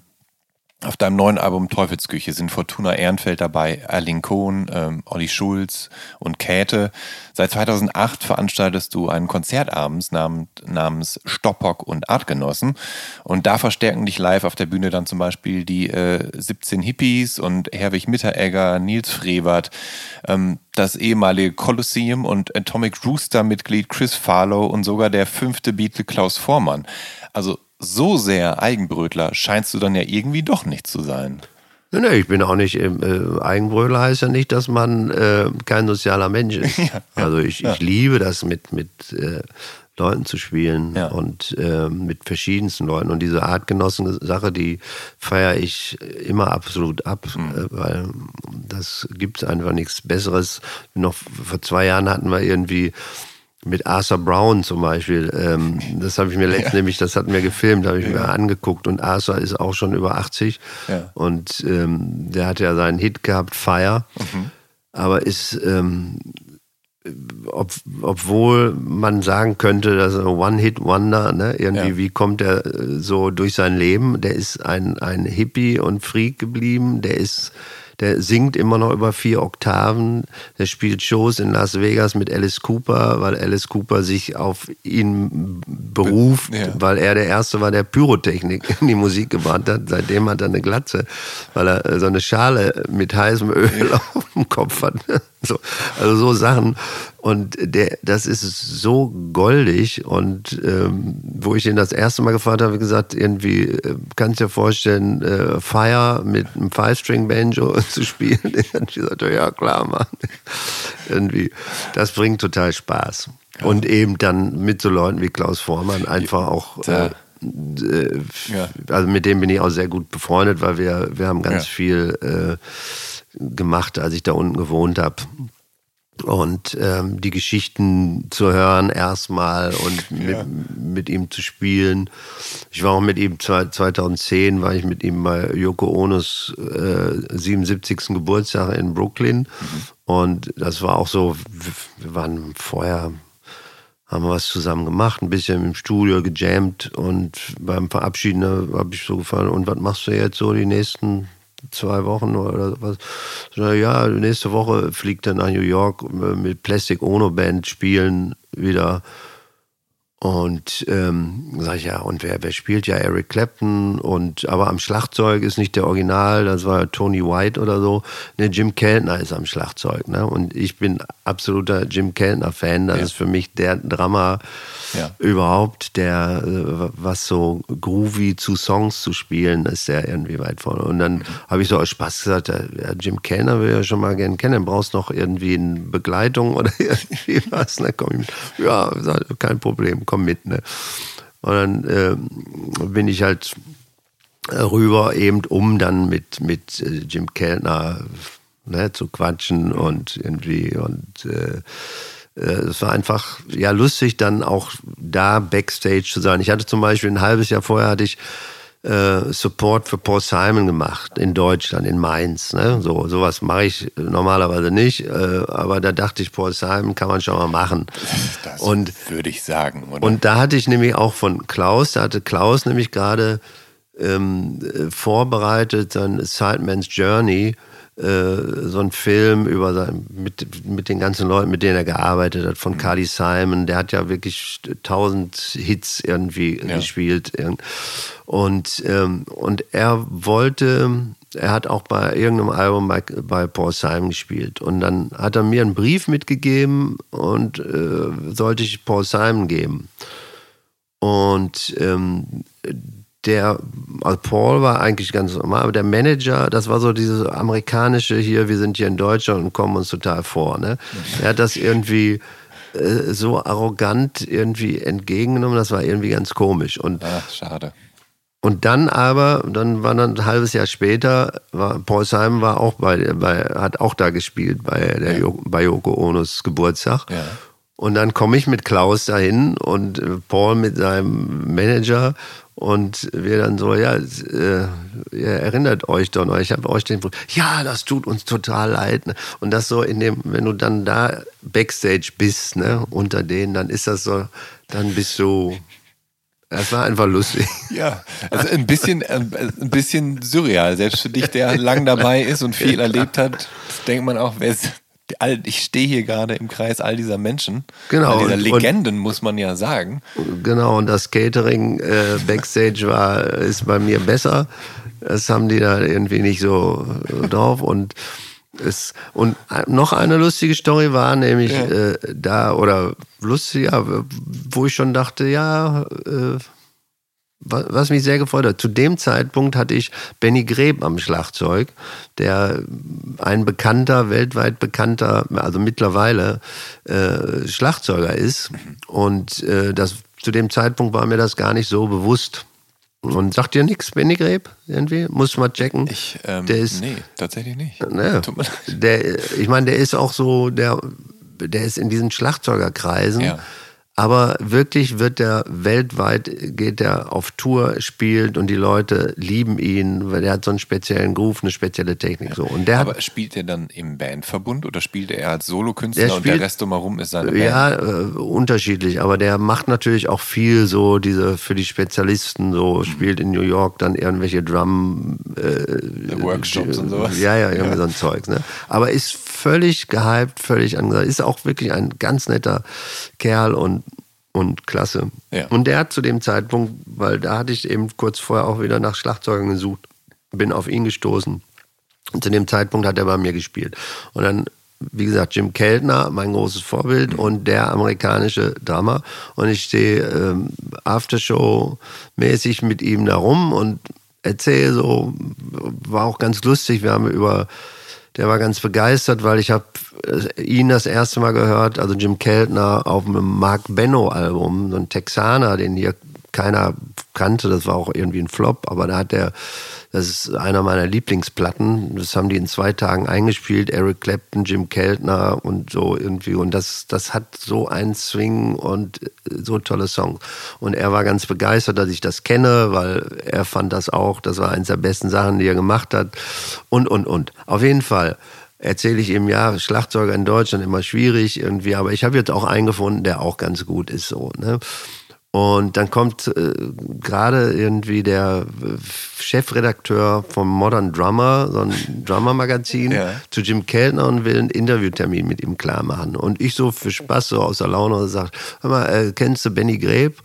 auf deinem neuen Album Teufelsküche sind Fortuna Ehrenfeld dabei, Erling Kohn, ähm, Olli Schulz und Käthe. Seit 2008 veranstaltest du einen Konzertabends namens, namens Stoppock und Artgenossen. Und da verstärken dich live auf der Bühne dann zum Beispiel die äh, 17 Hippies und Herwig Mitteregger, Nils Frevert, ähm, das ehemalige Colosseum und Atomic Rooster-Mitglied Chris Farlow und sogar der fünfte Beatle Klaus Vormann. Also so sehr Eigenbrötler scheinst du dann ja irgendwie doch nicht zu sein. Nee, nee, ich bin auch nicht, äh, Eigenbrötler heißt ja nicht, dass man äh, kein sozialer Mensch ist. <laughs> also ich, ich liebe das mit, mit äh, Leuten zu spielen Ja. und äh, mit verschiedensten Leuten. Und diese Artgenossen-Sache, die feiere ich immer absolut ab, äh, weil das gibt einfach nichts Besseres. Noch vor zwei Jahren hatten wir irgendwie mit Arthur Brown zum Beispiel, ähm, das habe ich mir letztens nämlich, das hatten wir gefilmt, habe ich mir angeguckt und Arthur ist auch schon über 80 Ja. und ähm, der hat ja seinen Hit gehabt, Fire, aber ist, ähm, ob, obwohl man sagen könnte, das ist ein One-Hit-Wonder, ne? irgendwie, Ja. wie kommt er äh, so durch sein Leben? Der ist ein, ein Hippie und Freak geblieben, der ist der singt immer noch über vier Oktaven. Der spielt Shows in Las Vegas mit Alice Cooper, weil Alice Cooper sich auf ihn beruft, Ja. weil er der Erste war, der Pyrotechnik in die Musik gebracht hat. Seitdem hat er eine Glatze, weil er äh, so eine Schale mit heißem Öl <laughs> auf dem Kopf hat. So, also so Sachen. Und der, das ist so goldig. Und ähm, wo ich ihn das erste Mal gefragt habe, gesagt, irgendwie, äh, kannst du dir vorstellen, äh, Fire mit einem Five-String-Banjo <laughs> zu spielen? <laughs> Ich habe gesagt, ja klar, Mann. irgendwie, das bringt total Spaß. Und eben dann mit so Leuten wie Klaus Vormann einfach auch. Äh, äh, Ja. Also mit dem bin ich auch sehr gut befreundet, weil wir, wir haben ganz Ja. viel äh, gemacht, als ich da unten gewohnt habe. Und ähm, die Geschichten zu hören erstmal und <laughs> mit, mit ihm zu spielen. Ich war auch mit ihm, zwei- 2010 war ich mit ihm bei Yoko Onos äh, 77. Geburtstag in Brooklyn. Und das war auch so, wir waren vorher haben wir was zusammen gemacht, ein bisschen im Studio gejammt und beim Verabschieden habe ich so gefragt, und was machst du jetzt so die nächsten zwei Wochen oder was? Ja, nächste Woche fliegt er nach New York äh, mit Plastic Ono Band spielen wieder. Und ähm, sag ich ja, und wer, wer spielt ja Eric Clapton und aber am Schlagzeug ist nicht der Original, das war Tony White oder so. Ne, Jim Keltner ist am Schlagzeug, ne? Und ich bin absoluter Jim Keltner Fan. Das Ja. ist für mich der Drama Ja. überhaupt, der äh, was so groovy zu Songs zu spielen, ist der irgendwie weit vorne. Und dann habe ich so aus Spaß gesagt, ja, Jim Kellner will ja schon mal gerne kennen, brauchst noch irgendwie eine Begleitung <laughs> oder irgendwie was, ne? Komm ich mit. Ja, sag, kein Problem, komm mit, ne? Und dann ähm, bin ich halt rüber, eben um dann mit, mit äh, Jim Kellner ne, zu quatschen und irgendwie und äh, äh, es war einfach ja lustig, dann auch da Backstage zu sein. Ich hatte zum Beispiel ein halbes Jahr vorher hatte ich äh, Support für Paul Simon gemacht in Deutschland, in Mainz. Ne? So sowas mache ich normalerweise nicht, äh, aber da dachte ich, Paul Simon kann man schon mal machen. Das Und würde ich sagen. Oder? und da hatte ich nämlich auch von Klaus, da hatte Klaus nämlich gerade ähm, äh, vorbereitet, sein Sideman's Journey so einen Film über sein, mit, mit den ganzen Leuten, mit denen er gearbeitet hat, von Cardi Simon. Der hat ja wirklich tausend Hits irgendwie ja. gespielt. Und, ähm, und er wollte, er hat auch bei irgendeinem Album bei, bei Paul Simon gespielt. Und dann hat er mir einen Brief mitgegeben und äh, sollte ich Paul Simon geben. Und ähm, der also Paul war eigentlich ganz normal, aber der Manager, das war so dieses amerikanische hier, wir sind hier in Deutschland und kommen uns total vor. Ne? Er hat das irgendwie äh, so arrogant irgendwie entgegengenommen, das war irgendwie ganz komisch. Und, Ach, schade. Und dann aber, dann war dann ein halbes Jahr später, war, Paul Simon war auch bei, bei hat auch da gespielt bei der ja. bei Yoko Onos Geburtstag. Ja. Und dann komme ich mit Klaus dahin und äh, Paul mit seinem Manager und wir dann so, ja, äh, ihr erinnert euch doch noch, ich habe euch den, ja, das tut uns total leid. Ne? Und das so in dem, wenn du dann da Backstage bist, ne, unter denen, dann ist das so, dann bist du, das war einfach lustig. <laughs> Ja, also ein bisschen, äh, ein bisschen surreal. Selbst für dich, der lang dabei ist und viel <laughs> erlebt hat, denkt man auch, wer ist, ich stehe hier gerade im Kreis all dieser Menschen, genau, all dieser Legenden, und, muss man ja sagen. Genau, und das Catering äh, Backstage war, ist bei mir besser. Das haben die da irgendwie nicht so drauf. Und, es, und noch eine lustige Story war nämlich ja. äh, da, oder lustig, ja, wo ich schon dachte, ja, äh, was mich sehr gefreut hat. Zu dem Zeitpunkt hatte ich Benny Greb am Schlagzeug, der ein bekannter, weltweit bekannter, also mittlerweile äh, Schlagzeuger ist. Und äh, das, zu dem Zeitpunkt war mir das gar nicht so bewusst. Und sagt dir nichts, Benny Greb? Irgendwie? Muss mal checken. Ich, ähm, der ist, nee, tatsächlich nicht. Ne, der, ich meine, der ist auch so, der, der ist in diesen Schlagzeugerkreisen. Ja aber wirklich wird er weltweit, geht er auf Tour, spielt und die Leute lieben ihn, weil er hat so einen speziellen Groove, eine spezielle Technik. So. Und der aber spielt er dann im Bandverbund oder spielt er als Solokünstler spielt, und der Rest drumherum ist seine Band? Ja, äh, unterschiedlich, aber der macht natürlich auch viel so diese für die Spezialisten, so mhm. spielt in New York dann irgendwelche Drum äh, Workshops und sowas. Ja, ja, irgendwie ja. so ein Zeug. Ne? Aber ist völlig gehypt, völlig angesagt, ist auch wirklich ein ganz netter Kerl und und klasse. Ja. Und der hat zu dem Zeitpunkt, weil da hatte ich eben kurz vorher auch wieder nach Schlagzeugern gesucht, bin auf ihn gestoßen. Und zu dem Zeitpunkt hat er bei mir gespielt. Und dann, wie gesagt, Jim Keltner, mein großes Vorbild, mhm. und der amerikanische Drummer. Und ich stehe ähm, Aftershow-mäßig mit ihm da rum und erzähle so, war auch ganz lustig. Wir haben über der war ganz begeistert, weil ich habe äh, ihn das erste Mal gehört, also Jim Keltner auf einem Mark Benno Album, so ein Texaner, den hier keiner kannte, das war auch irgendwie ein Flop, aber da hat der, das ist einer meiner Lieblingsplatten, das haben die in zwei Tagen eingespielt, Eric Clapton, Jim Keltner und so irgendwie und das, das hat so einen Swing und so tolle Songs und er war ganz begeistert, dass ich das kenne, weil er fand das auch, das war eins der besten Sachen, die er gemacht hat und, und, und. Auf jeden Fall erzähle ich ihm, ja, Schlagzeuger in Deutschland immer schwierig irgendwie, aber ich habe jetzt auch einen gefunden, der auch ganz gut ist so. Ne? Und dann kommt äh, gerade irgendwie der äh, Chefredakteur vom Modern Drummer, so ein Drummer-Magazin, ja. zu Jim Keltner und will einen Interviewtermin mit ihm klar machen. Und ich so für Spaß, so aus der Laune, sagt, hör mal, äh, kennst du Benny Greb?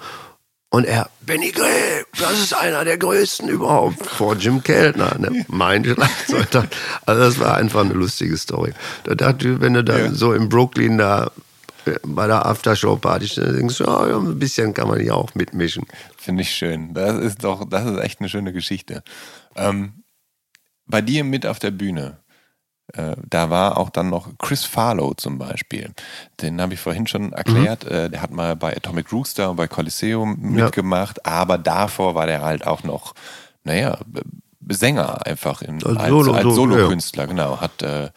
Und er, Benny Greb, das ist einer der größten überhaupt, vor Jim Keltner, ne? mein Schlagzeug. Also das war einfach eine lustige Story. Da dachte ich, wenn du da ja. so in Brooklyn da bei der Aftershow-Party denkst du, oh, ein bisschen kann man ja auch mitmischen. Finde ich schön. Das ist doch, das ist echt eine schöne Geschichte. Ähm, bei dir mit auf der Bühne, äh, da war auch dann noch Chris Farlow zum Beispiel. Den habe ich vorhin schon erklärt. Mhm. Äh, der hat mal bei Atomic Rooster und bei Coliseum mitgemacht, ja. aber davor war der halt auch noch, naja, Sänger einfach in, als, als, Solo, als Solokünstler, ja. genau. Hat äh,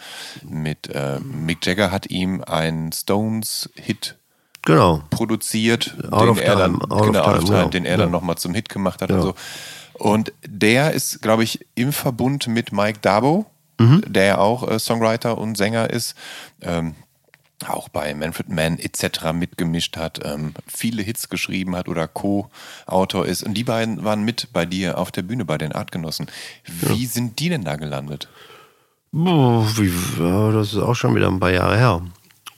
mit äh, Mick Jagger hat ihm einen Stones-Hit genau. produziert, den er, dann, genau, time, time, den er dann nochmal zum Hit gemacht hat und so. Und der ist, glaube ich, im Verbund mit Mike Dabo, mhm. der ja auch äh, Songwriter und Sänger ist. Ähm, auch bei Manfred Mann etc. mitgemischt hat, ähm, viele Hits geschrieben hat oder Co-Autor ist. Und die beiden waren mit bei dir auf der Bühne bei den Artgenossen. Wie ja. sind die denn da gelandet? Boah, wie, ja, das ist auch schon wieder ein paar Jahre her.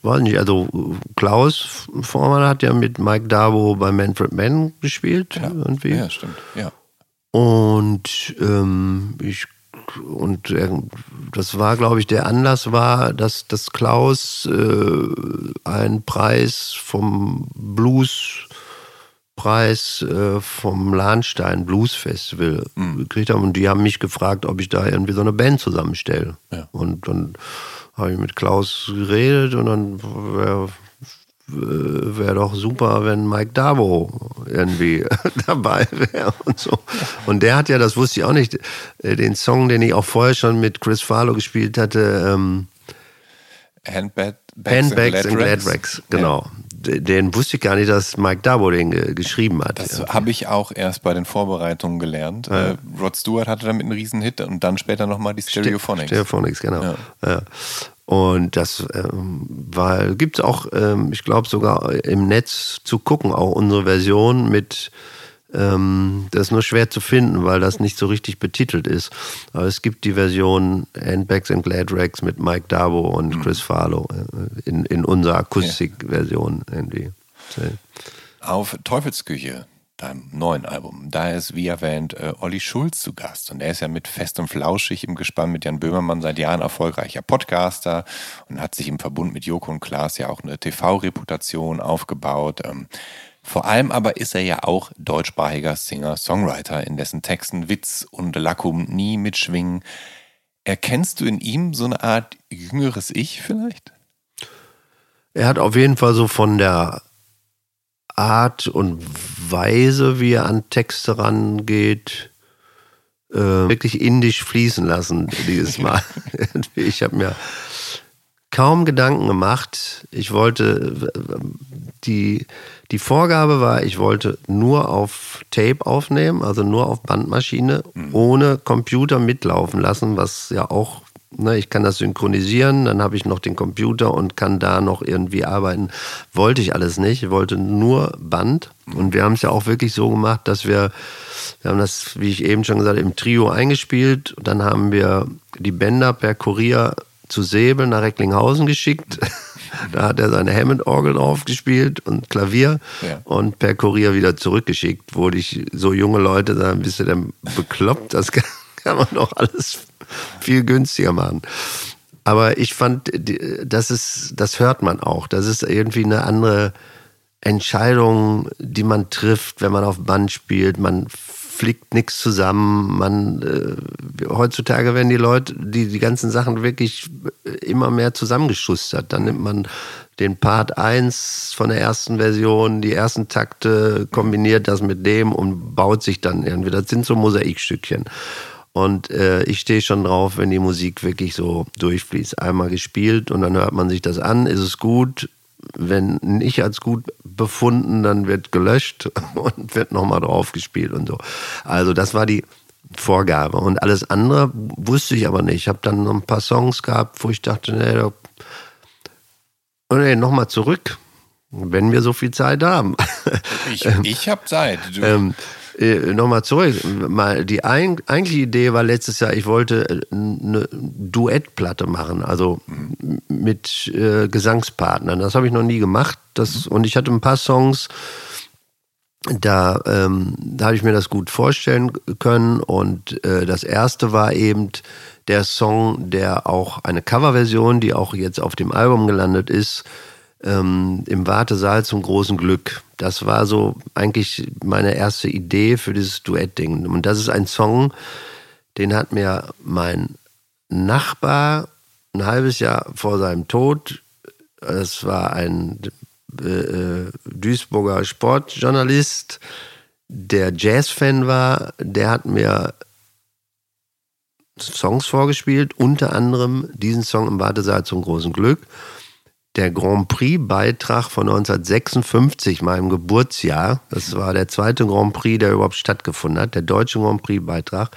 Weiß nicht, also Klaus Vormann hat ja mit Mike Dabo bei Manfred Mann gespielt. Ja, irgendwie. ja stimmt. Ja. Und ähm, ich und äh, das war, glaube ich, der Anlass war, dass, dass Klaus äh, einen Preis vom Blues Preis äh, vom Lahnstein Blues Festival Mhm. gekriegt haben und die haben mich gefragt, ob ich da irgendwie so eine Band zusammenstelle. Ja. Und dann habe ich mit Klaus geredet und dann wäre wär doch super, wenn Mike Davo irgendwie <laughs> dabei wäre und so. Und der hat ja, das wusste ich auch nicht, äh, den Song, den ich auch vorher schon mit Chris Farlow gespielt hatte, ähm, Handbags, Handbags and Glad Glad Racks, genau. Den- Den wusste ich gar nicht, dass Mike Davo den ge geschrieben hat. Das habe ich auch erst bei den Vorbereitungen gelernt. Äh, Rod Stewart hatte damit einen riesen Hit und dann später nochmal die Stereophonics. Stereophonics, genau. Ja. Und das ähm, war, gibt es auch, ähm, ich glaube sogar im Netz zu gucken, auch unsere Version mit, ähm, das ist nur schwer zu finden, weil das nicht so richtig betitelt ist. Aber es gibt die Version Handbags and Glad Racks mit Mike Dabo und Mhm. Chris Farlow äh, in, in unserer Akustikversion irgendwie. Auf Teufelsküche, deinem neuen Album, da ist wie erwähnt äh, Olli Schulz zu Gast. Und er ist ja mit Fest und Flauschig im Gespann mit Jan Böhmermann seit Jahren erfolgreicher Podcaster und hat sich im Verbund mit Joko und Klaas ja auch eine TV-Reputation aufgebaut. Ähm, vor allem aber ist er ja auch deutschsprachiger Singer-Songwriter, in dessen Texten Witz und Lackum nie mitschwingen. Erkennst du in ihm so eine Art jüngeres Ich vielleicht? Er hat auf jeden Fall so von der Art und Weise, wie er an Texte rangeht, äh, wirklich indisch fließen lassen dieses <laughs> Mal. ich habe mir kaum Gedanken gemacht. Ich wollte, die, die Vorgabe war, ich wollte nur auf Tape aufnehmen, also nur auf Bandmaschine, ohne Computer mitlaufen lassen, was ja auch, ne, ich kann das synchronisieren, dann habe ich noch den Computer und kann da noch irgendwie arbeiten. Wollte ich alles nicht, ich wollte nur Band. Und wir haben es ja auch wirklich so gemacht, dass wir, wir haben das, wie ich eben schon gesagt habe, im Trio eingespielt. Dann haben wir die Bänder per Kurier zu Säbel nach Recklinghausen geschickt. <laughs> Da hat er seine Hammond-Orgel drauf gespielt und Klavier Ja. und per Kurier wieder zurückgeschickt. Wurde ich so junge Leute sagen, bist du denn bekloppt? Das kann, <laughs> kann man doch alles viel günstiger machen. Aber ich fand, das ist, das hört man auch. Das ist irgendwie eine andere Entscheidung, die man trifft, wenn man auf Band spielt. Man flickt nichts zusammen. Man äh, heutzutage werden die Leute, die die ganzen Sachen wirklich immer mehr zusammengeschustert. Dann nimmt man den Part 1 von der ersten Version, die ersten Takte, kombiniert das mit dem und baut sich dann irgendwie. Das sind so Mosaikstückchen. Und äh, ich stehe schon drauf, wenn die Musik wirklich so durchfließt. Einmal gespielt und dann hört man sich das an, ist es gut. Wenn nicht als gut befunden, dann wird gelöscht <laughs> und wird nochmal drauf gespielt und so. Also das war die Vorgabe. Und alles andere wusste ich aber nicht. Ich habe dann noch ein paar Songs gehabt, wo ich dachte, nee, da, oh nee nochmal zurück, wenn wir so viel Zeit haben. Ich, ich habe Zeit. Du, Ähm, äh, Nochmal zurück. Mal die ein, eigentliche Idee war letztes Jahr, ich wollte äh, eine Duettplatte machen, also mit äh, Gesangspartnern. Das habe ich noch nie gemacht. Das, und ich hatte ein paar Songs, da, ähm, da habe ich mir das gut vorstellen können. Und äh, das erste war eben der Song, der auch eine Coverversion, die auch jetzt auf dem Album gelandet ist, ähm, im Wartesaal zum großen Glück. Das war so eigentlich meine erste Idee für dieses Duettding. Und das ist ein Song, den hat mir mein Nachbar ein halbes Jahr vor seinem Tod, das war ein äh, äh, Duisburger Sportjournalist, der Jazzfan war, der hat mir Songs vorgespielt, unter anderem diesen Song im Wartesaal zum großen Glück. Der Grand Prix-Beitrag von 1956, meinem Geburtsjahr, das war der zweite Grand Prix, der überhaupt stattgefunden hat, der deutsche Grand Prix-Beitrag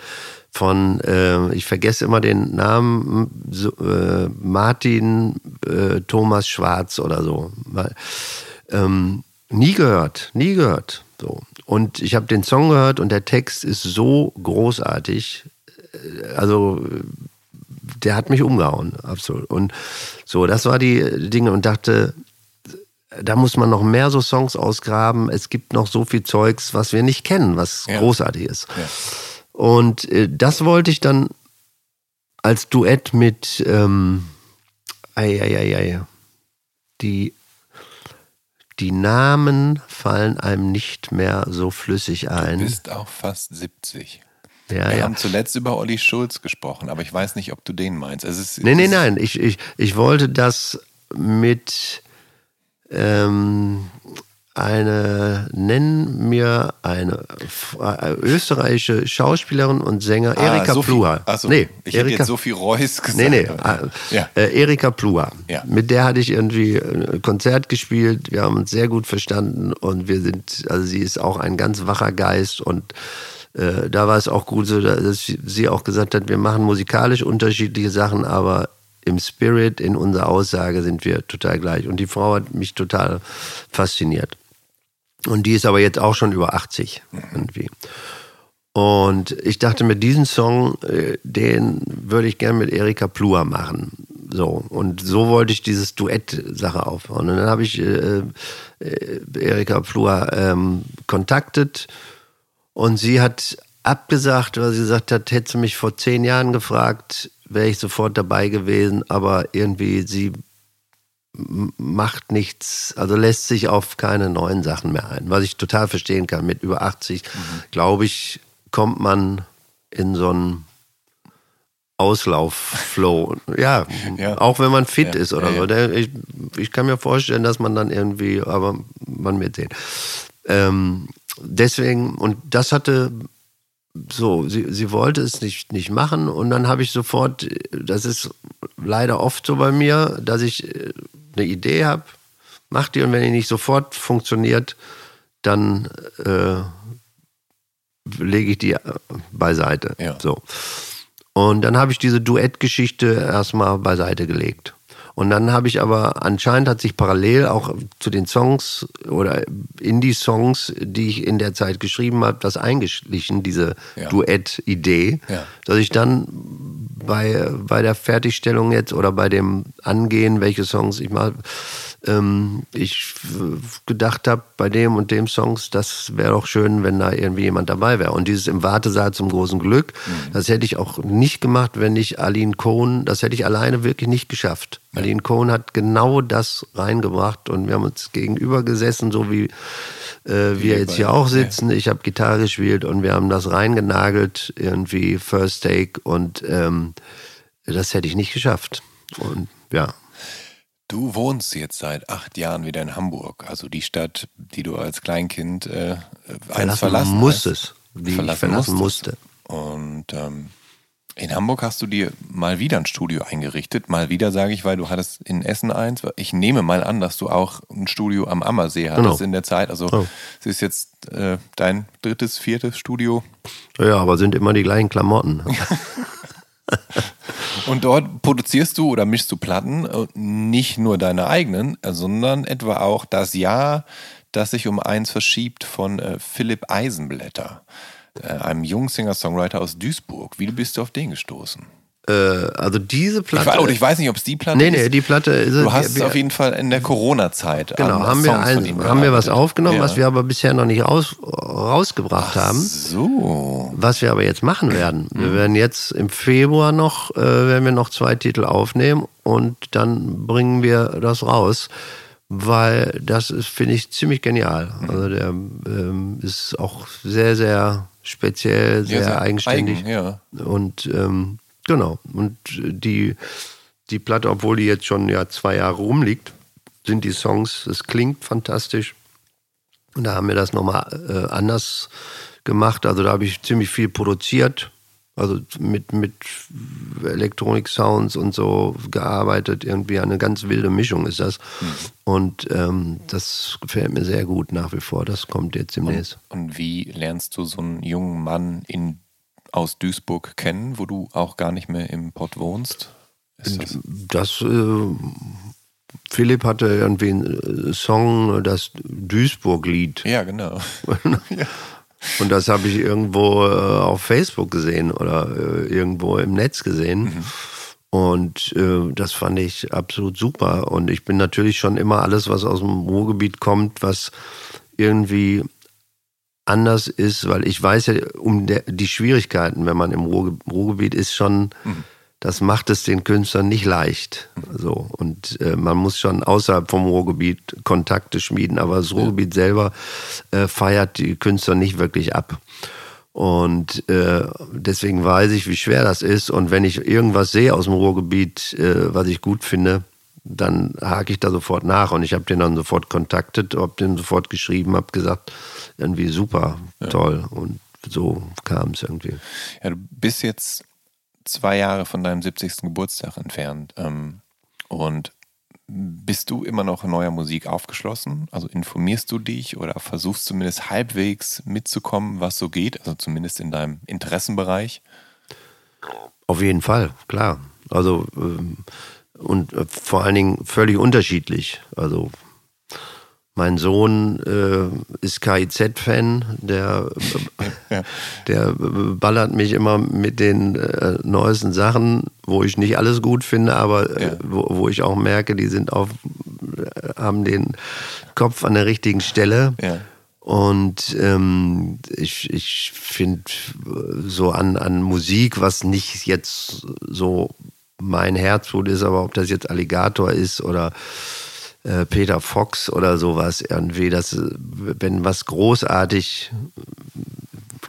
von, äh, ich vergesse immer den Namen, so, äh, Martin äh, Thomas Schwarz oder so. Weil, ähm, nie gehört, nie gehört. So. Und ich habe den Song gehört und der Text ist so großartig. Äh, Also der hat mich umgehauen, absolut. Und so, das war die Dinge und dachte, da muss man noch mehr so Songs ausgraben. Es gibt noch so viel Zeugs, was wir nicht kennen, was Ja. großartig ist. Ja. Und äh, das wollte ich dann als Duett mit, ähm, ei, ei, ei, ei, die, die Namen fallen einem nicht mehr so flüssig Du ein. bist auch fast 70. ja, Wir ja. haben zuletzt über Olli Schulz gesprochen, aber ich weiß nicht, ob du den meinst. Es ist, Nee, nee, nein. Ich, ich, ich wollte das mit ähm, eine, nenn mir eine äh, österreichische Schauspielerin und Sänger, Ah, Erika Sophie- Plua. Ach so, nee, ich hätte Erika, jetzt Sophie Reuss gesagt. Nee, nee, äh, Ja. äh, Erika Plua. Ja. Mit der hatte ich irgendwie ein Konzert gespielt. Wir haben uns sehr gut verstanden und wir sind, also sie ist auch ein ganz wacher Geist und äh, da war es auch gut so, dass sie auch gesagt hat, wir machen musikalisch unterschiedliche Sachen, aber im Spirit, in unserer Aussage sind wir total gleich. Und die Frau hat mich total fasziniert. Und die ist aber jetzt auch schon über 80 irgendwie. Und ich dachte, mit diesem Song, äh, den würde ich gerne mit Erika Plua machen. So. Und so wollte ich dieses Duett-Sache aufbauen. Und dann habe ich äh, äh, Erika Plua ähm, kontaktet und sie hat abgesagt, weil sie gesagt hat, hätte sie mich vor zehn Jahren gefragt, wäre ich sofort dabei gewesen, aber irgendwie sie macht nichts, also lässt sich auf keine neuen Sachen mehr ein, was ich total verstehen kann. Mit über 80, glaube ich, kommt man in so einen Auslaufflow. Ja, Ja. auch wenn man fit Ja, ist oder ja, so. ich, ich kann mir vorstellen, dass man dann irgendwie, aber man wird sehen. Ähm, deswegen, und das hatte so, sie, sie wollte es nicht, nicht machen und dann habe ich sofort, das ist leider oft so bei mir, dass ich äh, eine Idee habe, mach die und wenn die nicht sofort funktioniert, dann äh, lege ich die äh, beiseite. Ja. So. Und dann habe ich diese Duettgeschichte erstmal beiseite gelegt. Und dann habe ich aber, anscheinend hat sich parallel auch zu den Songs oder Indie-Songs, die ich in der Zeit geschrieben habe, das eingeschlichen, diese Ja. Duett-Idee, Ja. dass ich dann bei, bei der Fertigstellung jetzt oder bei dem Angehen, welche Songs ich mal, ähm, ich gedacht habe, bei dem und dem Songs, das wäre doch schön, wenn da irgendwie jemand dabei wäre. Und dieses im Wartesaal zum großen Glück, das hätte ich auch nicht gemacht, wenn nicht Aline Cohn, das hätte ich alleine wirklich nicht geschafft. Aline Cohn hat genau das reingebracht und wir haben uns gegenüber gesessen, so wie äh, wir jetzt hier auch sitzen. Ich habe Gitarre gespielt und wir haben das reingenagelt, irgendwie First Take und ähm, das hätte ich nicht geschafft. Und ja, Du wohnst jetzt seit acht Jahren wieder in Hamburg, also die Stadt, die du als Kleinkind äh, verlassen, verlassen musstest, die ich verlassen musste. Und ähm, in Hamburg hast du dir mal wieder ein Studio eingerichtet. Mal wieder sage ich, weil du hattest in Essen eins. Ich nehme mal an, dass du auch ein Studio am Ammersee hattest Genau. in der Zeit. Also Oh. es ist jetzt äh, dein drittes, viertes Studio. Ja, aber sind immer die gleichen Klamotten. <laughs> Und dort produzierst du oder mischst du Platten, äh, nicht nur deine eigenen, äh, sondern etwa auch das Jahr, das sich um eins verschiebt von äh, Philipp Eisenblätter, einem jungen Singer-Songwriter aus Duisburg. Wie bist du auf den gestoßen? äh, also diese Ich, Platte. wei- oder ich weiß nicht, ob es die Platte nee, ist. nee, die Platte ist Du hast es auf jeden Fall in der Corona-Zeit. Genau, haben wir, ein, ihm haben wir was aufgenommen, Ja. was wir aber bisher noch nicht raus, rausgebracht haben. So. Was wir aber jetzt machen werden. Mhm. Wir werden jetzt im Februar noch, äh, werden wir noch zwei Titel aufnehmen und dann bringen wir das raus, weil das ist, finde ich, ziemlich genial. Mhm. Also der ähm, ist auch sehr, sehr speziell, sehr, Ja, sehr eigenständig. eigen, ja. Und ähm, genau. Und die, die Platte, obwohl die jetzt schon ja zwei Jahre rumliegt, sind die Songs, es klingt fantastisch. Und da haben wir das nochmal äh, anders gemacht. Also da habe ich ziemlich viel produziert. Also mit, mit Elektronik-Sounds und so gearbeitet. Irgendwie eine ganz wilde Mischung ist das. Und ähm, das gefällt mir sehr gut nach wie vor. Das kommt jetzt demnächst. Und wie lernst du so einen jungen Mann in, aus Duisburg kennen, wo du auch gar nicht mehr im Pott wohnst? Ist das, Das, äh, Philipp hatte irgendwie einen äh, Song, das Duisburg-Lied. ja, genau. <laughs> Und das habe ich irgendwo äh, auf Facebook gesehen oder äh, irgendwo im Netz gesehen. Und äh, das fand ich absolut super. Und ich bin natürlich schon immer alles, was aus dem Ruhrgebiet kommt, was irgendwie anders ist, weil ich weiß ja um der, die Schwierigkeiten, wenn man im Ruhr, Ruhrgebiet ist, schon, mhm. Das macht es den Künstlern nicht leicht. So. Und äh, man muss schon außerhalb vom Ruhrgebiet Kontakte schmieden, aber das Ruhrgebiet selber äh, feiert die Künstler nicht wirklich ab. Und äh, deswegen weiß ich, wie schwer das ist. Und wenn ich irgendwas sehe aus dem Ruhrgebiet, äh, was ich gut finde, dann hake ich da sofort nach und ich habe den dann sofort kontaktet, habe den sofort geschrieben, habe gesagt, irgendwie super, ja. toll und so kam es irgendwie. Ja, du bist jetzt zwei Jahre von deinem 70. Geburtstag entfernt ähm, und bist du immer noch neuer Musik aufgeschlossen? Also informierst du dich oder versuchst zumindest halbwegs mitzukommen, was so geht, also zumindest in deinem Interessenbereich? Auf jeden Fall, klar. Also ähm, und äh, vor allen Dingen völlig unterschiedlich. Also mein Sohn äh, ist KIZ-Fan, der, <laughs> ja. der ballert mich immer mit den äh, neuesten Sachen, wo ich nicht alles gut finde, aber äh, ja. wo, wo, ich auch merke, die sind auf, äh, haben den Kopf an der richtigen Stelle. Ja. Und ähm, ich, ich finde so an, an Musik, was nicht jetzt so mein Herzblut ist, aber ob das jetzt Alligator ist oder äh, Peter Fox oder sowas irgendwie, dass wenn was großartig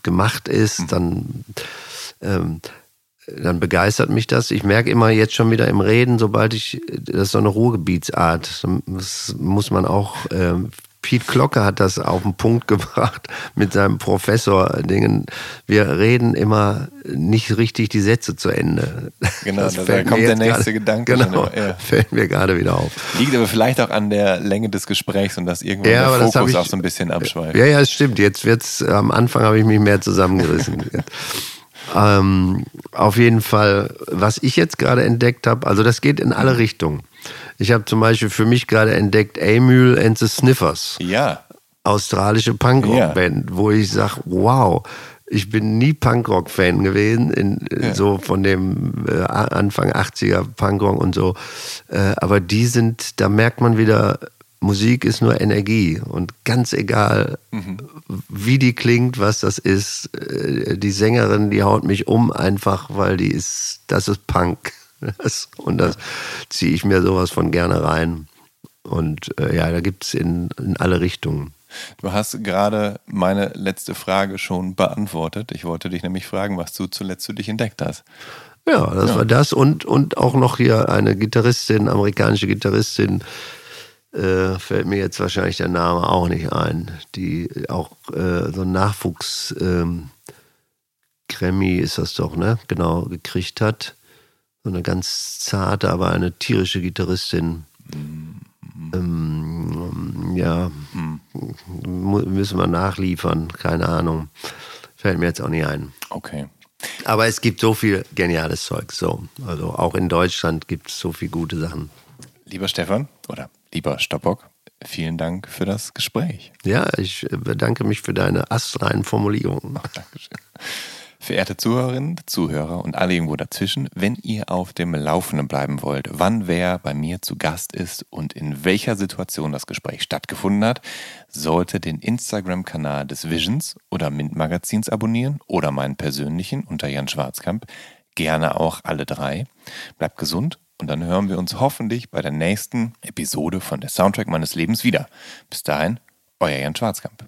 gemacht ist, mhm. dann ähm, dann begeistert mich das. Ich merke immer jetzt schon wieder im Reden, sobald ich, das ist so eine Ruhrgebietsart, das muss man auch ähm, Piet Glocke hat das auf den Punkt <laughs> gebracht mit seinem Professor-Dingen. Wir reden immer nicht richtig die Sätze zu Ende. Genau, das da kommt der nächste grade, Gedanke. Genau, ja. fällt mir gerade wieder auf. Liegt aber vielleicht auch an der Länge des Gesprächs und dass irgendwann ja, der Fokus ich, auch so ein bisschen abschweift. Ja, ja, es stimmt. Jetzt wird's, am Anfang habe ich mich mehr zusammengerissen. <laughs> ähm, auf jeden Fall, was ich jetzt gerade entdeckt habe, also das geht in alle Richtungen. Ich habe zum Beispiel für mich gerade entdeckt Amul and the Sniffers. Ja. Australische Punkrock-Band, ja. wo ich sage, wow, ich bin nie Punkrock-Fan gewesen, in, ja. so von dem äh, Anfang 80er Punkrock und so. Äh, aber die sind, da merkt man wieder, Musik ist nur Energie und ganz egal, mhm. wie die klingt, was das ist, äh, die Sängerin, die haut mich um einfach, weil die ist, das ist Punk. Das, und das ziehe ich mir sowas von gerne rein. Und äh, ja, da gibt es in, in alle Richtungen. Du hast gerade meine letzte Frage schon beantwortet. Ich wollte dich nämlich fragen, was du zuletzt für dich entdeckt hast. Ja, das ja. war das und, und auch noch hier eine Gitarristin, amerikanische Gitarristin, äh, fällt mir jetzt wahrscheinlich der Name auch nicht ein, die auch äh, so ein Nachwuchs ähm, Grammy ist das doch, ne? Genau, gekriegt hat so eine ganz zarte, aber eine tierische Gitarristin. Ähm, ja, müssen wir nachliefern, keine Ahnung. Fällt mir jetzt auch nicht ein. Okay. Aber es gibt so viel geniales Zeug. So. Also auch in Deutschland gibt es so viele gute Sachen. Lieber Stefan oder lieber Stoppock, vielen Dank für das Gespräch. Ja, ich bedanke mich für deine astreinen Formulierungen. <laughs> Dankeschön. Verehrte Zuhörerinnen, Zuhörer und alle irgendwo dazwischen, wenn ihr auf dem Laufenden bleiben wollt, wann wer bei mir zu Gast ist und in welcher Situation das Gespräch stattgefunden hat, sollte den Instagram-Kanal des Visions oder Mint Magazins abonnieren oder meinen persönlichen unter Jan Schwarzkamp. Gerne auch alle drei. Bleibt gesund und dann hören wir uns hoffentlich bei der nächsten Episode von der Soundtrack meines Lebens wieder. Bis dahin, euer Jan Schwarzkamp.